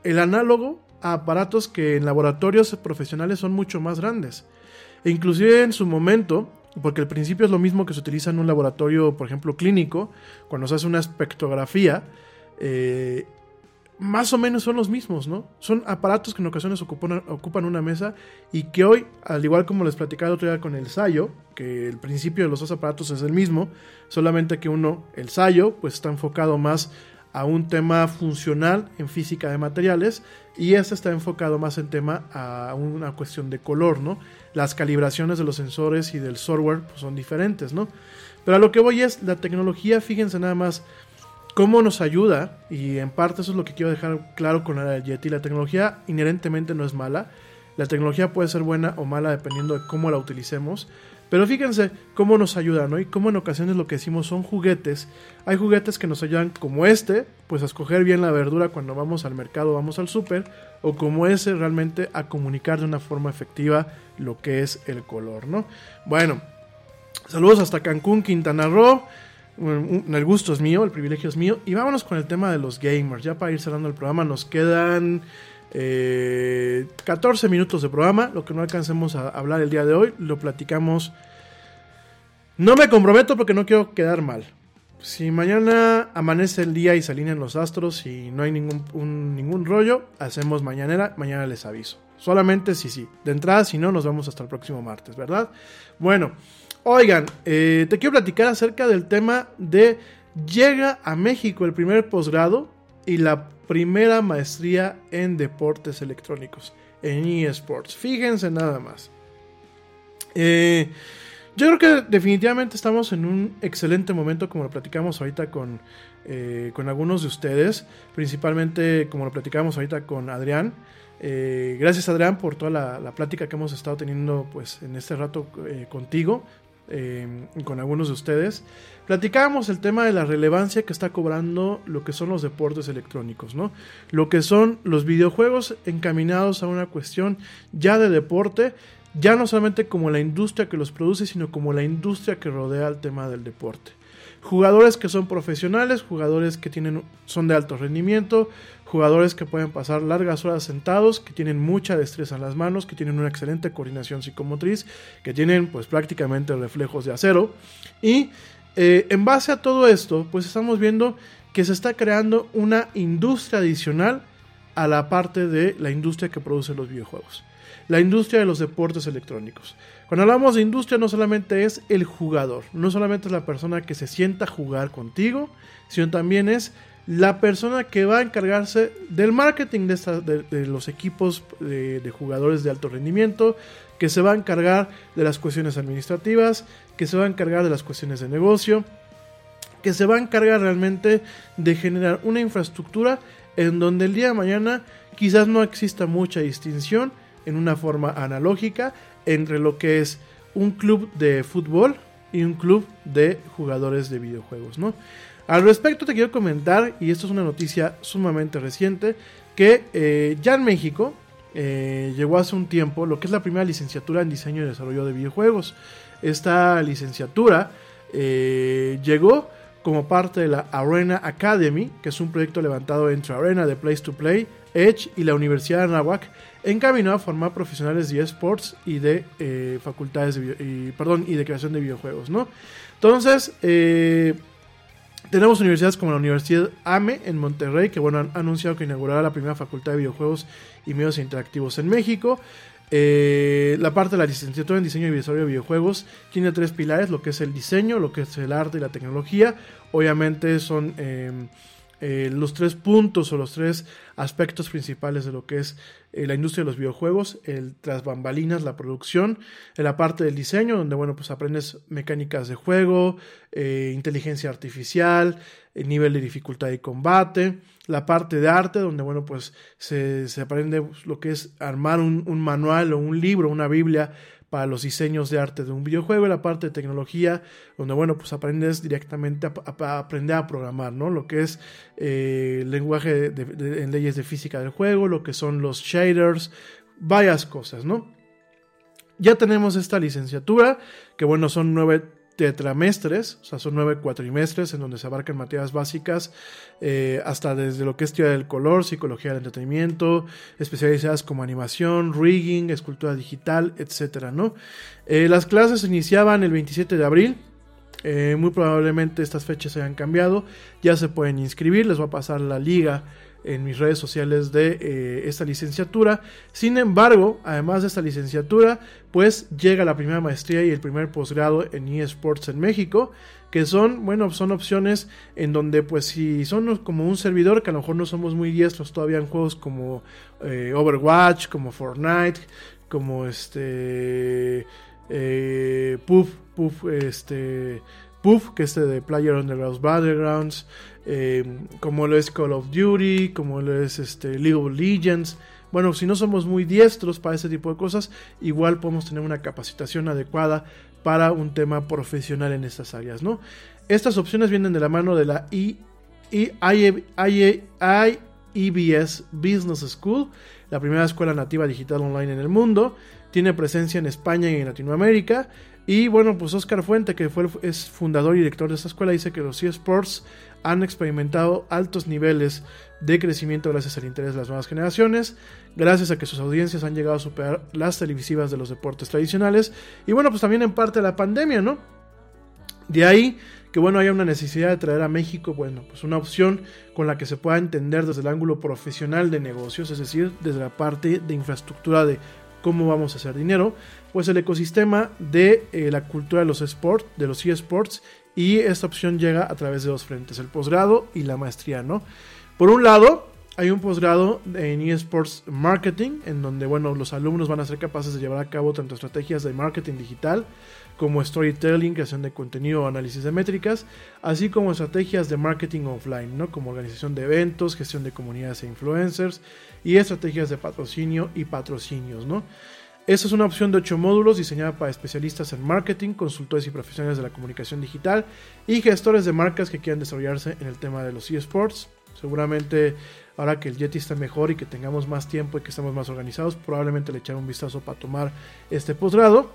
el análogo a aparatos que en laboratorios profesionales son mucho más grandes. E inclusive en su momento, porque el principio es lo mismo que se utiliza en un laboratorio, por ejemplo, clínico, cuando se hace una espectrografía, eh, más o menos son los mismos, ¿no? Son aparatos que en ocasiones ocupan, ocupan una mesa y que hoy, al igual como les platicaba el otro día con el Sayo, que el principio de los dos aparatos es el mismo, solamente que uno, el Sayo, pues está enfocado más a un tema funcional en física de materiales y este está enfocado más en tema a una cuestión de color, ¿no? Las calibraciones de los sensores y del software pues, son diferentes, ¿no? Pero a lo que voy es, la tecnología, fíjense nada más, cómo nos ayuda, y en parte eso es lo que quiero dejar claro con la Yeti, la tecnología inherentemente no es mala, la tecnología puede ser buena o mala dependiendo de cómo la utilicemos, pero fíjense cómo nos ayuda, ¿no? Y cómo en ocasiones lo que decimos son juguetes. Hay juguetes que nos ayudan como este, pues a escoger bien la verdura cuando vamos al mercado, vamos al súper, o como ese realmente a comunicar de una forma efectiva lo que es el color, ¿no? Bueno, saludos hasta Cancún, Quintana Roo. El gusto es mío, el privilegio es mío. Y vámonos con el tema de los gamers. Ya para ir cerrando el programa, nos quedan eh, 14 minutos de programa. Lo que no alcancemos a hablar el día de hoy, lo platicamos. No me comprometo porque no quiero quedar mal. Si mañana amanece el día y se alinean los astros y no hay ningún, ningún rollo, hacemos mañanera. Mañana les aviso. Solamente si sí. De entrada, si no, nos vemos hasta el próximo martes, ¿verdad? Bueno. Oigan, eh, te quiero platicar acerca del tema de llega a México el primer posgrado y la primera maestría en deportes electrónicos, en eSports. Fíjense nada más. Eh, yo creo que definitivamente estamos en un excelente momento, como lo platicamos ahorita con, eh, con algunos de ustedes, principalmente como lo platicamos ahorita con Adrián. gracias Adrián por toda la, la, plática que hemos estado teniendo pues en este rato contigo eh, con algunos de ustedes, platicábamos el tema de la relevancia que está cobrando lo que son los deportes electrónicos, ¿no? Lo que son los videojuegos encaminados a una cuestión ya de deporte, ya no solamente como la industria que los produce, sino como la industria que rodea el tema del deporte. Jugadores que son profesionales, jugadores que tienen, son de alto rendimiento, jugadores que pueden pasar largas horas sentados, que tienen mucha destreza en las manos, que tienen una excelente coordinación psicomotriz, que tienen pues prácticamente reflejos de acero. Y eh, en base a todo esto, pues estamos viendo que se está creando una industria adicional a la parte de la industria que produce los videojuegos. La industria de los deportes electrónicos. Cuando hablamos de industria no solamente es el jugador, no solamente es la persona que se sienta a jugar contigo, sino también es la persona que va a encargarse del marketing de, de, los equipos de, de, jugadores de alto rendimiento, que se va a encargar de las cuestiones administrativas, que se va a encargar de las cuestiones de negocio, que se va a encargar realmente de generar una infraestructura en donde el día de mañana quizás no exista mucha distinción en una forma analógica entre lo que es un club de fútbol y un club de jugadores de videojuegos, ¿no? Al respecto te quiero comentar, y esto es una noticia sumamente reciente, que eh, ya en México eh, llegó hace un tiempo lo que es la primera licenciatura en diseño y desarrollo de videojuegos. Esta licenciatura eh, llegó como parte de la Arena Academy, que es un proyecto levantado entre Arena de Place to Play, Edge y la Universidad de Anahuac, encaminado a formar profesionales de esports y de facultades de, perdón, y de creación de videojuegos, ¿no? Entonces, tenemos universidades como la Universidad AME en Monterrey, que bueno, han anunciado que inaugurará la primera facultad de videojuegos y medios interactivos en México. Eh, la parte de la licenciatura en diseño y desarrollo de videojuegos tiene tres pilares, lo que es el diseño, lo que es el arte y la tecnología. Obviamente son eh, eh, los tres puntos o los tres aspectos principales de lo que es eh, la industria de los videojuegos, el tras bambalinas, la producción, la parte del diseño, donde bueno, pues aprendes mecánicas de juego, eh, inteligencia artificial, el nivel de dificultad y combate, la parte de arte, donde bueno, pues se, se aprende lo que es armar un manual o un libro, una biblia para los diseños de arte de un videojuego y la parte de tecnología, donde, bueno, pues aprendes directamente a, aprender a programar, ¿no? Lo que es eh, el lenguaje en leyes de física del juego, lo que son los shaders, varias cosas, ¿no? Ya tenemos esta licenciatura, que bueno, son nueve tetramestres, o sea, son nueve cuatrimestres en donde se abarcan materias básicas, eh, hasta desde lo que es teoría del color, psicología del entretenimiento, especializadas como animación, rigging, escultura digital, etcétera, ¿no? Eh, las clases se iniciaban el 27 de abril. Eh, muy probablemente estas fechas hayan cambiado. Ya se pueden inscribir. Les voy a pasar la liga en mis redes sociales de eh, esta licenciatura. Sin embargo, además de esta licenciatura, pues llega la primera maestría y el primer posgrado en eSports en México, que son, bueno, son opciones en donde pues si son como un servidor, que a lo mejor no somos muy diestros todavía en juegos como eh, Overwatch, como Fortnite, como este... Puff, Puff, este... Puff, que es de Player Underground Battlegrounds, eh, como lo es Call of Duty, como lo es este, League of Legends. Bueno, si no somos muy diestros para ese tipo de cosas, igual podemos tener una capacitación adecuada para un tema profesional en estas áreas, ¿no? Estas opciones vienen de la mano de la I, Business School, la primera escuela nativa digital online en el mundo. Tiene presencia en España y en Latinoamérica. Y bueno, pues Oscar Fuente, que fue, es fundador y director de esta escuela, dice que los eSports han experimentado altos niveles de crecimiento gracias al interés de las nuevas generaciones, gracias a que sus audiencias han llegado a superar las televisivas de los deportes tradicionales y bueno, pues también en parte la pandemia, ¿no? De ahí que bueno, haya una necesidad de traer a México, bueno, pues una opción con la que se pueda entender desde el ángulo profesional de negocios, es decir, desde la parte de infraestructura de cómo vamos a hacer dinero, pues el ecosistema de eh, la cultura de los sports, de los eSports y esta opción llega a través de dos frentes, el posgrado y la maestría, ¿no? Por un lado, hay un posgrado en eSports Marketing, en donde, bueno, los alumnos van a ser capaces de llevar a cabo tanto estrategias de marketing digital, como storytelling, creación de contenido análisis de métricas, así como estrategias de marketing offline, ¿no? como organización de eventos, gestión de comunidades e influencers y estrategias de patrocinio y patrocinios. ¿no? Esta es una opción de 8 módulos diseñada para especialistas en marketing, consultores y profesionales de la comunicación digital y gestores de marcas que quieran desarrollarse en el tema de los eSports. Seguramente ahora que el Yeti está mejor y que tengamos más tiempo y que estemos más organizados, probablemente le echaré un vistazo para tomar este posgrado.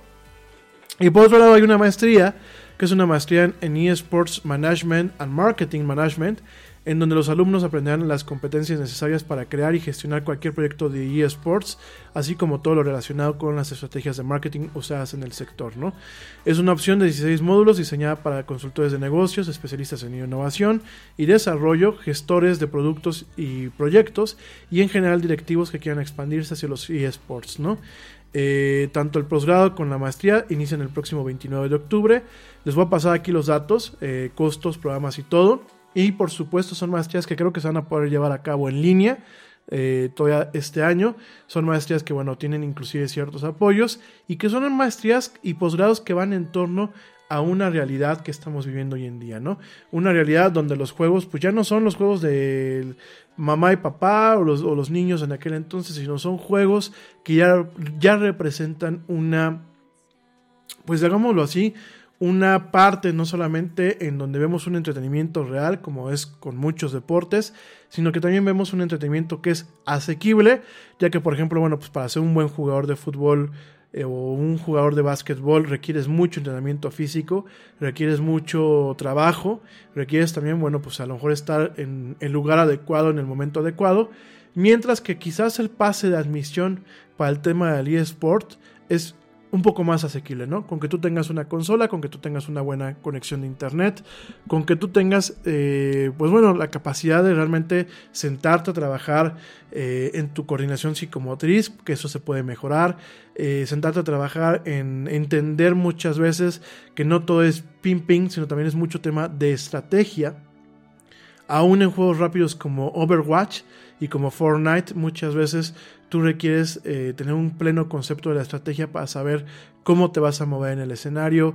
Y por otro lado hay una maestría, que es una maestría en eSports Management and Marketing Management, en donde los alumnos aprenderán las competencias necesarias para crear y gestionar cualquier proyecto de eSports, así como todo lo relacionado con las estrategias de marketing usadas en el sector. ¿no? Es una opción de 16 módulos diseñada para consultores de negocios, especialistas en innovación y desarrollo, gestores de productos y proyectos, y en general directivos que quieran expandirse hacia los eSports. ¿no? Eh, tanto el posgrado con la maestría inician el próximo 29 de octubre. Les voy a pasar aquí los datos, eh, costos, programas y todo. Y por supuesto son maestrías que creo que se van a poder llevar a cabo en línea eh, todavía este año. Son maestrías que, bueno, tienen inclusive ciertos apoyos y que son maestrías y posgrados que van en torno a una realidad que estamos viviendo hoy en día, ¿no? Una realidad donde los juegos, pues ya no son los juegos de mamá y papá o los, o los niños en aquel entonces, sino son juegos que ya, ya representan una, pues digámoslo así, una parte no solamente en donde vemos un entretenimiento real, como es con muchos deportes, sino que también vemos un entretenimiento que es asequible, ya que por ejemplo, bueno, pues para ser un buen jugador de fútbol eh, o un jugador de básquetbol requieres mucho entrenamiento físico, requieres mucho trabajo, requieres también, bueno, pues a lo mejor estar en el lugar adecuado, en el momento adecuado, mientras que quizás el pase de admisión para el tema del eSport es un poco más asequible, ¿no? Con que tú tengas una consola, con que tú tengas una buena conexión de internet, con que tú tengas, eh, pues bueno, la capacidad de realmente sentarte a trabajar eh, en tu coordinación psicomotriz, que eso se puede mejorar, eh, sentarte a trabajar en entender muchas veces que no todo es ping ping, sino también es mucho tema de estrategia, aún en juegos rápidos como Overwatch y como Fortnite muchas veces tú requieres eh, tener un pleno concepto de la estrategia para saber cómo te vas a mover en el escenario,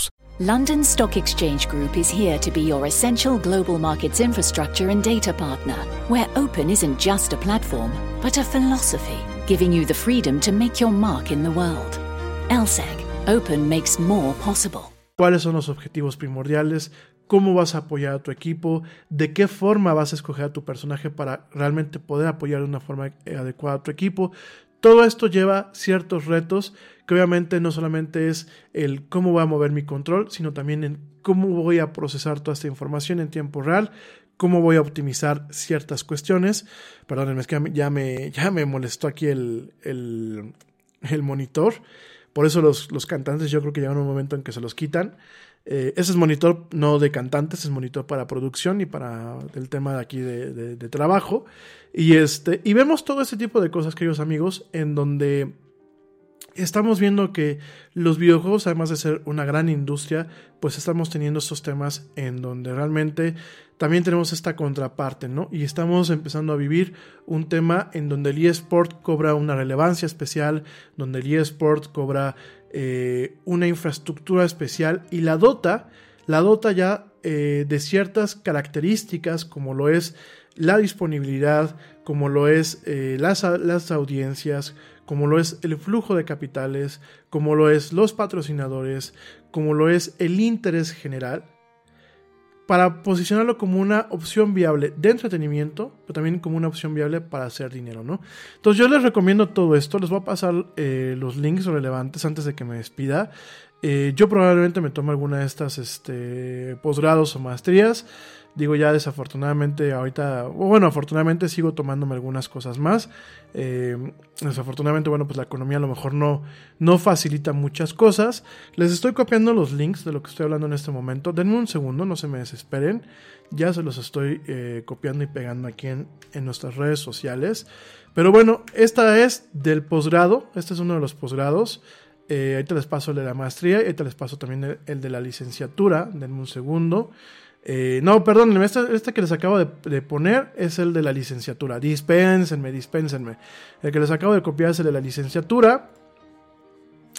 London Stock Exchange Group is here to be your essential global markets infrastructure and data partner, where open isn't just a platform, but a philosophy, giving you the freedom to make your mark in the world. LSEG, open makes more possible. cuáles son los objetivos primordiales, cómo vas a apoyar a tu equipo, de qué forma vas a escoger a tu personaje para realmente poder apoyar de una forma eh, adecuada a tu equipo. Todo esto lleva ciertos retos que obviamente no solamente es el cómo voy a mover mi control, sino también en cómo voy a procesar toda esta información en tiempo real, cómo voy a optimizar ciertas cuestiones. Perdónenme, es que ya me- ya me, molestó aquí el, el, el monitor. Por eso los, los cantantes yo creo que llegan un momento en que se los quitan. Eh, ese es monitor no de cantantes, es monitor para producción y para el tema de aquí de, de- trabajo. Y, este, y vemos todo ese tipo de cosas, queridos amigos, en donde estamos viendo que los videojuegos, además de ser una gran industria, pues estamos teniendo estos temas en donde realmente también tenemos esta contraparte, ¿no? Y estamos empezando a vivir un tema en donde el eSport cobra una relevancia especial, donde el eSport cobra eh, una infraestructura especial y la Dota, la Dota ya eh, de ciertas características como lo es la disponibilidad, como lo es eh, las, las audiencias, como lo es el flujo de capitales, como lo es los patrocinadores, como lo es el interés general, para posicionarlo como una opción viable de entretenimiento, pero también como una opción viable para hacer dinero, ¿no? Entonces yo les recomiendo todo esto, les voy a pasar eh, los links relevantes antes de que me despida. Eh, yo probablemente me tome alguna de estas este, posgrados o maestrías. Digo, ya desafortunadamente ahorita, bueno, afortunadamente sigo tomándome algunas cosas más. Eh, desafortunadamente, bueno, pues la economía a lo mejor no, no facilita muchas cosas. Les estoy copiando los links de lo que estoy hablando en este momento. Denme un segundo, no se me desesperen. Ya se los estoy eh, copiando y pegando aquí en, en nuestras redes sociales. Pero bueno, esta es del posgrado. Este es uno de los posgrados. Eh, ahorita les paso el de la maestría y ahorita les paso también el de la licenciatura. Denme un segundo. Eh, no, perdón, este, este, que les acabo de, de, poner es el de la licenciatura. Dispénsenme, dispénsenme. El que les acabo de copiar es el de la licenciatura.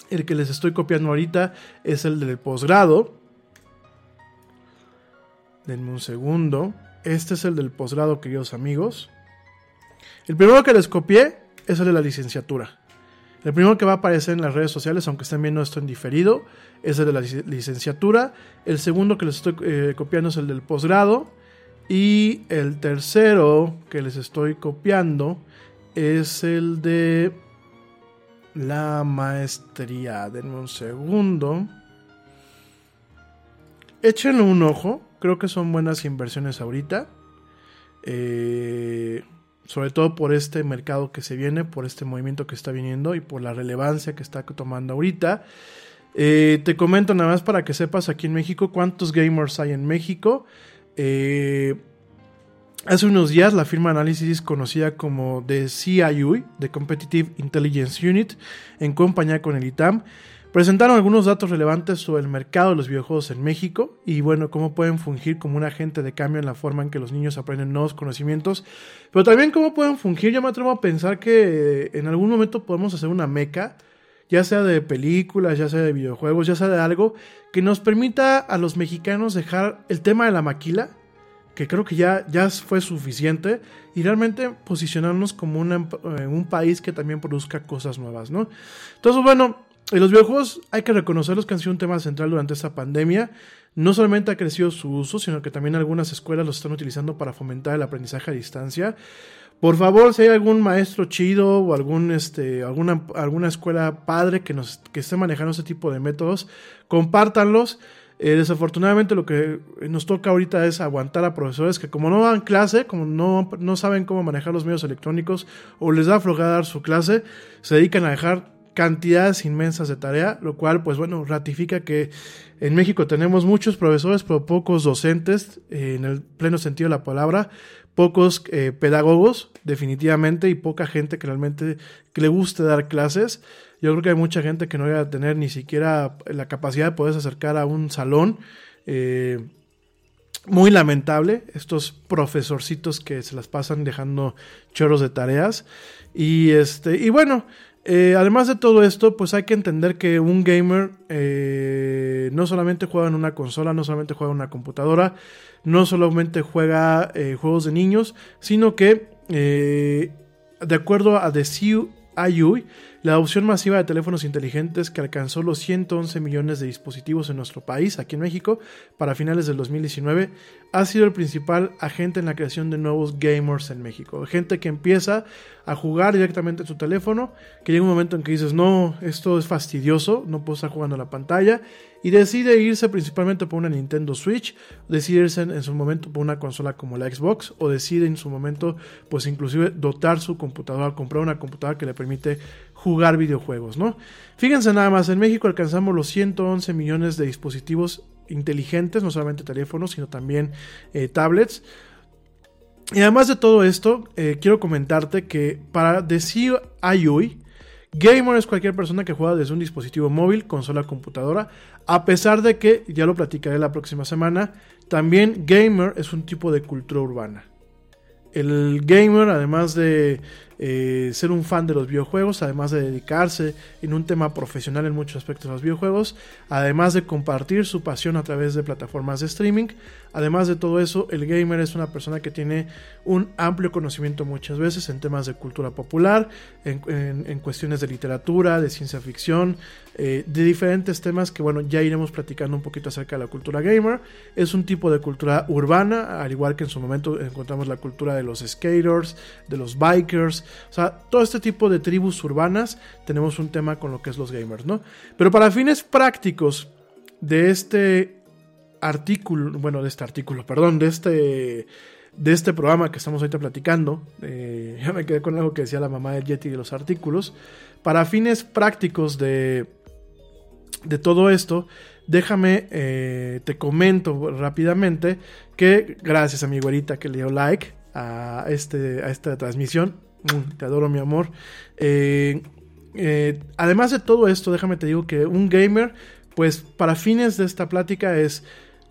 El que les estoy copiando ahorita es el del posgrado. Denme un segundo. Este es el del posgrado, queridos amigos. El primero que les copié es el de la licenciatura. El primero que va a aparecer en las redes sociales, aunque estén viendo esto en diferido, es el de la licenciatura. El segundo que les estoy eh, copiando es el del posgrado. Y el tercero que les estoy copiando es el de la maestría. Denme un segundo. Échenle un ojo. Creo que son buenas inversiones ahorita. Eh, sobre todo por este mercado que se viene, por este movimiento que está viniendo y por la relevancia que está tomando ahorita. Eh, te comento nada más para que sepas aquí en México cuántos gamers hay en México. Eh, hace unos días la firma análisis conocida como The CIU, The Competitive Intelligence Unit, en compañía con el ITAM, presentaron algunos datos relevantes sobre el mercado de los videojuegos en México y bueno, cómo pueden fungir como un agente de cambio en la forma en que los niños aprenden nuevos conocimientos, pero también cómo pueden fungir, yo me atrevo a pensar que en algún momento podemos hacer una meca, ya sea de películas, ya sea de videojuegos, ya sea de algo que nos permita a los mexicanos dejar el tema de la maquila, que creo que ya, ya fue suficiente, y realmente posicionarnos como eh, un país que también produzca cosas nuevas, ¿no? Entonces, bueno, y los videojuegos hay que reconocerlos que han sido un tema central durante esta pandemia. No solamente ha crecido su uso, sino que también algunas escuelas los están utilizando para fomentar el aprendizaje a distancia. Por favor, si hay algún maestro chido o algún, este, alguna, alguna escuela padre que, nos, que esté manejando ese tipo de métodos, compártanlos. Eh, desafortunadamente lo que nos toca ahorita es aguantar a profesores que como no dan clase, como no, no saben cómo manejar los medios electrónicos o les da flojera dar su clase, se dedican a dejar cantidades inmensas de tarea, lo cual pues bueno ratifica que en México tenemos muchos profesores pero pocos docentes eh, en el pleno sentido de la palabra, pocos eh, pedagogos definitivamente y poca gente que realmente le guste dar clases. Yo creo que hay mucha gente que no va a tener ni siquiera la capacidad de poderse acercar a un salón. Eh, muy lamentable, estos profesorcitos que se las pasan dejando choros de tareas. Y este, y bueno, eh, además de todo esto, pues hay que entender que un gamer eh, no solamente juega en una consola, no solamente juega en una computadora, no solamente juega eh, juegos de niños, sino que de acuerdo a The CIUI, la adopción masiva de teléfonos inteligentes que alcanzó los 111 millones de dispositivos en nuestro país, aquí en México, para finales del 2019, ha sido el principal agente en la creación de nuevos gamers en México. Gente que empieza a jugar directamente en su teléfono, que llega un momento en que dices, no, esto es fastidioso, no puedo estar jugando en la pantalla, y decide irse principalmente por una Nintendo Switch, decide irse en, en, su momento por una consola como la Xbox, o decide en su momento, pues inclusive dotar su computadora, comprar una computadora que le permite jugar videojuegos, ¿no? Fíjense nada más, en México alcanzamos los 111 millones de dispositivos inteligentes, no solamente teléfonos, sino también eh, tablets. Y además de todo esto, eh, quiero comentarte que para decir IUI, gamer es cualquier persona que juega desde un dispositivo móvil, consola, computadora, a pesar de que, ya lo platicaré la próxima semana, también gamer es un tipo de cultura urbana. El gamer, además de eh, ser un fan de los videojuegos, además de dedicarse en un tema profesional en muchos aspectos a los videojuegos, además de compartir su pasión a través de plataformas de streaming, además de todo eso, el gamer es una persona que tiene un amplio conocimiento muchas veces en temas de cultura popular, en, cuestiones de literatura, de ciencia ficción, eh, de diferentes temas que bueno, ya iremos platicando un poquito acerca de la cultura gamer. Es un tipo de cultura urbana, al igual que en su momento encontramos la cultura de los skaters, de los bikers, o sea, todo este tipo de tribus urbanas tenemos un tema con lo que es los gamers, ¿no? Pero para fines prácticos de este artículo, bueno, de este artículo, perdón, de este de este programa que estamos ahorita platicando, eh, ya me quedé con algo que decía la mamá del Yeti de los artículos, para fines prácticos de, de todo esto, déjame, eh, te comento rápidamente que gracias a mi güerita que le dio like a, este, a esta transmisión, te adoro, mi amor. Eh, eh, además de todo esto, déjame te digo que un gamer, pues para fines de esta plática es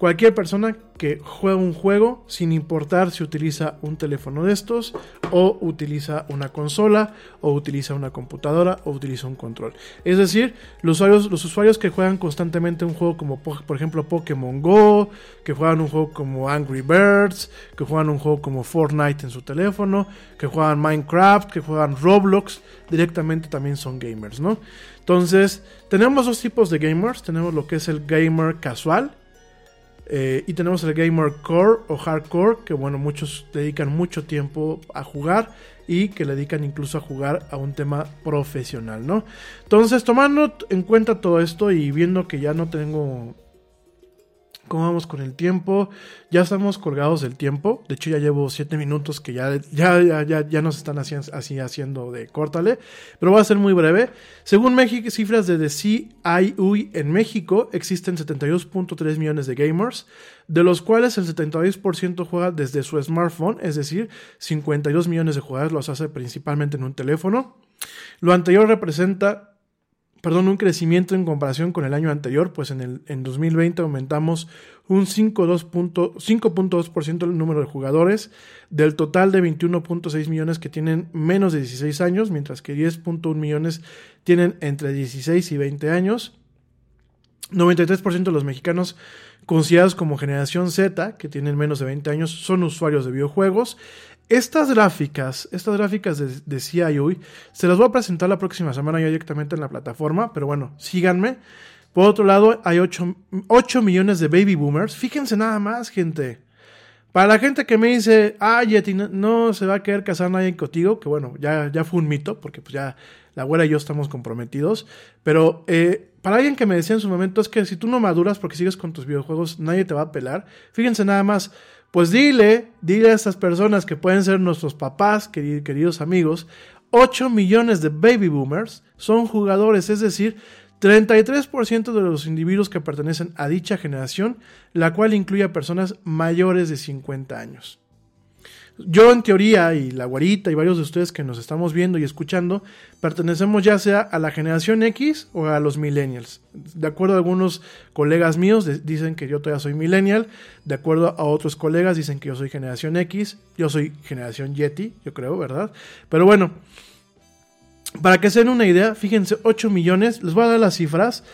Cualquier persona que juega un juego, sin importar si utiliza un teléfono de estos, o utiliza una consola, o utiliza una computadora, o utiliza un control. Es decir, los usuarios, los usuarios que juegan constantemente un juego como, por ejemplo, Pokémon Go, que juegan un juego como Angry Birds, que juegan un juego como Fortnite en su teléfono, que juegan Minecraft, que juegan Roblox, directamente también son gamers, ¿no? Entonces, tenemos dos tipos de gamers. Tenemos lo que es el gamer casual, eh, y tenemos el gamer core o hardcore, que bueno, muchos dedican mucho tiempo a jugar y que le dedican incluso a jugar a un tema profesional, ¿no? Entonces, tomando en cuenta todo esto y viendo que ya no tengo ¿Cómo vamos con el tiempo? Ya estamos colgados del tiempo. De hecho, ya llevo 7 minutos que ya, ya, ya, ya, nos están así, así haciendo de córtale. Pero voy a ser muy breve. Según México, cifras de The CIUI en México, existen 72.3 millones de gamers, de los cuales el 72% juega desde su smartphone, es decir, 52 millones de jugadores los hace principalmente en un teléfono. Lo anterior representa perdón, un crecimiento en comparación con el año anterior, pues en, el, en 2020 aumentamos un 5.2% el número de jugadores, del total de 21.6 millones que tienen menos de 16 años, mientras que 10.1 millones tienen entre 16 y 20 años. 93% de los mexicanos considerados como generación Z, que tienen menos de 20 años, son usuarios de videojuegos estas gráficas, estas gráficas de, de CIUI, se las voy a presentar la próxima semana ya directamente en la plataforma, pero bueno, síganme. Por otro lado, hay 8, millones de baby boomers. Fíjense nada más, gente. Para la gente que me dice, ah, Yeti, no, no se va a querer casar nadie contigo, que bueno, ya, ya fue un mito, porque pues ya la abuela y yo estamos comprometidos. Pero eh, para alguien que me decía en su momento es que si tú no maduras porque sigues con tus videojuegos, nadie te va a pelar. Fíjense nada más, pues dile, dile a estas personas que pueden ser nuestros papás, queridos amigos, 8 millones de baby boomers son jugadores, es decir, 33% de los individuos que pertenecen a dicha generación, la cual incluye a personas mayores de 50 años. Yo en teoría y la guarita y varios de ustedes que nos estamos viendo y escuchando pertenecemos ya sea a la generación X o a los millennials. De acuerdo a algunos colegas míos dicen que yo todavía soy millennial, de acuerdo a otros colegas dicen que yo soy generación X, yo soy generación Yeti, yo creo, ¿verdad? Pero bueno, para que se den una idea, fíjense, 8 millones, les voy a dar las cifras.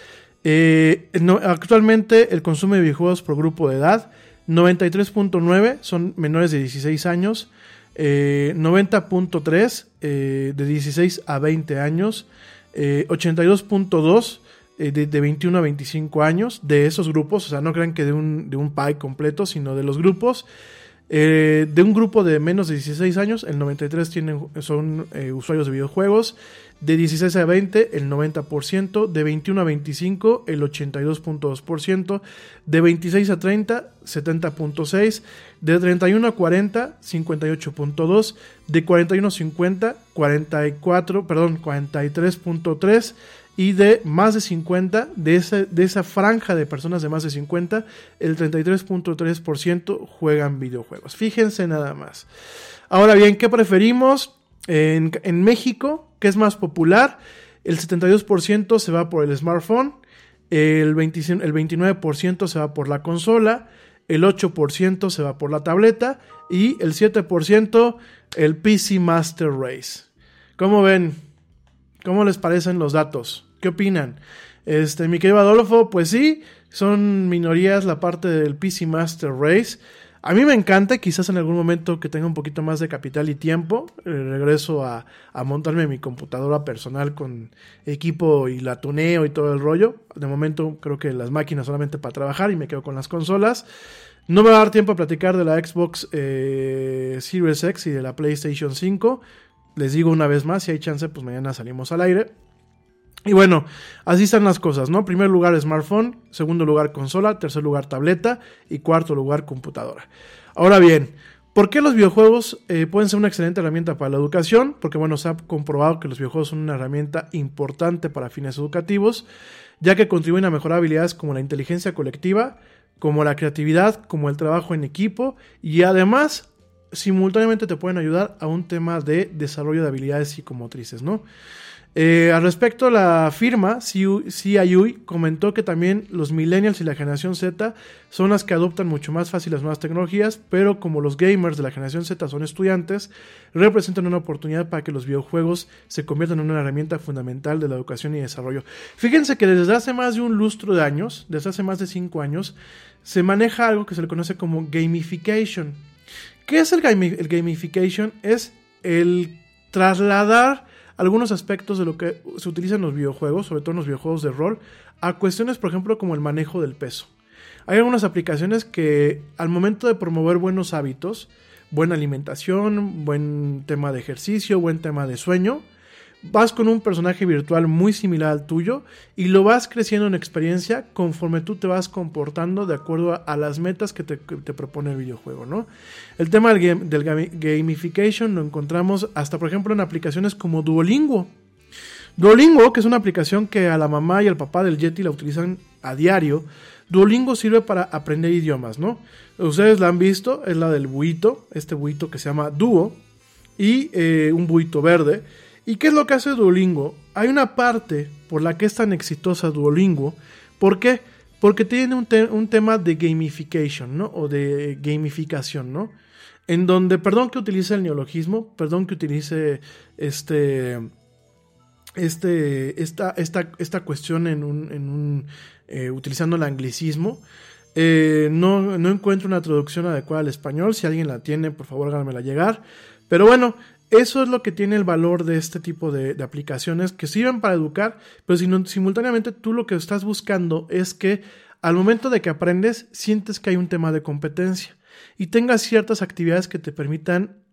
Eh, actualmente el consumo de videojuegos por grupo de edad 93.9 son menores de 16 años. 90.3 eh, eh, de 16 a 20 años. 82.2 eh, de, 21 a 25 años de esos grupos. O sea, no crean que de un, de un pie completo, sino de los grupos. De un grupo de menos de 16 años, el 93 tienen, son usuarios de videojuegos. De 16 a 20 el 90%, de 21 a 25 el 82.2%, de 26 a 30 70.6, de 31 a 40 58.2, de 41 a 50 44, perdón, 43.3 y de más de 50, de esa, de esa franja de personas de más de 50, el 33.3% juegan videojuegos. Fíjense nada más. Ahora bien, ¿qué preferimos? En, en México, ¿Qué es más popular? El 72% se va por el smartphone, el, 29% se va por la consola, el 8% se va por la tableta y el 7% el PC Master Race. ¿Cómo ven? ¿Cómo les parecen los datos? ¿Qué opinan? Este, mi querido Adolfo, pues sí, son minorías la parte del PC Master Race. A mí me encanta, quizás en algún momento que tenga un poquito más de capital y tiempo, eh, regreso a, montarme mi computadora personal con equipo y la tuneo y todo el rollo. De momento creo que las máquinas solamente para trabajar y me quedo con las consolas. No me va a dar tiempo a platicar de la Xbox eh, Series X y de la PlayStation 5. Les digo una vez más, si hay chance, pues mañana salimos al aire. Y bueno, así están las cosas, ¿no? Primer lugar smartphone, segundo lugar consola, tercer lugar tableta y cuarto lugar computadora. Ahora bien, ¿por qué los videojuegos eh, pueden ser una excelente herramienta para la educación? Porque bueno, se ha comprobado que los videojuegos son una herramienta importante para fines educativos, ya que contribuyen a mejorar habilidades como la inteligencia colectiva, como la creatividad, como el trabajo en equipo y además simultáneamente te pueden ayudar a un tema de desarrollo de habilidades psicomotrices, ¿no? Eh, al respecto, la firma CIUI comentó que también los millennials y la generación Z son las que adoptan mucho más fácil las nuevas tecnologías, pero como los gamers de la generación Z son estudiantes, representan una oportunidad para que los videojuegos se conviertan en una herramienta fundamental de la educación y desarrollo. Fíjense que desde hace más de un lustro de años, desde hace más de cinco años, se maneja algo que se le conoce como gamification. ¿Qué es el, el gamification? Es el trasladar algunos aspectos de lo que se utiliza en los videojuegos, sobre todo en los videojuegos de rol, a cuestiones, por ejemplo, como el manejo del peso. Hay algunas aplicaciones que al momento de promover buenos hábitos, buena alimentación, buen tema de ejercicio, buen tema de sueño, vas con un personaje virtual muy similar al tuyo y lo vas creciendo en experiencia conforme tú te vas comportando de acuerdo a, las metas que te, propone el videojuego, ¿no? El tema del, gamification lo encontramos hasta, por ejemplo, en aplicaciones como Duolingo. Duolingo, que es una aplicación que a la mamá y al papá del Yeti la utilizan a diario, Duolingo sirve para aprender idiomas, ¿no? Ustedes la han visto, es la del buito, este buito que se llama Duo, y eh, un buito verde ¿Y qué es lo que hace Duolingo? Hay una parte por la que es tan exitosa Duolingo. ¿Por qué? Porque tiene un, tema de gamification, ¿no? O de gamificación, ¿no? En donde, perdón que utilice el neologismo, perdón que utilice este, este, esta, esta, esta cuestión en un, en un eh, utilizando el anglicismo. Eh, no, no encuentro una traducción adecuada al español. Si alguien la tiene, por favor háganmela llegar. Pero bueno, eso es lo que tiene el valor de este tipo de, aplicaciones que sirven para educar, pero simultáneamente tú lo que estás buscando es que al momento de que aprendes sientes que hay un tema de competencia. y tengas ciertas actividades que te permitan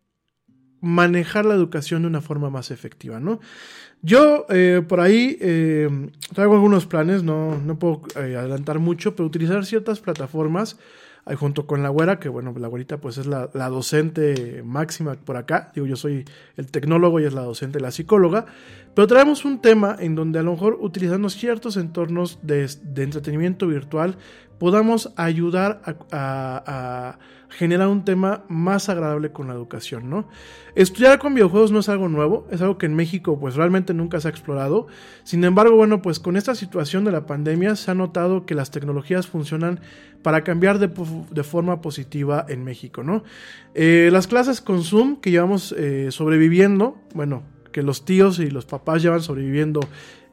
manejar la educación de una forma más efectiva, ¿no? Yo eh, por ahí eh, traigo algunos planes, no, no puedo eh, adelantar mucho, pero utilizar ciertas plataformas junto con la güera, que bueno, la güerita pues es la, docente máxima por acá, digo yo soy el tecnólogo y es la docente, la psicóloga, pero traemos un tema en donde a lo mejor utilizando ciertos entornos de, entretenimiento virtual podamos ayudar a generar un tema más agradable con la educación, ¿no? Estudiar con videojuegos no es algo nuevo, es algo que en México pues realmente nunca se ha explorado. Sin embargo, bueno, pues con esta situación de la pandemia se ha notado que las tecnologías funcionan para cambiar de, forma positiva en México, ¿no? Eh, las clases con Zoom que llevamos eh, sobreviviendo, bueno, que los tíos y los papás llevan sobreviviendo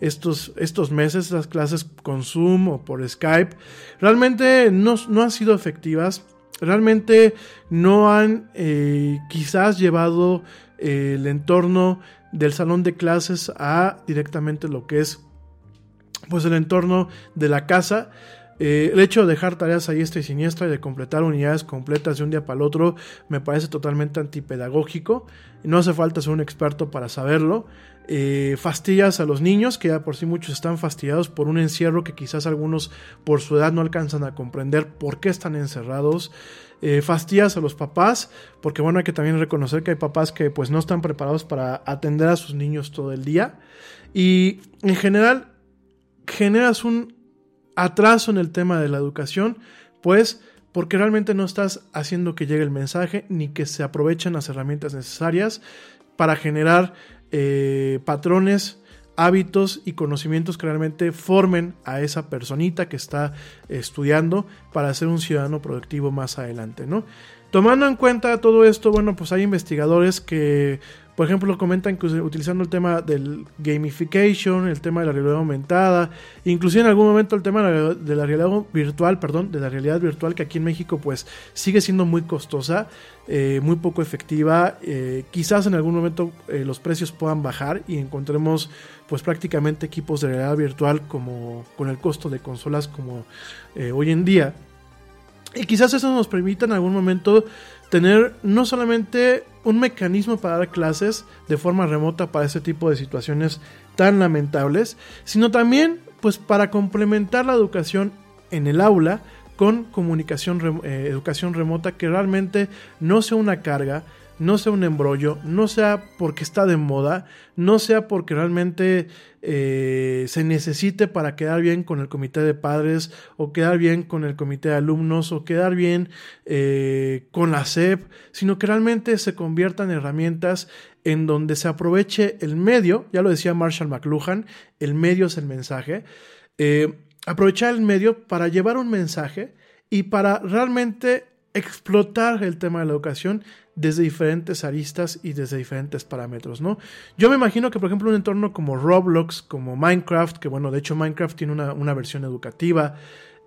estos, estos meses, las clases con Zoom o por Skype, realmente no, no han sido efectivas realmente no han eh, quizás llevado eh, el entorno del salón de clases a directamente lo que es pues el entorno de la casa. Eh, el hecho de dejar tareas ahí esta y siniestra y de completar unidades completas de un día para el otro me parece totalmente antipedagógico. No hace falta ser un experto para saberlo. Eh, fastidias a los niños, que ya por sí muchos están fastidiados por un encierro que quizás algunos por su edad no alcanzan a comprender por qué están encerrados. Eh, a los papás, porque bueno, hay que también reconocer que hay papás que pues no están preparados para atender a sus niños todo el día. Y en general generas un atraso en el tema de la educación, pues porque realmente no estás haciendo que llegue el mensaje ni que se aprovechen las herramientas necesarias para generar eh, patrones, hábitos y conocimientos que realmente formen a esa personita que está estudiando para ser un ciudadano productivo más adelante, ¿no? Tomando en cuenta todo esto, bueno, pues hay investigadores que por ejemplo, comentan que utilizando el tema del gamification, el tema de la realidad aumentada, inclusive en algún momento el tema de la realidad virtual, perdón, de la realidad virtual que aquí en México pues sigue siendo muy costosa, eh, muy poco efectiva. Eh, quizás en algún momento eh, los precios puedan bajar y encontremos pues prácticamente equipos de realidad virtual como con el costo de consolas como hoy en día. Y quizás eso nos permita en algún momento tener no solamente un mecanismo para dar clases de forma remota para ese tipo de situaciones tan lamentables, sino también pues para complementar la educación en el aula con comunicación, eh, educación remota que realmente no sea una carga, no sea un embrollo, no sea porque está de moda, no sea porque realmente eh, se necesite para quedar bien con el comité de padres o quedar bien con el comité de alumnos o quedar bien eh, con la SEP, sino que realmente se conviertan en herramientas en donde se aproveche el medio, ya lo decía Marshall McLuhan, el medio es el mensaje, eh, aprovechar el medio para llevar un mensaje y para realmente explotar el tema de la educación desde diferentes aristas y desde diferentes parámetros, ¿no? Yo me imagino que, por ejemplo, un entorno como Roblox, como Minecraft, que bueno, de hecho Minecraft tiene una, versión educativa,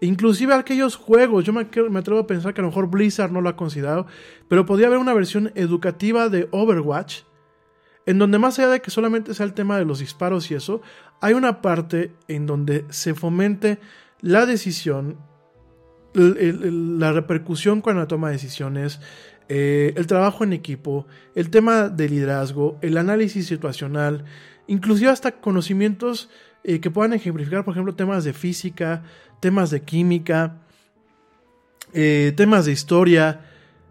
inclusive aquellos juegos, yo me, me, atrevo a pensar que a lo mejor Blizzard no lo ha considerado, pero podría haber una versión educativa de Overwatch, en donde más allá de que solamente sea el tema de los disparos y eso, hay una parte en donde se fomente la decisión, la repercusión cuando la toma de decisiones, eh, el trabajo en equipo, el tema del liderazgo, el análisis situacional, inclusive hasta conocimientos eh, que puedan ejemplificar, por ejemplo, temas de física, temas de química, eh, temas de historia.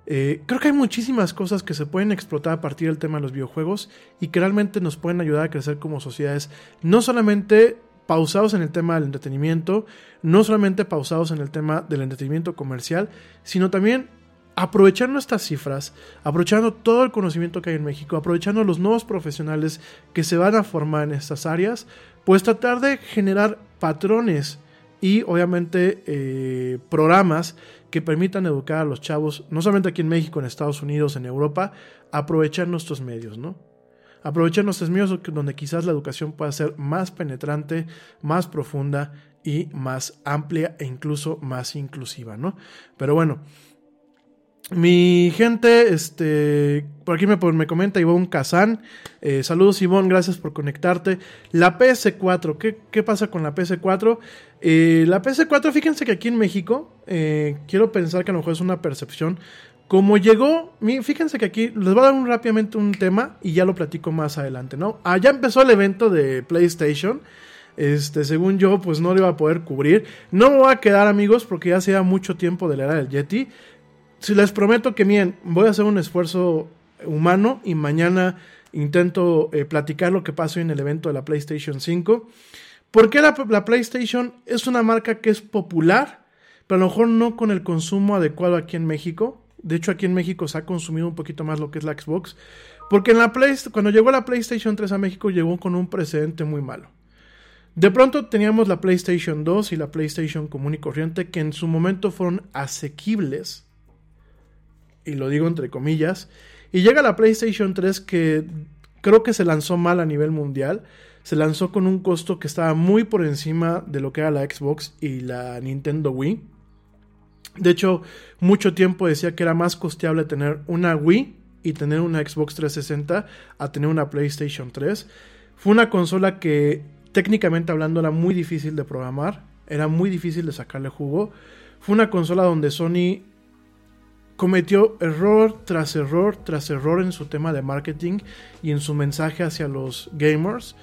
creo que hay muchísimas cosas que se pueden explotar a partir del tema de los videojuegos y que realmente nos pueden ayudar a crecer como sociedades, no solamente pausados en el tema del entretenimiento, no solamente pausados en el tema del entretenimiento comercial, sino también aprovechando estas cifras, aprovechando todo el conocimiento que hay en México, aprovechando los nuevos profesionales que se van a formar en estas áreas, pues tratar de generar patrones y obviamente eh, programas que permitan educar a los chavos, no solamente aquí en México, en Estados Unidos, en Europa, aprovechar nuestros medios, ¿no? Aprovechar nuestros medios donde quizás la educación pueda ser más penetrante, más profunda y más amplia e incluso más inclusiva, ¿no? Pero bueno, Mi gente, este, por aquí me, me comenta Ivonne Kazán. Eh, saludos Ivonne, gracias por conectarte. La PS4, ¿qué, qué pasa con la PS4? Eh, la PS4, fíjense que aquí en México, eh, quiero pensar que a lo mejor es una percepción. Como llegó, fíjense que aquí les voy a dar un, rápidamente un tema y ya lo platico más adelante, ¿no? Ah, ya empezó el evento de PlayStation. Este, según yo, pues no lo iba a poder cubrir. No me voy a quedar, amigos, porque ya sea mucho tiempo de la era del Yeti. Si les prometo que, miren, voy a hacer un esfuerzo humano y mañana intento eh, platicar lo que pasó en el evento de la PlayStation 5. Porque la, la PlayStation es una marca que es popular, pero a lo mejor no con el consumo adecuado aquí en México. De hecho, aquí en México se ha consumido un poquito más lo que es la Xbox. Porque en la Play, cuando llegó la PlayStation 3 a México, llegó con un precedente muy malo. De pronto teníamos la PlayStation 2 y la PlayStation común y corriente, que en su momento fueron asequibles, y lo digo entre comillas, y llega la PlayStation 3 que creo que se lanzó mal a nivel mundial, se lanzó con un costo que estaba muy por encima de lo que era la Xbox y la Nintendo Wii. De hecho, mucho tiempo decía que era más costeable tener una Wii y tener una Xbox 360 a tener una PlayStation 3. Fue una consola que técnicamente hablando era muy difícil de programar, era muy difícil de sacarle jugo. Fue una consola donde Sony cometió error tras error tras error en su tema de marketing y en su mensaje hacia los gamers.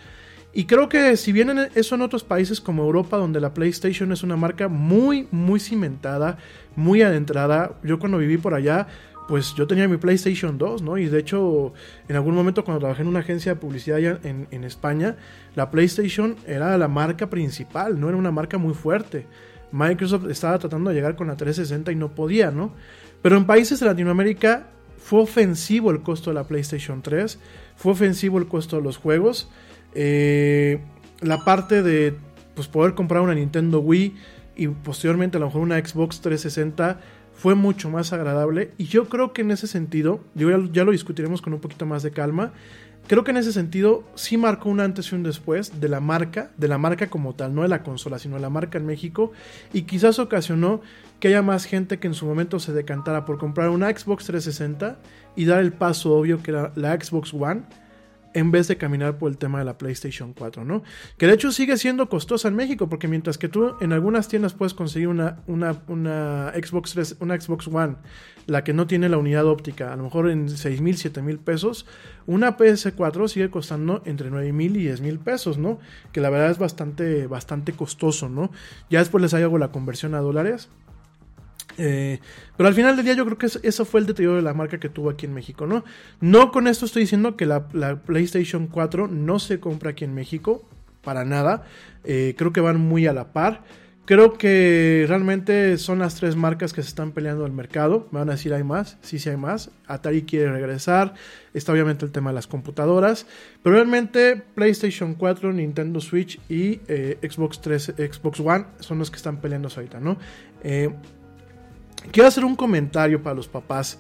Y creo que si bien en eso en otros países como Europa, donde la PlayStation es una marca muy, muy cimentada, muy adentrada, yo cuando viví por allá, pues yo tenía mi PlayStation 2, ¿no? Y de hecho, en algún momento cuando trabajé en una agencia de publicidad allá en, en España, la PlayStation era la marca principal, no era una marca muy fuerte. Microsoft estaba tratando de llegar con la 360 y no podía, ¿no? Pero en países de Latinoamérica fue ofensivo el costo de la PlayStation 3, fue ofensivo el costo de los juegos. Eh, la parte de pues, poder comprar una Nintendo Wii y posteriormente a lo mejor una Xbox 360 fue mucho más agradable. Y yo creo que en ese sentido, yo ya, ya lo discutiremos con un poquito más de calma. Creo que en ese sentido sí marcó un antes y un después de la marca, de la marca como tal, no de la consola, sino de la marca en México. Y quizás ocasionó que haya más gente que en su momento se decantara por comprar una Xbox 360 y dar el paso obvio que era la Xbox One en vez de caminar por el tema de la PlayStation 4, ¿no? Que de hecho sigue siendo costosa en México, porque mientras que tú en algunas tiendas puedes conseguir una, una, Xbox 3, una Xbox One, la que no tiene la unidad óptica, a lo mejor en 6 mil, 7 mil pesos, una PS4 sigue costando entre 9 mil y 10 mil pesos, ¿no? Que la verdad es bastante, bastante costoso, ¿no? Ya después les hago la conversión a dólares. Eh, pero al final del día yo creo que eso, fue el deterioro de la marca que tuvo aquí en México, ¿no? No con esto estoy diciendo que la, la PlayStation 4 no se compra aquí en México, para nada. Eh, creo que van muy a la par. Creo que realmente son las tres marcas que se están peleando el mercado. Me van a decir, hay más. Sí, sí hay más. Atari quiere regresar. Está obviamente el tema de las computadoras. Pero realmente PlayStation 4, Nintendo Switch y eh, Xbox 3, Xbox One son los que están peleando ahorita, ¿no? Eh, Quiero hacer un comentario para los papás.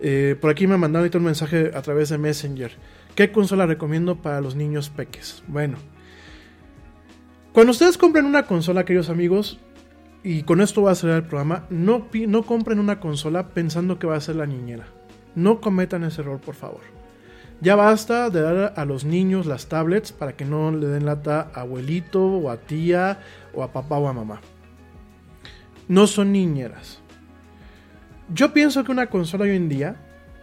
Eh, por aquí me mandaron ahorita un mensaje a través de Messenger. ¿Qué consola recomiendo para los niños peques? Bueno, cuando ustedes compren una consola, queridos amigos, y con esto va a cerrar el programa, no, no compren una consola pensando que va a ser la niñera. No cometan ese error, por favor. Ya basta de dar a los niños las tablets para que no le den lata a abuelito o a tía o a papá o a mamá. No son niñeras. Yo pienso que una consola hoy en día,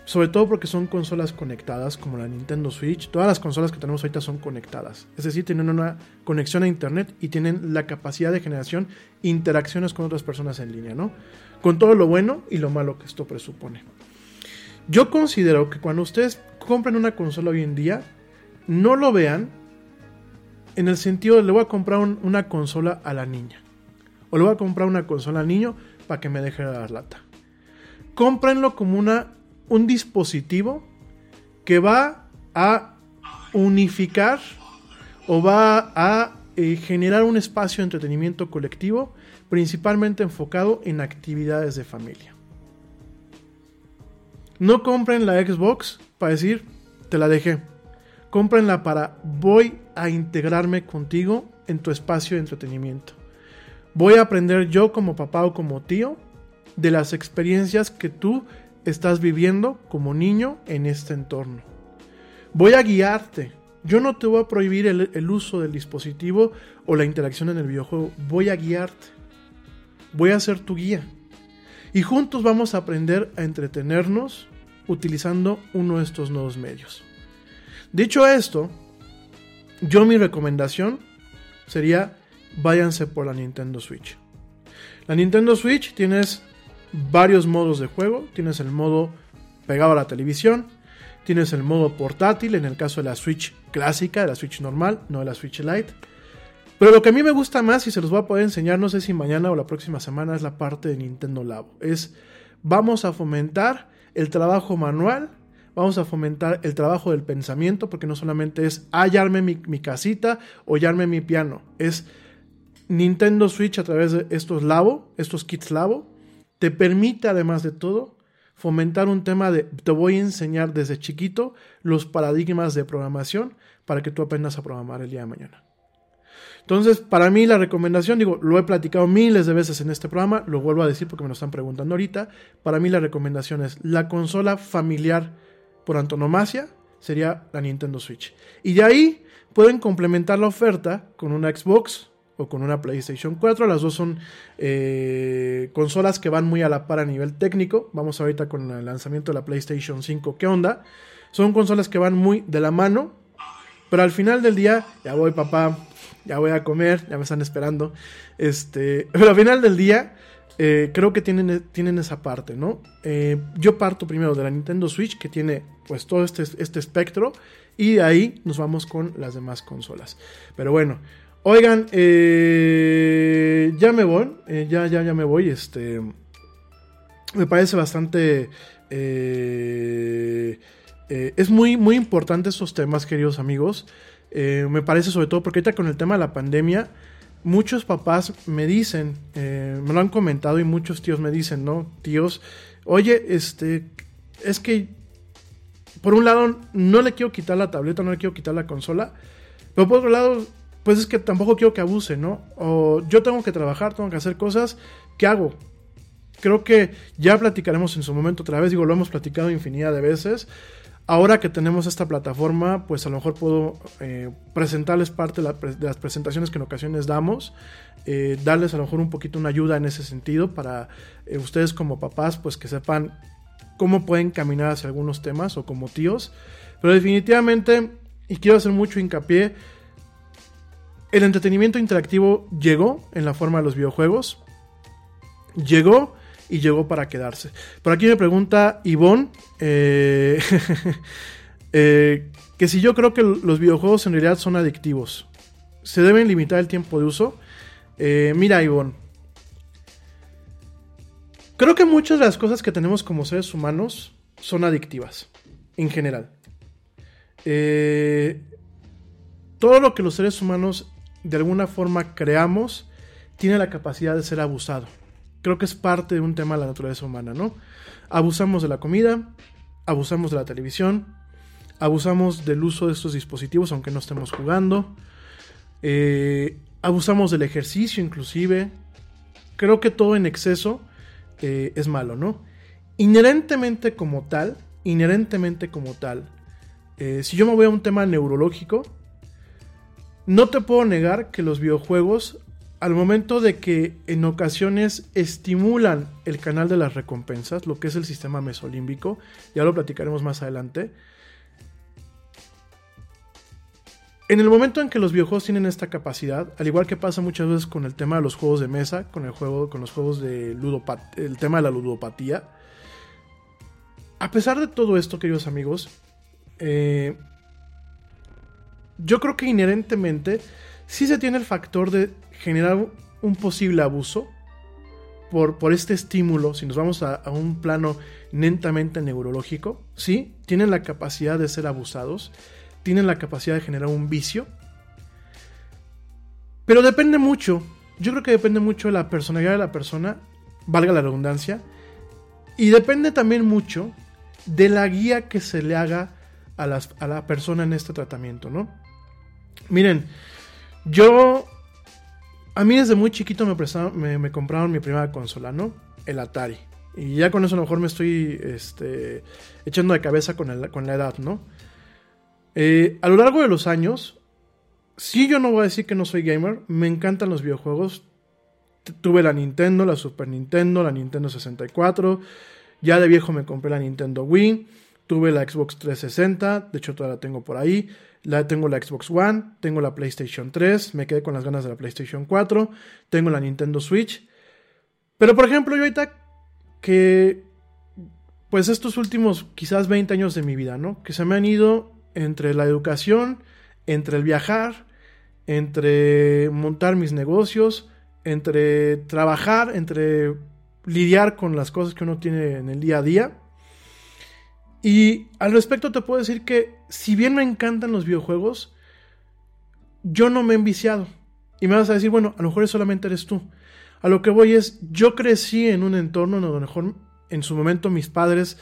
sobre todo porque son consolas conectadas como la Nintendo Switch, todas las consolas que tenemos ahorita son conectadas. Es decir, tienen una conexión a Internet y tienen la capacidad de generación interacciones con otras personas en línea, ¿no? Con todo lo bueno y lo malo que esto presupone. Yo considero que cuando ustedes compren una consola hoy en día, no lo vean en el sentido de le voy a comprar un, una consola a la niña. O le voy a comprar una consola al niño para que me deje de dar lata cómprenlo como una, un dispositivo que va a unificar o va a eh, generar un espacio de entretenimiento colectivo principalmente enfocado en actividades de familia. No compren la Xbox para decir, te la dejé. Cómprenla para voy a integrarme contigo en tu espacio de entretenimiento. Voy a aprender yo como papá o como tío de las experiencias que tú estás viviendo como niño en este entorno. Voy a guiarte. Yo no te voy a prohibir el, uso del dispositivo o la interacción en el videojuego. Voy a guiarte. Voy a ser tu guía. Y juntos vamos a aprender a entretenernos utilizando uno de estos nuevos medios. Dicho esto, yo mi recomendación sería váyanse por la Nintendo Switch. La Nintendo Switch tienes varios modos de juego. Tienes el modo pegado a la televisión. Tienes el modo portátil en el caso de la Switch clásica, de la Switch normal, no de la Switch Lite. Pero lo que a mí me gusta más y se los voy a poder enseñar, no sé si mañana o la próxima semana, es la parte de Nintendo Labo. Es vamos a fomentar el trabajo manual, vamos a fomentar el trabajo del pensamiento, porque no solamente es hallarme mi, mi casita o hallarme mi piano, es Nintendo Switch a través de estos Labo, estos kits Labo, te permite además de todo fomentar un tema de te voy a enseñar desde chiquito los paradigmas de programación para que tú aprendas a programar el día de mañana. Entonces, para mí la recomendación, digo, lo he platicado miles de veces en este programa, lo vuelvo a decir porque me lo están preguntando ahorita, para mí la recomendación es la consola familiar por antonomasia sería la Nintendo Switch. Y de ahí pueden complementar la oferta con una Xbox o con una PlayStation 4. Las dos son eh, consolas que van muy a la par a nivel técnico. Vamos ahorita con el lanzamiento de la PlayStation 5. ¿Qué onda? Son consolas que van muy de la mano. Pero al final del día, ya voy papá, ya voy a comer, ya me están esperando. Este, pero al final del día, eh, creo que tienen, tienen esa parte, ¿no? Eh, yo parto primero de la Nintendo Switch, que tiene pues todo este, este espectro, y de ahí nos vamos con las demás consolas. Pero bueno, oigan, eh, ya me voy, eh, ya, ya, ya me voy, este... Me parece bastante... eh, es muy, muy importante estos temas, queridos amigos. Me parece sobre todo porque ahorita con el tema de la pandemia, muchos papás me dicen, me lo han comentado y muchos tíos me dicen, ¿no? Tíos, oye, este, es que por un lado no le quiero quitar la tableta, no le quiero quitar la consola, pero por otro lado, pues es que tampoco quiero que abuse, ¿no? O yo tengo que trabajar, tengo que hacer cosas, ¿qué hago? Creo que ya platicaremos en su momento otra vez, digo, lo hemos platicado infinidad de veces. Ahora que tenemos esta plataforma, pues a lo mejor puedo eh, presentarles parte de, la, de, las presentaciones que en ocasiones damos, eh, darles a lo mejor un poquito una ayuda en ese sentido para eh, ustedes como papás, pues que sepan cómo pueden caminar hacia algunos temas o como tíos. Pero definitivamente, y quiero hacer mucho hincapié, el entretenimiento interactivo llegó en la forma de los videojuegos. Llegó y llegó para quedarse. Por aquí me pregunta Ivonne eh, eh, que si yo creo que los videojuegos en realidad son adictivos. ¿Se deben limitar el tiempo de uso? Eh, mira, Ivonne. Creo que muchas de las cosas que tenemos como seres humanos son adictivas, en general. Todo lo que los seres humanos de alguna forma creamos tiene la capacidad de ser abusado creo que es parte de un tema de la naturaleza humana, ¿no? Abusamos de la comida, abusamos de la televisión, abusamos del uso de estos dispositivos aunque no estemos jugando, eh, abusamos del ejercicio inclusive, creo que todo en exceso eh, es malo, ¿no? Inherentemente como tal, inherentemente como tal, eh, si yo me voy a un tema neurológico, no te puedo negar que los videojuegos al momento de que en ocasiones estimulan el canal de las recompensas, lo que es el sistema mesolímbico, ya lo platicaremos más adelante. En el momento en que los videojuegos tienen esta capacidad, al igual que pasa muchas veces con el tema de los juegos de mesa, con el juego, con los juegos de ludopatía, el tema de la ludopatía, a pesar de todo esto, queridos amigos, eh, yo creo que inherentemente sí se tiene el factor de generar un posible abuso por, por este estímulo, si nos vamos a, un plano netamente neurológico, sí, tienen la capacidad de ser abusados, tienen la capacidad de generar un vicio, pero depende mucho, yo creo que depende mucho de la personalidad de la persona, valga la redundancia, y depende también mucho de la guía que se le haga a, las, a la persona en este tratamiento, ¿no? Miren, yo a mí desde muy chiquito me, compraron mi primera consola, ¿no? El Atari. Y ya con eso a lo mejor me estoy este, echando de cabeza con, la edad, ¿no? Eh, a lo largo de los años, sí yo no voy a decir que no soy gamer, me encantan los videojuegos. Tuve la Nintendo, la Super Nintendo, la Nintendo 64. Ya de viejo me compré la Nintendo Wii. Tuve la Xbox 360, de hecho todavía la tengo por ahí. La, tengo la Xbox One, tengo la PlayStation 3, me quedé con las ganas de la PlayStation 4, tengo la Nintendo Switch. Pero por ejemplo, yo ahorita que pues estos últimos quizás 20 años de mi vida, ¿no? Que se me han ido entre la educación, entre el viajar, entre montar mis negocios, entre trabajar, entre lidiar con las cosas que uno tiene en el día a día. Y al respecto te puedo decir que si bien me encantan los videojuegos, yo no me he enviciado. Y me vas a decir, bueno, a lo mejor solamente eres tú. A lo que voy es, yo crecí en un entorno donde a lo mejor en su momento mis padres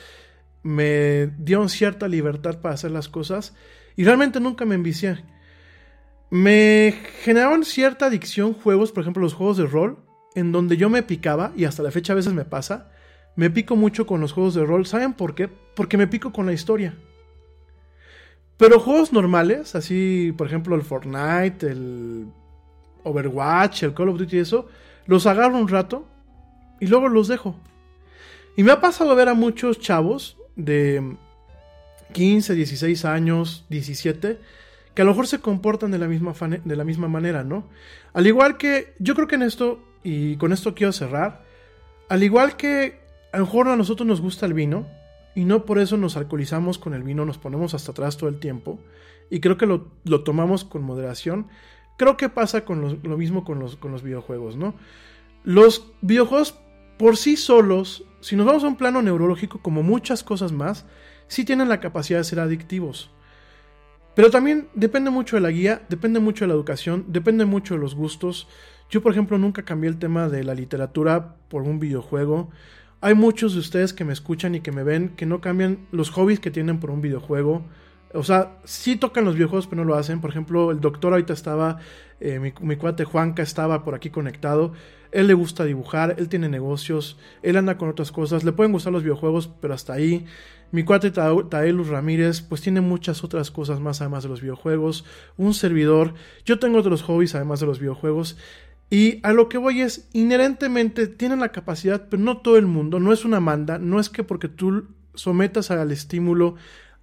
me dieron cierta libertad para hacer las cosas y realmente nunca me envicié. Me generaron cierta adicción juegos, por ejemplo los juegos de rol, en donde yo me picaba, y hasta la fecha a veces me pasa, me pico mucho con los juegos de rol. ¿Saben por qué? Porque me pico con la historia. Pero juegos normales, así por ejemplo el Fortnite, el Overwatch, el Call of Duty y eso, los agarro un rato y luego los dejo. Y me ha pasado ver a muchos chavos de 15, 16 años, 17, que a lo mejor se comportan de la misma, de la misma manera, ¿no? Al igual que, yo creo que en esto, y con esto quiero cerrar, al igual que a lo mejor a nosotros nos gusta el vino, y no por eso nos alcoholizamos con el vino, nos ponemos hasta atrás todo el tiempo, y creo que lo, lo tomamos con moderación, creo que pasa con lo mismo con los, con los videojuegos, ¿no? Los videojuegos por sí solos, si nos vamos a un plano neurológico como muchas cosas más, sí tienen la capacidad de ser adictivos. Pero también depende mucho de la guía, depende mucho de la educación, depende mucho de los gustos. Yo, por ejemplo, nunca cambié el tema de la literatura por un videojuego. Hay muchos de ustedes que me escuchan y que me ven que no cambian los hobbies que tienen por un videojuego. O sea, sí tocan los videojuegos, pero no lo hacen. Por ejemplo, el doctor ahorita estaba, eh, mi, cuate Juanca estaba por aquí conectado. Él le gusta dibujar, él tiene negocios, él anda con otras cosas. Le pueden gustar los videojuegos, pero hasta ahí. Mi cuate Ta- Taelus Ramírez, pues tiene muchas otras cosas más además de los videojuegos. Un servidor. Yo tengo otros hobbies además de los videojuegos. Y a lo que voy es, inherentemente tienen la capacidad, pero no todo el mundo, no es una manda, no es que porque tú sometas al estímulo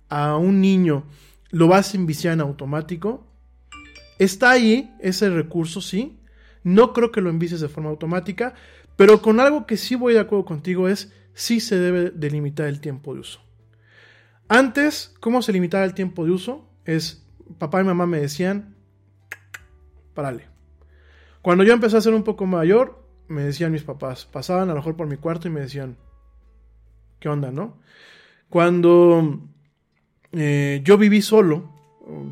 a un niño lo vas a enviciar en automático. Está ahí ese recurso, sí. No creo que lo envicies de forma automática, pero con algo que sí voy de acuerdo contigo es, sí se debe delimitar el tiempo de uso. Antes, ¿cómo se limitaba el tiempo de uso? Es, papá y mamá me decían, párale. Cuando yo empecé a ser un poco mayor, me decían mis papás, pasaban a lo mejor por mi cuarto y me decían, ¿qué onda, no? Cuando eh, yo viví solo,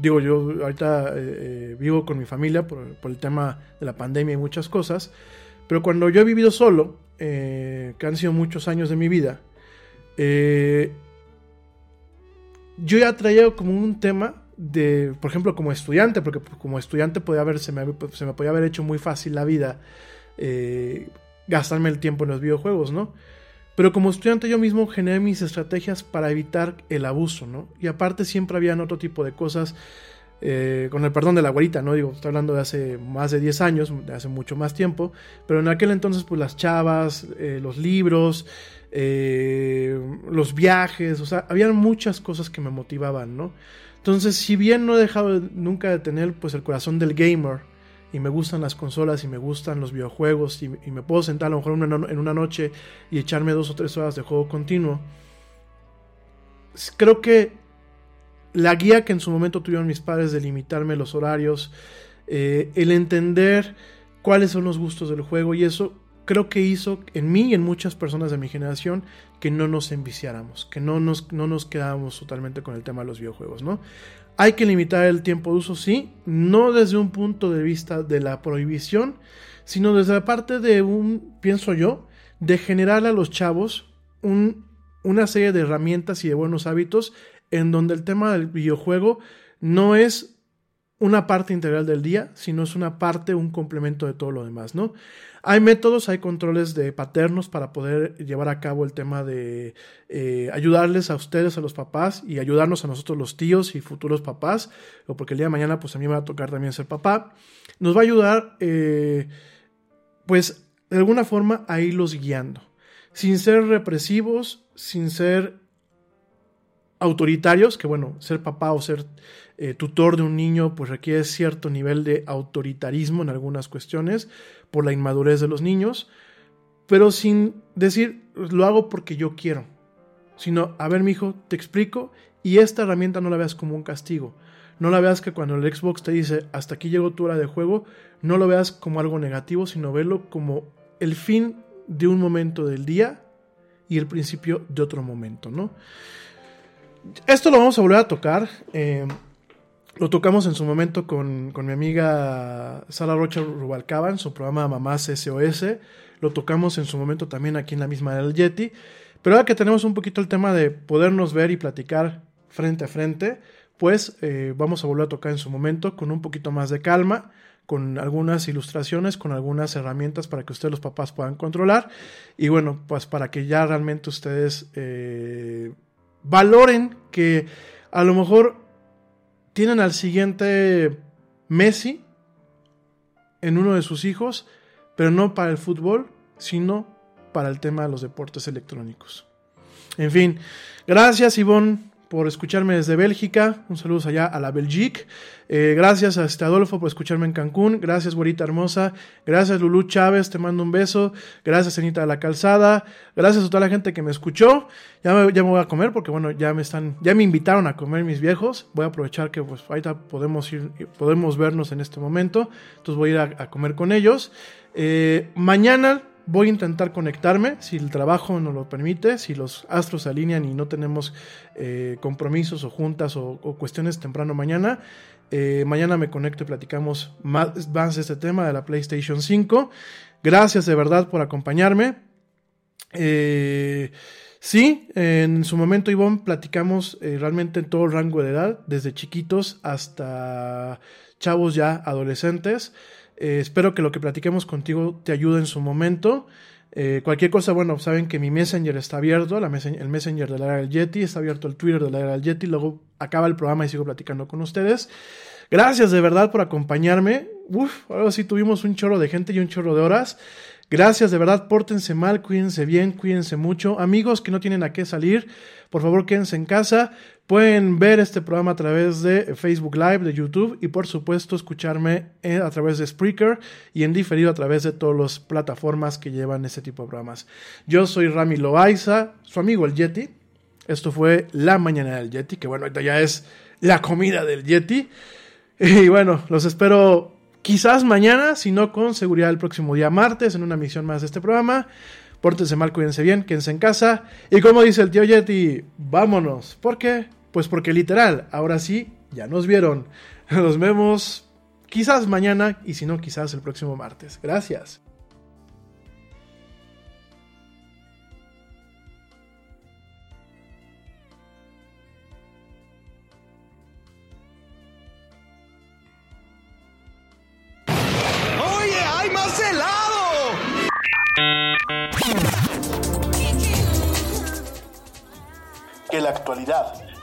digo yo ahorita eh, vivo con mi familia por, el tema de la pandemia y muchas cosas, pero cuando yo he vivido solo, eh, que han sido muchos años de mi vida, yo ya traía como un tema de, por ejemplo, como estudiante, porque como estudiante podía haber, se, me, se me podía haber hecho muy fácil la vida eh, gastarme el tiempo en los videojuegos, ¿no? Pero como estudiante yo mismo generé mis estrategias para evitar el abuso, ¿no? Y aparte siempre habían otro tipo de cosas, eh, con el perdón de la güerita, ¿no? Digo, estoy hablando de hace más de 10 años, de hace mucho más tiempo, pero en aquel entonces pues las chavas, eh, los libros, eh, los viajes, o sea, habían muchas cosas que me motivaban, ¿no? Entonces, si bien no he dejado nunca de tener pues el corazón del gamer y me gustan las consolas y me gustan los videojuegos y, me puedo sentar a lo mejor en una noche y echarme dos o tres horas de juego continuo, creo que la guía que en su momento tuvieron mis padres de limitarme los horarios, eh, el entender cuáles son los gustos del juego y eso creo que hizo en mí y en muchas personas de mi generación que no nos enviciáramos, que no nos, no nos quedáramos totalmente con el tema de los videojuegos, ¿no? Hay que limitar el tiempo de uso, sí, no desde un punto de vista de la prohibición, sino desde la parte de un, pienso yo, de generar a los chavos un, una serie de herramientas y de buenos hábitos en donde el tema del videojuego no es una parte integral del día, sino es una parte, un complemento de todo lo demás, ¿no? Hay métodos, hay controles de paternos para poder llevar a cabo el tema de eh, ayudarles a ustedes, a los papás, y ayudarnos a nosotros los tíos y futuros papás, o porque el día de mañana pues a mí me va a tocar también ser papá. Nos va a ayudar, eh, pues, de alguna forma a irlos guiando, sin ser represivos, sin ser autoritarios, que bueno, ser papá o ser eh, tutor de un niño pues requiere cierto nivel de autoritarismo en algunas cuestiones por la inmadurez de los niños, pero sin decir lo hago porque yo quiero, sino a ver mi hijo, te explico y esta herramienta no la veas como un castigo. No la veas que cuando el Xbox te dice hasta aquí llegó tu hora de juego, no lo veas como algo negativo, sino verlo como el fin de un momento del día y el principio de otro momento, ¿no? Esto lo vamos a volver a tocar. Eh, lo tocamos en su momento con, mi amiga Sara Rocha Rubalcaba en su programa Mamás SOS. Lo tocamos en su momento también aquí en la misma del Yeti. Pero ahora que tenemos un poquito el tema de podernos ver y platicar frente a frente, pues eh, vamos a volver a tocar en su momento con un poquito más de calma, con algunas ilustraciones, con algunas herramientas para que ustedes los papás puedan controlar. Y bueno, pues para que ya realmente ustedes eh, valoren que a lo mejor tienen al siguiente Messi en uno de sus hijos, pero no para el fútbol, sino para el tema de los deportes electrónicos. En fin, gracias Ivonne por escucharme desde Bélgica. Un saludo allá a la Belgique. Eh, gracias a este Adolfo por escucharme en Cancún. Gracias, güerita hermosa. Gracias, Lulú Chávez. Te mando un beso. Gracias, Cenita de la Calzada. Gracias a toda la gente que me escuchó. Ya me, voy a comer porque, bueno, ya me están, ya me invitaron a comer mis viejos. Voy a aprovechar que, pues, ahorita podemos ir, podemos vernos en este momento. Entonces voy a ir a, a comer con ellos. Eh, mañana Voy a intentar conectarme, si el trabajo nos lo permite, si los astros se alinean y no tenemos eh, compromisos o juntas o, cuestiones temprano mañana. Eh, mañana me conecto y platicamos más, más este tema de la PlayStation 5. Gracias de verdad por acompañarme. Eh, sí, en su momento, Ivonne, platicamos realmente en todo el rango de edad, desde chiquitos hasta chavos ya adolescentes. Eh, espero que lo que platiquemos contigo te ayude en su momento. Eh, cualquier cosa, bueno, saben que mi Messenger está abierto, el Messenger de la era del Yeti, está abierto el Twitter de la era del Yeti, luego acaba el programa y sigo platicando con ustedes. Gracias de verdad por acompañarme. Uf, ahora sí tuvimos un chorro de gente y un chorro de horas. Gracias, de verdad, pórtense mal, cuídense bien, cuídense mucho. Amigos que no tienen a qué salir, por favor quédense en casa. Pueden ver este programa a través de Facebook Live, de YouTube y por supuesto escucharme a través de Spreaker y en diferido a través de todas las plataformas que llevan este tipo de programas. Yo soy Rami Loaiza, su amigo el Yeti. Esto fue La Mañana del Yeti, que bueno, ahorita ya es la comida del Yeti. Y bueno, los espero quizás mañana, si no con seguridad el próximo día martes en una emisión más de este programa. Pórtense mal, cuídense bien, quédense en casa. Y como dice el tío Yeti, vámonos. ¿Por qué? Pues porque literal, ahora sí, ya nos vieron. Nos vemos quizás mañana y si no, quizás el próximo martes. Gracias. ¡Oye, hay más helado! Que la actualidad